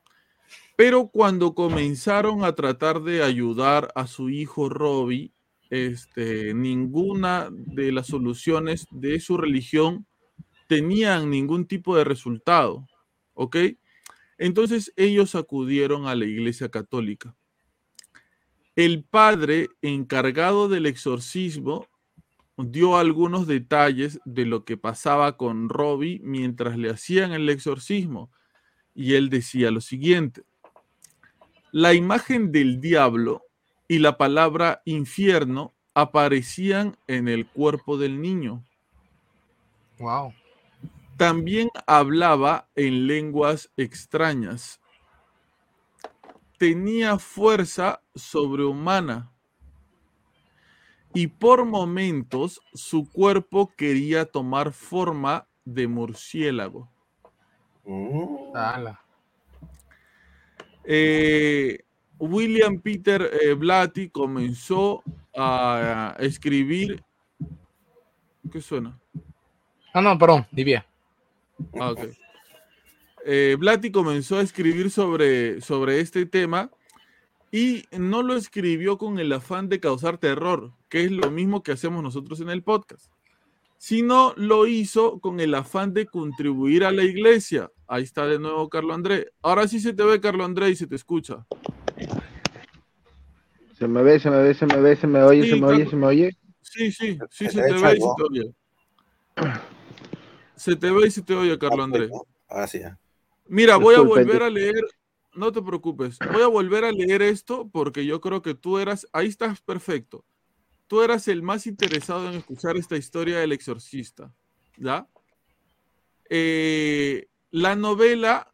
Pero cuando comenzaron a tratar de ayudar a su hijo Robbie, este, ninguna de las soluciones de su religión tenían ningún tipo de resultado. ¿Ok? Entonces ellos acudieron a la iglesia católica. El padre encargado del exorcismo dio algunos detalles de lo que pasaba con Robbie mientras le hacían el exorcismo. Y él decía lo siguiente. La imagen del diablo y la palabra infierno aparecían en el cuerpo del niño. Wow. También hablaba en lenguas extrañas. Tenía fuerza sobrehumana. Y por momentos su cuerpo quería tomar forma de murciélago. Ala. Eh, William Peter eh, Blatty comenzó a escribir. ¿Qué suena? Ah, no, perdón, bien. Ah, ok. Eh, Blatty comenzó a escribir sobre, sobre este tema y no lo escribió con el afán de causar terror, que es lo mismo que hacemos nosotros en el podcast, sino lo hizo con el afán de contribuir a la iglesia. Ahí está de nuevo Carlo André. Ahora sí se te ve, Carlo André, y se te escucha. Se me ve, se me ve, se me ve, se me oye, Sí, se me oye, se me oye. Sí, sí, sí, Se se te te ve, y se te oye. Se te ve y se te oye, Carlo André. Ahora sí, ya. Mira, voy a volver a leer, no te preocupes, voy a volver a leer esto porque yo creo que tú eras, ahí estás perfecto. tú eras el más interesado en escuchar esta historia del exorcista, ¿ya? Eh, la novela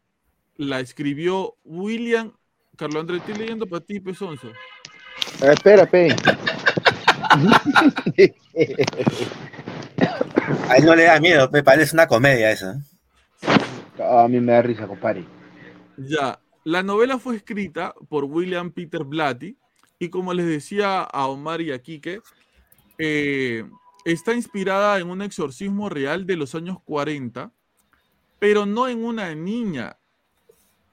la escribió William. Carlos Andrés, estoy leyendo para ti, Pesonzo. Eh, espera, pe. A él no le da miedo, me parece una comedia esa. Ah, a mí me da risa, compadre. Ya, la novela fue escrita por William Peter Blatty y como les decía a Omar y a Quique, eh, está inspirada en un exorcismo real de los años 40, pero no en una niña,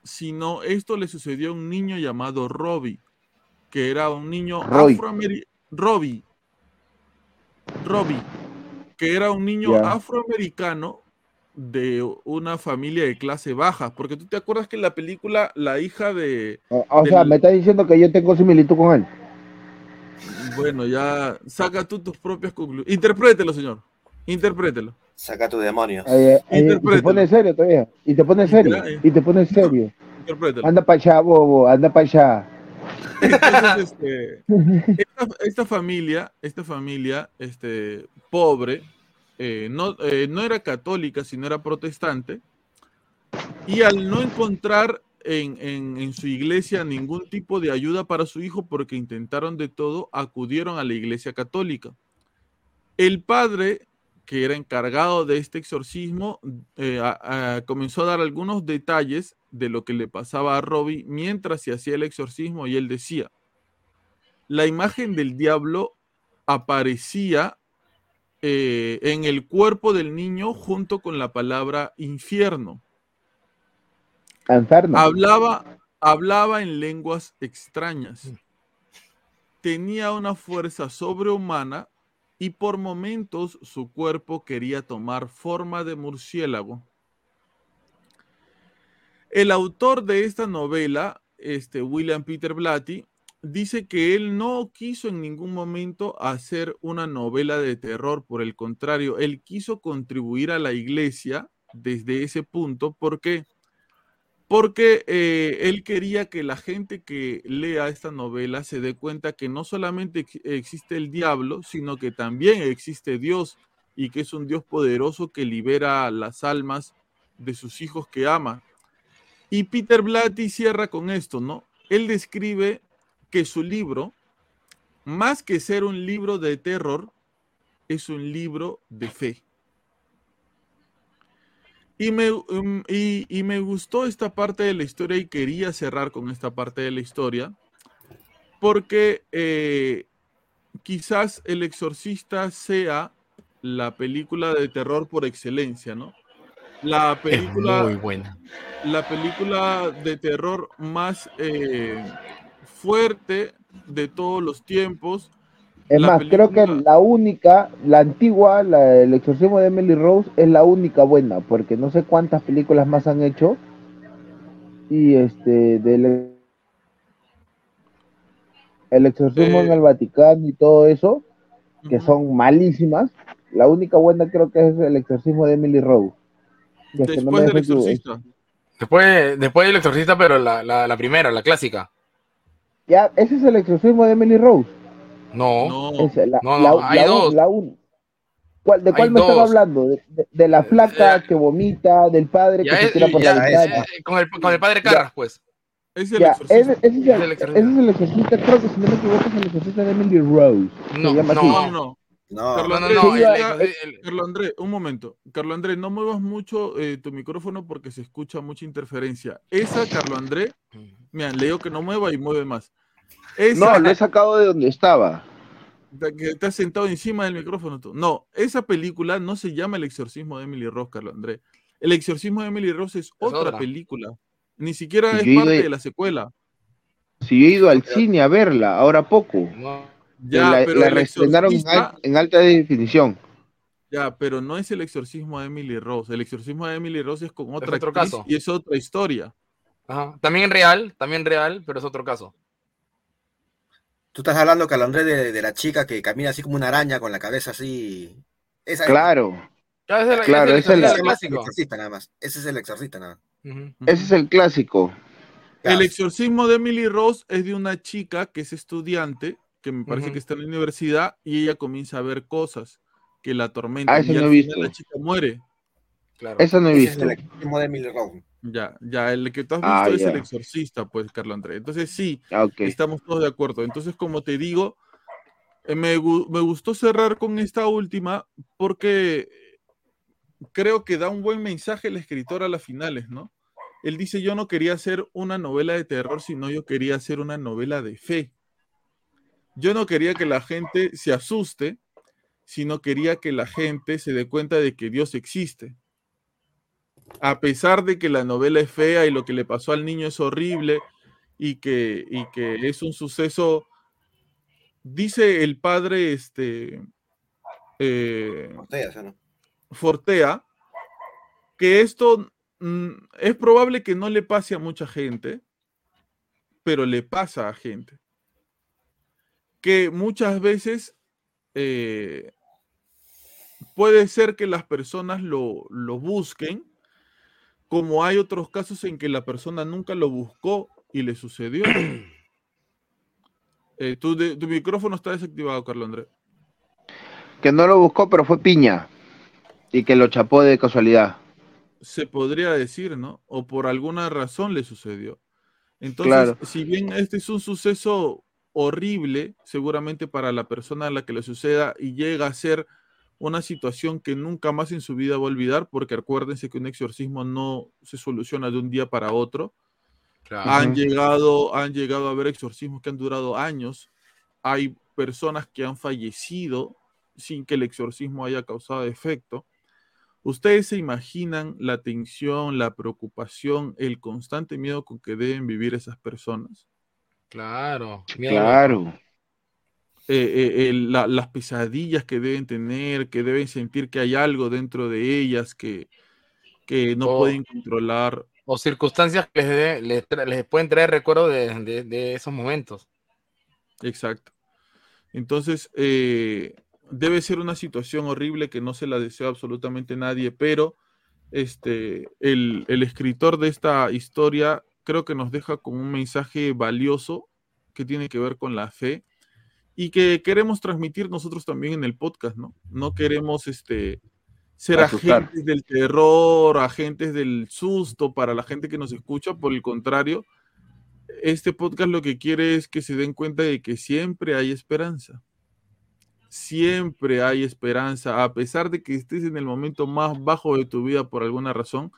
sino esto le sucedió a un niño llamado Robbie, que era un niño afroamericano. Robbie. Robbie, que era un niño afroamericano de una familia de clase baja, porque tú te acuerdas que en la película la hija de, O, o sea, me estás diciendo que yo tengo similitud con él. bueno, ya saca tú tus propias conclusiones. Interprételo, señor. Interprételo. Saca tu demonio. Eh, eh, y Interprétalo. pone serio todavía. Y te pone serio. Eh. Y te pone serio. Anda para allá, bobo. Anda para allá. Entonces, este, esta, esta familia, esta familia, este, pobre, eh, no, eh, no era católica, sino era protestante, y al no encontrar en, en- en su iglesia ningún tipo de ayuda para su hijo, porque intentaron de todo, acudieron a la iglesia católica. El padre, que era encargado de este exorcismo, eh, a- a- comenzó a dar algunos detalles de lo que le pasaba a Robbie mientras se hacía el exorcismo y él decía, la imagen del diablo aparecía eh, en el cuerpo del niño junto con la palabra infierno. Hablaba, hablaba en lenguas extrañas. Tenía una fuerza sobrehumana y por momentos su cuerpo quería tomar forma de murciélago. El autor de esta novela, este William Peter Blatty, dice que él no quiso en ningún momento hacer una novela de terror, por el contrario, él quiso contribuir a la iglesia desde ese punto. ¿Por qué? Porque eh, él quería que la gente que lea esta novela se dé cuenta que no solamente ex- existe el diablo, sino que también existe Dios y que es un Dios poderoso que libera las almas de sus hijos que ama. Y Peter Blatty cierra con esto, ¿no? Él describe que su libro, más que ser un libro de terror, es un libro de fe. Y me, um, y, y me gustó esta parte de la historia y quería cerrar con esta parte de la historia, porque eh, quizás El Exorcista sea la película de terror por excelencia, ¿no? La Es película, muy buena. la película de terror más eh, fuerte de todos los tiempos. Es la más, creo que la única, la antigua, la, el exorcismo de Emily Rose, es la única buena, porque no sé cuántas películas más han hecho. Y este, del el exorcismo Eh, en el Vaticano y todo eso, que son malísimas. La única buena creo que es el exorcismo de Emily Rose. Que no Después del exorcista. Después, después del exorcista, pero la, la, la primera, la clásica. Ya, ese es el exorcismo de Emily Rose. No. La, no, la- no, hay la- dos. la un- ¿Cuál- ¿De cuál Hay me están dos. hablando? ¿De, de- de la flaca Eh, que vomita, del padre que se es- tira por ya, la esa, ventana? eh, con, el, con el padre Carras, pues. es el Ya, ese, ese es el, ese es el exorcista, creo que si no me equivoco es el exorcista de Emily Rose. No, no. así. No, no, No, Carlos no, Andrés, no. Andrés, un momento. Carlos Andrés, no muevas mucho eh, tu micrófono porque se escucha mucha interferencia. Esa, Carlos Andrés, mira, le digo que no mueva y mueve más. Esa, No, lo he sacado de donde estaba. que estás sentado encima del micrófono tú. No, esa película no se llama El exorcismo de Emily Rose, Carlos Andrés. El exorcismo de Emily Rose es otra, otra. película. Ni siquiera es parte de- de la secuela. Si yo he ido al cine a verla, ahora poco. No. Ya, la pero la reestrenaron en, exorcista- al- en alta definición. Ya, pero no es el exorcismo de Emily Rose. El exorcismo de Emily Rose es con otra otro actriz caso. y es otra historia. Ajá. También real, también real, pero es otro caso. Tú estás hablando, Calandré, de, de la chica que camina así como una araña con la cabeza así. Esa es- Claro, es el- Claro, es el es el clásico. exorcista nada más. Ese es el exorcista nada más. Ese es el clásico. El exorcismo de Emily Rose es de una chica que es estudiante, que me parece que está en la universidad, y ella comienza a ver cosas que la atormentan. Ah, y no he visto. la chica muere. Claro. Esa no he Ese es visto. el exorcismo de Emily Rose. Ya, ya, el que tú has visto Ah, es el exorcista, pues, Carlos Andrés. Entonces, sí, Ah, ok. estamos todos de acuerdo. Entonces, como te digo, eh, me, me gustó cerrar con esta última porque creo que da un buen mensaje el escritor a las finales, ¿no? Él dice, yo no quería hacer una novela de terror, sino yo quería hacer una novela de fe. Yo no quería que la gente se asuste, sino quería que la gente se dé cuenta de que Dios existe. A pesar de que la novela es fea y lo que le pasó al niño es horrible y que, y que es un suceso, dice el padre este, eh. Fortea, que esto mm, es probable que no le pase a mucha gente, pero le pasa a gente. Que muchas veces eh, puede ser que las personas lo, lo busquen, como hay otros casos en que la persona nunca lo buscó y le sucedió. [clears throat] Eh, tu, de- tu micrófono está desactivado, Carlos Andrés. Que no lo buscó, pero fue piña. Y que lo chapó de casualidad. se podría decir, ¿no? O por alguna razón le sucedió. Entonces, Claro. si bien este es un suceso horrible, seguramente para la persona a la que le suceda y llega a ser una situación que nunca más en su vida va a olvidar, porque acuérdense que un exorcismo no se soluciona de un día para otro. Claro. Han llegado, han llegado a haber exorcismos que han durado años. Hay personas que han fallecido sin que el exorcismo haya causado efecto. ¿Ustedes se imaginan la tensión, la preocupación, el constante miedo con que deben vivir esas personas? Claro. miedo Claro. Eh, eh, la- las pesadillas que deben tener, que deben sentir que hay algo dentro de ellas que, que no pueden controlar. O circunstancias que les, dé- les, tra- les pueden traer recuerdo de, de- de esos momentos. Exacto. Entonces, eh, debe ser una situación horrible que no se la desea absolutamente nadie, pero este, el, el escritor de esta historia creo que nos deja con un mensaje valioso que tiene que ver con la fe y que queremos transmitir nosotros también en el podcast, ¿no? No queremos este, ser Asustar. agentes del terror, agentes del susto para la gente que nos escucha, por el contrario, este podcast lo que quiere es que se den cuenta de que siempre hay esperanza. Siempre hay esperanza, a pesar de que estés en el momento más bajo de tu vida por alguna razón.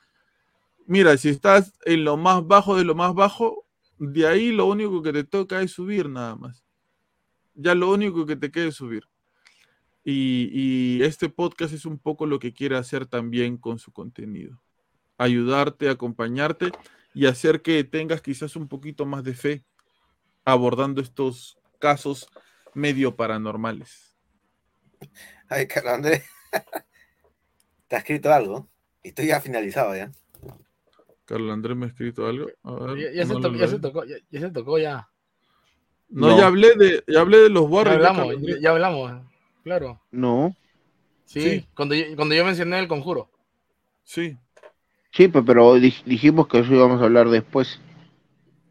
Mira, si estás en lo más bajo de lo más bajo, de ahí lo único que te toca es subir nada más. Ya lo único que te queda es subir. Y, y este podcast es un poco lo que quiere hacer también con su contenido. Ayudarte, acompañarte y hacer que tengas quizás un poquito más de fe abordando estos casos medio paranormales. Ay, Carlos Andrés. [laughs] ¿Te ha escrito algo? Y estoy ya finalizado ya. Carlos Andrés me ha escrito algo. A ver, Ya, ya se no tocó, ya, ya se tocó ya. No, No. ya hablé de, ya hablé de los Warren. ya, hablamos, Carlos ya, Andrés. ya hablamos. Claro. No. Sí, Sí. Cuando, yo, cuando yo mencioné el conjuro. Sí. Sí, pe- pero dij- dijimos que eso íbamos a hablar después.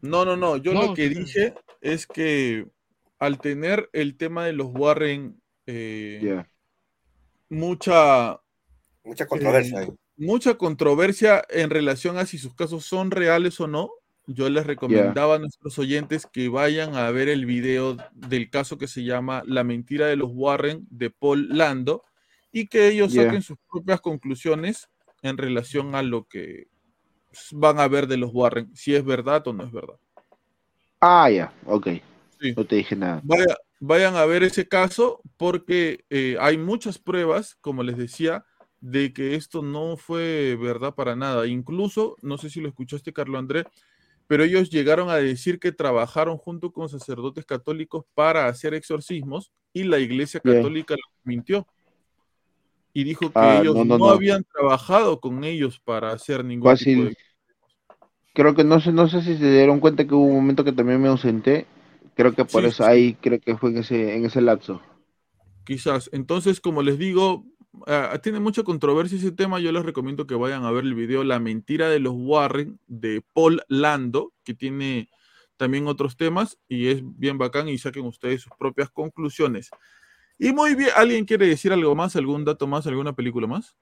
No, no, no. Yo No, lo que sí. dije es que al tener el tema de los Warren eh, mucha, Mucha controversia ahí. mucha controversia en relación a si sus casos son reales o no. Yo les recomendaba a nuestros oyentes que vayan a ver el video del caso que se llama La mentira de los Warren de Paul Lando y que ellos Ya. saquen sus propias conclusiones en relación a lo que van a ver de los Warren, si es verdad o no es verdad. Ah, ya. Ok. Sí. No te dije nada. Vaya- vayan a ver ese caso porque eh, hay muchas pruebas, como les decía, de que esto no fue verdad para nada. Incluso, no sé si lo escuchaste, Carlos Andrés, pero ellos llegaron a decir que trabajaron junto con sacerdotes católicos para hacer exorcismos y la iglesia Bien. católica los mintió. Y dijo que Ah, ellos no, no, no, no. habían trabajado con ellos para hacer ningún tipo Fácil. de... Creo que no sé, no sé si se dieron cuenta que hubo un momento que también me ausenté. Creo que por Sí, eso sí. ahí creo que fue en ese, en ese lapso. Quizás. Entonces, como les digo, ah, tiene mucha controversia ese tema. Yo les recomiendo que vayan a ver el video La mentira de los Warren de Paul Lando, que tiene también otros temas y es bien bacán y saquen ustedes sus propias conclusiones. Y muy bien, ¿alguien quiere decir algo más, algún dato más, alguna película más?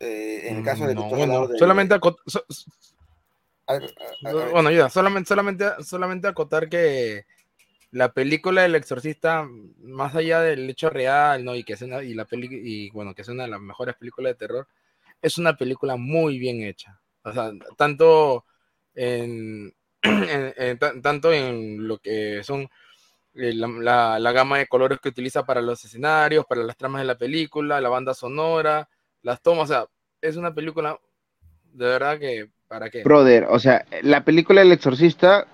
Eh, en el caso No, bueno, Dolor de- solamente acot- so- A ver, a- a- a ver, Bueno, ya, solamente, solamente, solamente acotar que la película del exorcista, más allá del hecho real, ¿no? Y que es una, y la peli, y bueno, que es una de las mejores películas de terror, es una película muy bien hecha. O sea, tanto en, [clears throat] en- en- ta- tanto en lo que son eh, la, la- la gama de colores que utiliza para los escenarios, para las tramas de la película, la banda sonora, las tomas, o sea, es una película de verdad que, ¿para qué? Brother, o sea, la película El Exorcista,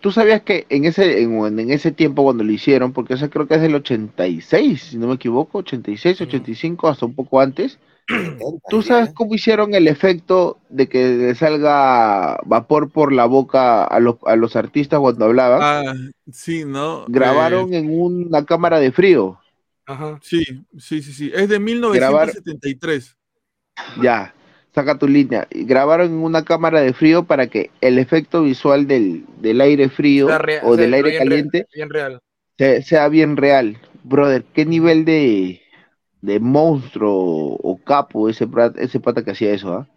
tú sabías que en ese, en, en ese tiempo cuando lo hicieron, porque eso creo que es del 86, si no me equivoco, 86, Ujú. 85, hasta un poco antes. 70, [clears throat] ¿Tú sabes ¿eh? cómo hicieron el efecto de que le salga vapor por la boca a los, a los artistas cuando hablaban? Ah, sí, ¿no? Grabaron Eh, en una cámara de frío. Ajá. sí, sí, sí, sí. Es de Grabar- 1973. Ya, saca tu línea. Grabaron en una cámara de frío para que el efecto visual del, del aire frío o del aire caliente bien real. se- sea bien real. Brother, ¿qué nivel de, de monstruo o capo ese, ese pata que hacía eso? ah?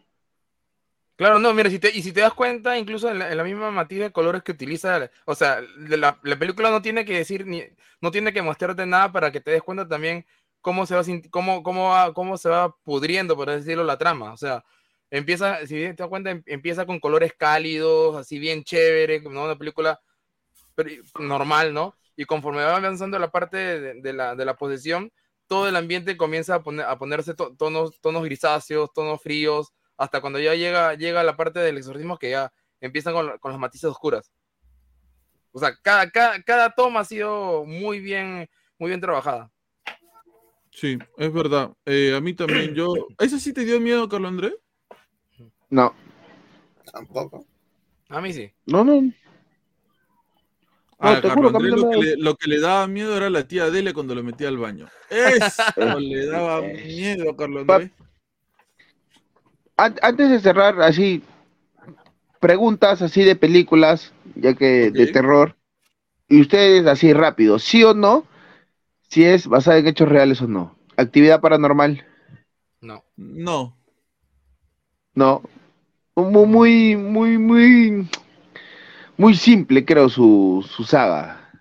Claro, no, mira, si te, y si te das cuenta, incluso en la, en la misma matiz de colores que utiliza, o sea, la, la película no tiene que decir ni, no tiene que mostrarte nada para que te des cuenta también cómo se va, cómo, cómo va, cómo se va pudriendo, por decirlo, la trama. O sea, empieza, si te das cuenta, em- empieza con colores cálidos, así bien chévere, ¿no? Una película normal, ¿no? Y conforme va avanzando la parte de, de la, de la posesión, todo el ambiente comienza a, poner, a ponerse to- tonos, tonos grisáceos, tonos fríos, hasta cuando ya llega, llega la parte del exorcismo que ya empiezan con, con las matices oscuras. O sea, cada, cada, cada toma ha sido muy bien, muy bien trabajada. Sí, es verdad. Eh, a mí también, yo. [clears throat] ¿Esa sí te dio miedo, Carlos Andrés? No, Tampoco. A mí sí. no, no. A No, te Carlos juro Andrés lo, que le, lo que le daba miedo era la tía Adele cuando lo metía al baño. Eso [laughs] le daba miedo a Carlos Andrés. An- antes de cerrar, así, preguntas así de películas, ya que de terror, y ustedes así rápido, ¿sí o no? Si es basada en hechos reales o no. Actividad paranormal, No. No. no. Muy, muy, muy, muy, muy simple, creo, su, su saga.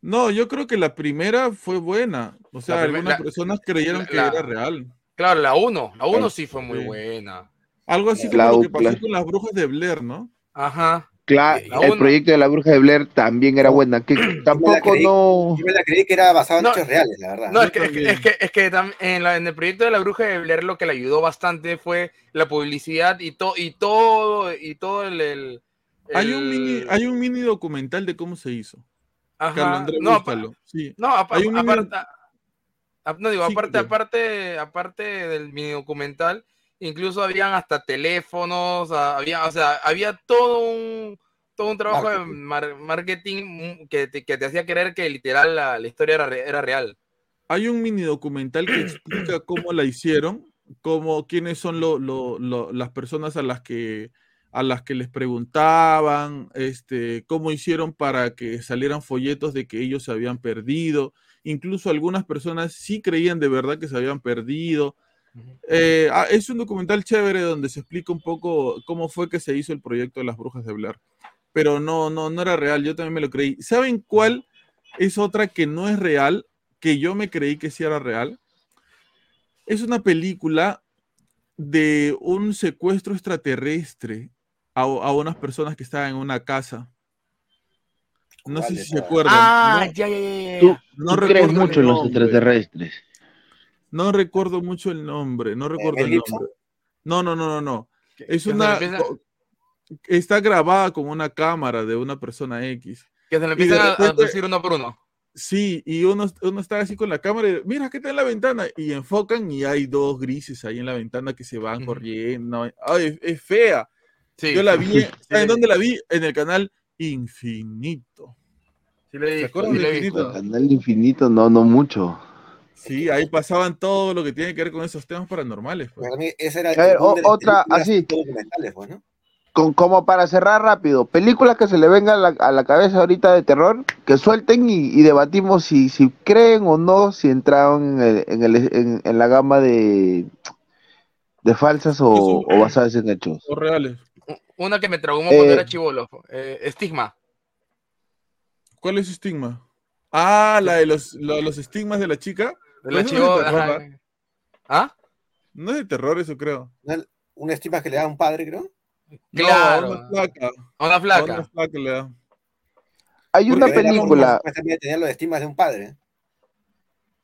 No, yo creo que la primera fue buena. O sea, primer- algunas la- personas creyeron la- que la- era real. Claro, la 1, la 1 Claro. sí fue muy Sí. buena. Algo así La como lo que pasó con las brujas de Blair, ¿no? Ajá. Claro, La el proyecto de la bruja de Blair también era No. buena, que tampoco creí. no... Yo me la creí que era basado en No. hechos reales, la verdad. No, es que, es que, es que, es que en, la- en el proyecto de la bruja de Blair lo que le ayudó bastante fue la publicidad y, to, y todo y todo el, el- Hay un, mini, hay un mini documental de cómo se hizo. Ajá. Carlos Andrés, no. Sí. No, apa- Hay un mini- aparte, a- no digo, Sí, aparte, claro. aparte, aparte del mini documental, incluso habían hasta teléfonos, había, o sea, había todo un todo un trabajo de Marketing. mar- marketing mm, que te, que te hacía creer que literal la, la historia era, era real. Hay un mini documental que explica [clears throat] cómo la hicieron, cómo, quiénes son lo- lo- lo- las personas a las que a las que les preguntaban, este, cómo hicieron para que salieran folletos de que ellos se habían perdido. Incluso algunas personas sí creían de verdad que se habían perdido. Eh, ah, es un documental chévere donde se explica un poco cómo fue que se hizo el proyecto de las brujas de Blair. Pero no, no, no era real, yo también me lo creí. ¿Saben cuál es otra que no es real? Que yo me creí que sí era real. Es una película de un secuestro extraterrestre a, a unas personas que estaban en una casa. No sé ¿Cuál si se acuerdan. Ah, no, ya, ya, ya. Tú, no tú crees mucho en los extraterrestres. No recuerdo mucho el nombre, no recuerdo el nombre. No, no, no, no, no. Es una. Está grabada con una cámara de una persona X. que se le de empiezan a- a repente- decir uno por uno. Sí, y uno, uno está así con la cámara y mira que está en la ventana. Y enfocan y hay dos grises ahí en la ventana que se van Ujú. corriendo. Ay, es, es fea. Sí, Yo la vi. [laughs] ¿Saben sí, dónde la vi? En el canal Infinito. sí le ¿Se acuerdan sí de Infinito? visto. Canal Infinito, no, no mucho. Sí, ahí pasaban todo lo que tiene que ver con esos temas paranormales. pues. Para mí, ese era ver, o- las otra, así. pues, ¿no? con, como para cerrar rápido, películas que se le vengan a la, a la cabeza ahorita de terror, que suelten y, y debatimos si, si creen o no, si entraron en, el- en, el- en- en la gama de, de falsas o, o basadas en hechos. O reales. Una que me traumó cuando Eh, era chivolo. eh, estigma. ¿Cuál es estigma? Ah, la de los, la de los estigmas de la chica. Eso no es de chivola, terror, ajá. ¿verdad? ¿Ah? No es de terror eso, creo. Una estima que le da a un padre, creo. Claro. No, una flaca. Una flaca. una flaca le da. Hay una Porque película supuestamente tenía los estimas de un padre.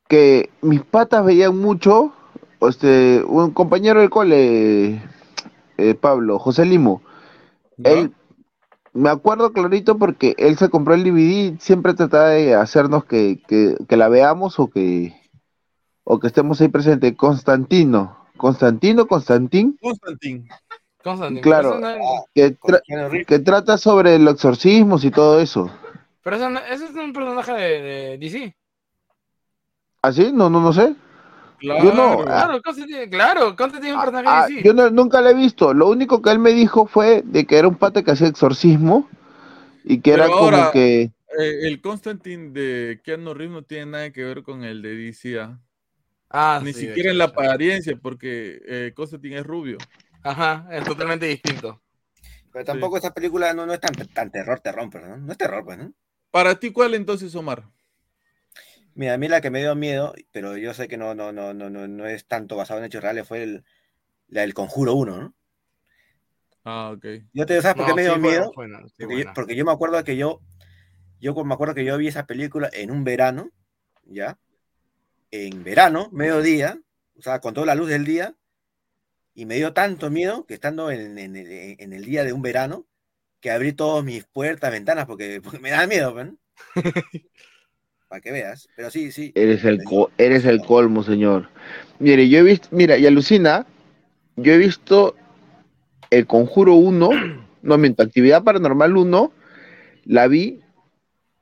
que mis patas veían mucho, este, un compañero del cole, eh, Pablo, José Limo, ¿Ya? él, me acuerdo clarito porque él se compró el DVD, siempre trataba de hacernos que, que, que la veamos o que, o que estemos ahí presentes. Constantino, Constantino, Constantín, Constantin. Constantine. Claro. No- Ah, que, tra- trata sobre los exorcismos y todo eso. Pero eso, no- ese es un personaje de, de DC. ¿Así? No, no, no sé. Claro. Yo no, ah, Claro, Constantine, claro, Constantine es un personaje Ah, de DC. yo no- nunca la he visto. Lo único que él me dijo fue de que era un pata que hacía exorcismo y que Pero era como que Eh, el Constantin de Keanu Reeves no tiene nada que ver con el de DC. ¿Ah? Ni sí, siquiera en la apariencia, porque eh, es rubio. Ajá, es totalmente distinto. Pero tampoco esta película no, no es tan, tan terror, terror, pero ¿no? No es terror, pues, ¿no? Para ti, ¿cuál entonces, Omar? Mira, a mí la que me dio miedo, pero yo sé que no, no, no, no, no, no es tanto basado en hechos reales, fue el, la del Conjuro 1, ¿no? Ah, ok. Yo te ¿sabes por qué No, me dio sí, miedo? buena, sí, Porque, yo, porque yo me acuerdo que yo, yo me acuerdo que yo vi esa película en un verano, ¿ya? En verano, mediodía, o sea, con toda la luz del día, y me dio tanto miedo que estando en, en- en- en el día de un verano, que abrí todas mis puertas, ventanas, porque, porque me da miedo, ¿ven? [laughs] Para que veas. Pero sí, sí. eres el co- eres el colmo, señor. Mire, yo he visto, mira, y alucina, yo he visto el Conjuro 1, [clears throat] no miento, Actividad Paranormal 1, la vi.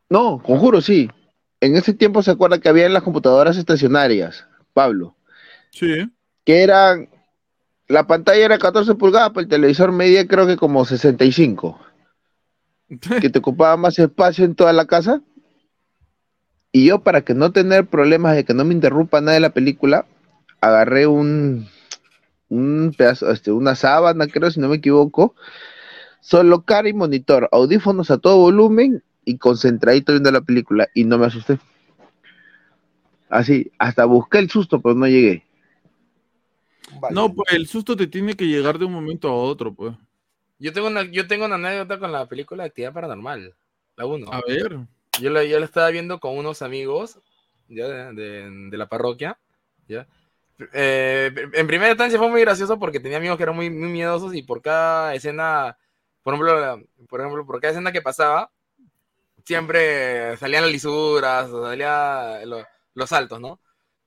No, Conjuro sí. En ese tiempo se acuerda que había en las computadoras estacionarias, Pablo. Sí. que eran, la pantalla era 14 pulgadas, pero el televisor medía creo que como 65, [laughs] que te ocupaba más espacio en toda la casa. Y yo para que no tener problemas de que no me interrumpa nada de la película, agarré un, un pedazo, este, una sábana, creo, si no me equivoco, solo cara y monitor, audífonos a todo volumen y concentradito viendo la película y no me asusté. Así, hasta busqué el susto, pero no llegué. Vale. No, pues el susto te tiene que llegar de un momento a otro, pues. Yo tengo una, yo tengo una anécdota con la película Actividad Paranormal, la 1. A ver. Yo la, yo la estaba viendo con unos amigos ya de, de- de la parroquia. ¿ya? Eh, en primera instancia fue muy gracioso porque tenía amigos que eran muy, muy miedosos y por cada escena, por ejemplo, por ejemplo, por cada escena que pasaba, siempre salían las lisuras, salían lo- los saltos, ¿no?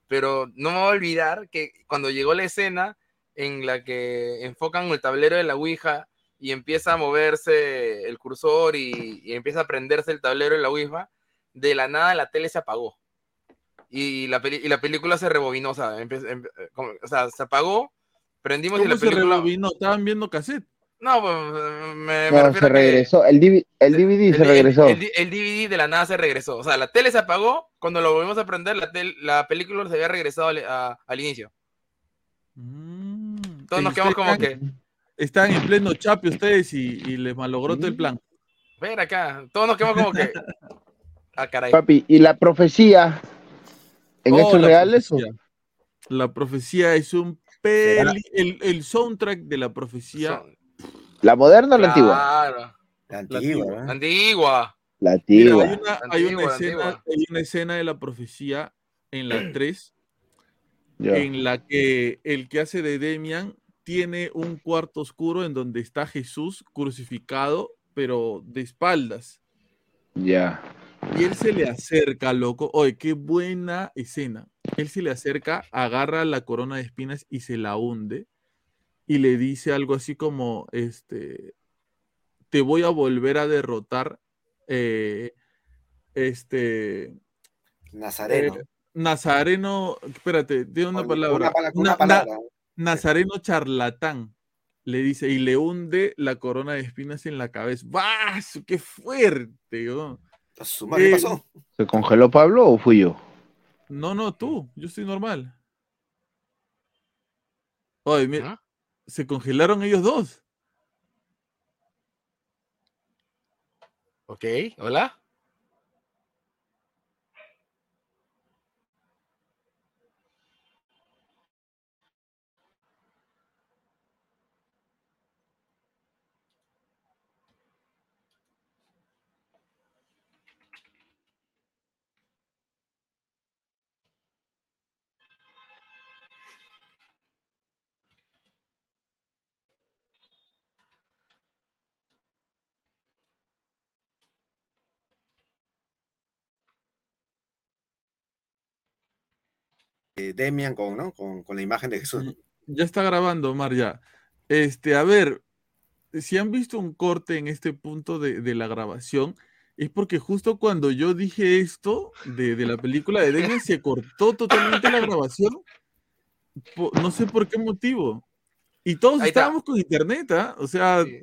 Pero no me voy a olvidar que cuando llegó la escena en la que enfocan el tablero de la Ouija y empieza a moverse el cursor y, y empieza a prenderse el tablero de la Ouija, de la nada la tele se apagó. Y la, peli- y la película se rebobinó, o sea, em- como- o sea, se apagó, prendimos y ¿Cómo la se película... rebobinó? Estaban viendo cassette. No, pues, me, me No, refiero se a que- regresó, el, DV el DVD se el- regresó. El, DVD de la nada se regresó. O sea, la tele se apagó. Cuando lo volvimos a prender, la, tel- la película se había regresado al, a- al inicio. Mm, Todos nos quedamos como que, Están en pleno chape ustedes y, y les malogró todo el plan. ven acá. Todos nos quedamos como que. [laughs] Ah, caray. Papi, ¿y la profecía en Oh, hechos reales? o-. La profecía es un peli... El, el soundtrack de la profecía... Son- ¿La moderna o la antigua? Claro. La La antigua, antigua. ¿no? Antigua. La Mira, antigua. hay una, hay, una Antigua, escena, antigua. hay una escena de la profecía en la [clears throat] 3 Ya. en la que el que hace de Demian tiene un cuarto oscuro en donde está Jesús crucificado, pero de espaldas. Ya. Y él se le acerca, loco. Oye, qué buena escena. Él se le acerca, agarra la corona de espinas y se la hunde. Y le dice algo así como, este, te voy a volver a derrotar, eh, este, Nazareno. eh, Nazareno, espérate, tiene una palabra. Una, palabra. na- Nazareno charlatán. le dice, y le hunde la corona de espinas en la cabeza. ¡Bah! ¡Qué fuerte! ¿Qué Eh, pasó? ¿Se congeló Pablo o fui yo? No, no, tú, yo estoy normal. Oye, mira, ¿Ah? Se congelaron ellos dos. Ok, hola. Eh, Demian con, ¿no? con, con la imagen de Jesús. Ya está grabando, Omar, ya. Este, a ver, si han visto un corte en este punto de, de la grabación, es porque justo cuando yo dije esto de, de la película de Demian se cortó totalmente la grabación. po- no sé por qué motivo. Y todos Ahí está. estábamos con internet, ¿ah? O sea, Sí.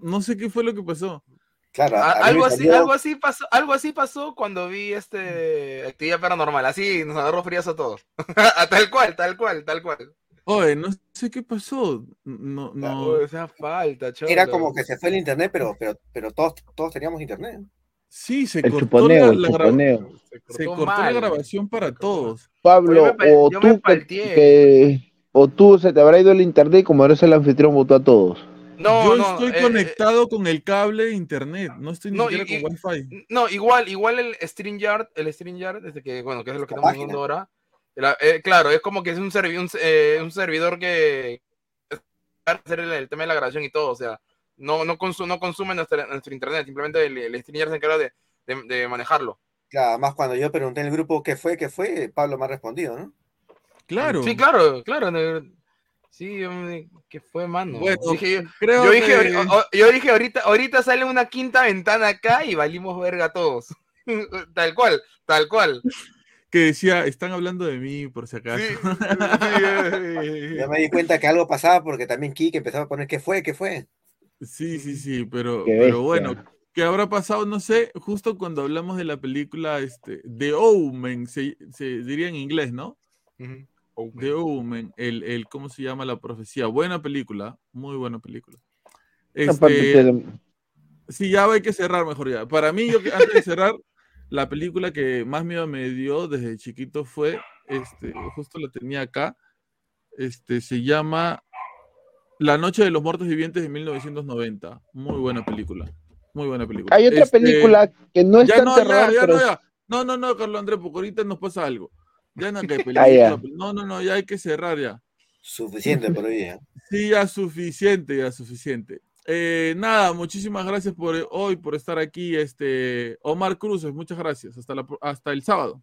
no sé qué fue lo que pasó. Claro, A- a algo así, salió- algo así pasó, algo así pasó cuando vi este actividad paranormal. Así nos agarró frías a todos. [laughs] tal cual, tal cual, tal cual. Oye, no sé qué pasó. No, no. Oh, esa falta, cholo. Era como que se fue el internet, pero, pero, pero todos, todos teníamos internet. Sí, se El cortó chuponeo, la, el la gra- chuponeo. Se se cortó la grabación para todos. Pablo, Yo me o yo me tú que, palteé. que- o tú se te habrá ido el internet y como eres el anfitrión votó a todos. No, Yo no, estoy eh, conectado con el cable de internet, no estoy ni no, siquiera y- con Wi-Fi. eh, no, igual, igual el StreamYard, el StreamYard, este que, bueno, que es lo que estamos usando ahora. la- eh, claro, es como que es un, servi- un, eh, un servidor que hacer el, el tema de la grabación y todo, o sea, no, no, consu- no consume nuestra- nuestro internet, simplemente el, el StreamYard se encarga de, de- de manejarlo. Claro, además cuando yo pregunté en el grupo qué fue, qué fue, Pablo me ha respondido, ¿no? Claro. Sí, claro, claro. Sí, hombre, ¿qué fue, mano? Bueno, Dije yo, Creo yo dije, que- o- yo dije ahorita, ahorita sale una quinta ventana acá y valimos verga todos. [laughs] tal cual, tal cual. que decía, están hablando de mí por si acaso. [laughs] Sí, sí, Ya me di cuenta que algo pasaba porque también Kike empezaba a poner qué fue, qué fue. Sí, sí, sí, pero, Qué pero bueno, ¿qué habrá pasado? No sé, justo cuando hablamos de la película este, The Omen, se, se diría en inglés, ¿no? Ujú. The Omen, el, el, ¿cómo se llama la profecía? Buena película, muy buena película. Este, te- Sí, ya hay que cerrar mejor ya. Para mí, yo que- antes de cerrar, [laughs] la película que más miedo me dio desde chiquito fue, este, justo la tenía acá, este, se llama La Noche de los Muertos Vivientes de 1990. Muy buena película. Muy buena película. Hay otra Este, película que no es Ya tan no, ya, terror, ya pero no, ya. No, no, no, Carlos Andrés, porque ahorita nos pasa algo. Ya no, que hay [laughs] Ah, ya. película, no, no, no, ya hay que cerrar ya. Suficiente por hoy día. Sí, ya suficiente, ya suficiente. Eh, nada, muchísimas gracias por eh, hoy, por estar aquí. Este, Omar Cruces, muchas gracias. Hasta, la, hasta el sábado.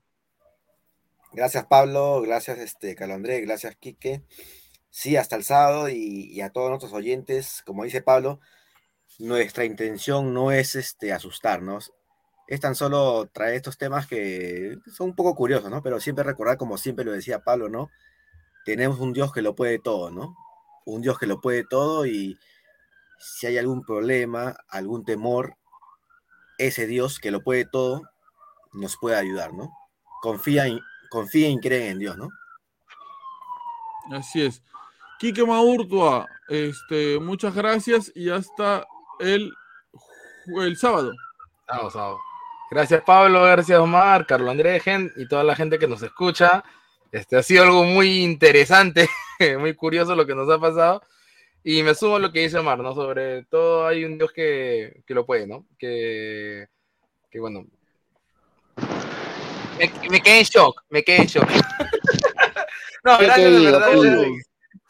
Gracias Pablo, gracias este Carlos Andrés, gracias Quique. Sí, hasta el sábado y, y a todos nuestros oyentes, como dice Pablo, nuestra intención no es este asustarnos, es tan solo traer estos temas que son un poco curiosos, ¿no? Pero siempre recordar, como siempre lo decía Pablo, ¿no? Tenemos un Dios que lo puede todo, ¿no? Un Dios que lo puede todo y si hay algún problema, algún temor, ese Dios que lo puede todo nos puede ayudar, ¿no? Confía en, confía y creen en Dios, ¿no? Así es. Quique Maurtua, este, muchas gracias y hasta el, el sábado. Vamos, vamos. Gracias Pablo, gracias Omar, Carlos Andrés, Gen y toda la gente que nos escucha. Este ha sido algo muy interesante, [laughs] muy curioso lo que nos ha pasado. Y me sumo a lo que dice Omar, ¿no? Sobre todo hay un Dios que, que lo puede, ¿no? Que, que bueno. Me, me quedé en shock, me quedé en shock. [laughs] no, ¿Qué te gracias en verdad. Pablo?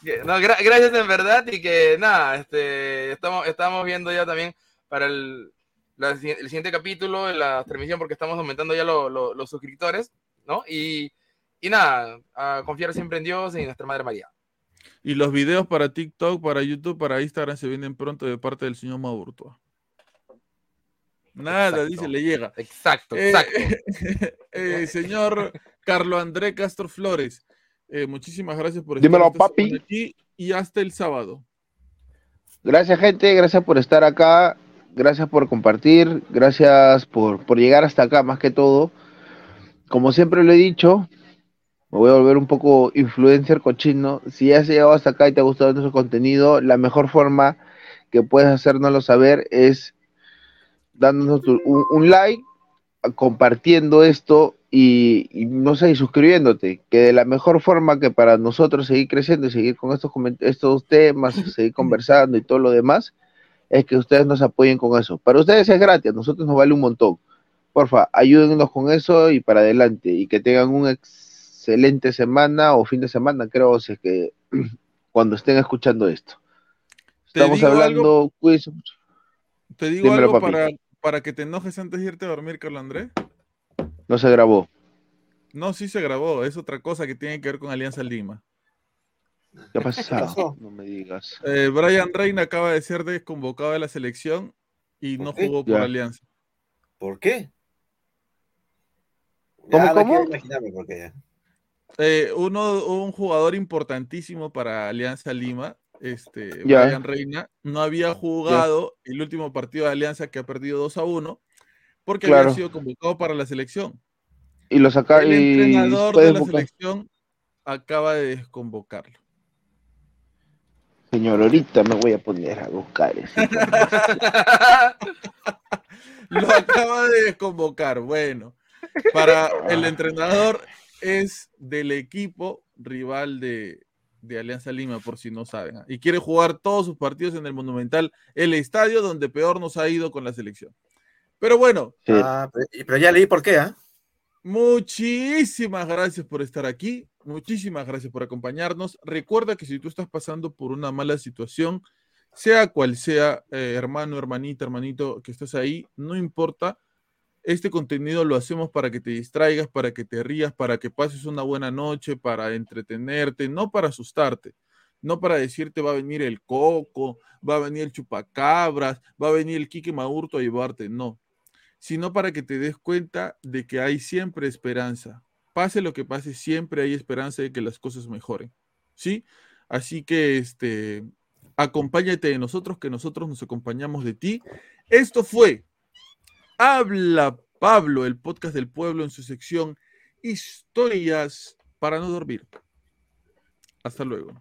que- no, gra- gracias en verdad y que nada, este, estamos, estamos viendo ya también para el, la el siguiente capítulo, la transmisión, porque estamos aumentando ya lo- lo- los suscriptores, ¿no? Y, y nada, a confiar siempre en Dios y en nuestra Madre María. Y los videos para TikTok, para YouTube, para Instagram se vienen pronto de parte del señor Maurtua. Nada, Exacto. dice, le llega. Exacto, Eh, exacto. [laughs] eh, señor Carlo André Castro Flores, eh, muchísimas gracias por Dímelo, esta semana papi. aquí y hasta el sábado. Gracias, gente. Gracias por estar acá. Gracias por compartir. Gracias por, por llegar hasta acá, más que todo. Como siempre lo he dicho, me voy a volver un poco influencer cochino. Si has llegado hasta acá y te ha gustado nuestro contenido, la mejor forma que puedes hacérnoslo saber es dándonos tu- un, un like, compartiendo esto y, y, no sé, y suscribiéndote, que de la mejor forma que para nosotros seguir creciendo y seguir con estos, estos temas, [laughs] seguir conversando y todo lo demás, es que ustedes nos apoyen con eso. Para ustedes es gratis, a nosotros nos vale un montón. Porfa, ayúdennos con eso y para adelante. Y que tengan una excelente semana o fin de semana, creo, si es que [clears throat] cuando estén escuchando esto. Estamos hablando, algo- cuídense mucho. Te digo Dímelo, algo para, para que te enojes antes de irte a dormir, Carlos Andrés. No se grabó. No, sí se grabó, es otra cosa que tiene que ver con Alianza Lima. ¿Qué ha pasado? No me digas. Eh, Brian Reina acaba de ser desconvocado de la selección y no jugó por Ya. Alianza. ¿Por qué? ¿Cómo, Ya, cómo? quiero imaginarme por qué ya. Eh, uno, un jugador importantísimo para Alianza Lima, este, Ya. Brian Reina, no había jugado el último partido de Alianza que ha perdido 2 a 1 porque Claro. había sido convocado para la selección. Y lo saca El y entrenador de la buscar. selección acaba de desconvocarlo. Señor, ahorita me voy a poner a buscar ese. [laughs] Lo acaba de desconvocar. Bueno, para el entrenador es del equipo rival de, de Alianza Lima, por si no saben. ¿ah? Y quiere jugar todos sus partidos en el Monumental, el estadio donde peor nos ha ido con la selección. Pero bueno, Sí. Ah, pero, ya leí por qué, ¿ah? Muchísimas gracias por estar aquí, muchísimas gracias por acompañarnos. Recuerda que si tú estás pasando por una mala situación, sea cual sea, eh, hermano, hermanita, hermanito, que estás ahí, no importa. Este contenido lo hacemos para que te distraigas, para que te rías, para que pases una buena noche, para entretenerte, no para asustarte, no para decirte va a venir el coco, va a venir el chupacabras, va a venir el Quique Maurto a llevarte, no sino para que te des cuenta de que hay siempre esperanza. Pase lo que pase, siempre hay esperanza de que las cosas mejoren. ¿Sí? Así que este acompáñate de nosotros, que nosotros nos acompañamos de ti. Esto fue Habla Pablo, el podcast del pueblo en su sección Historias para no dormir. Hasta luego.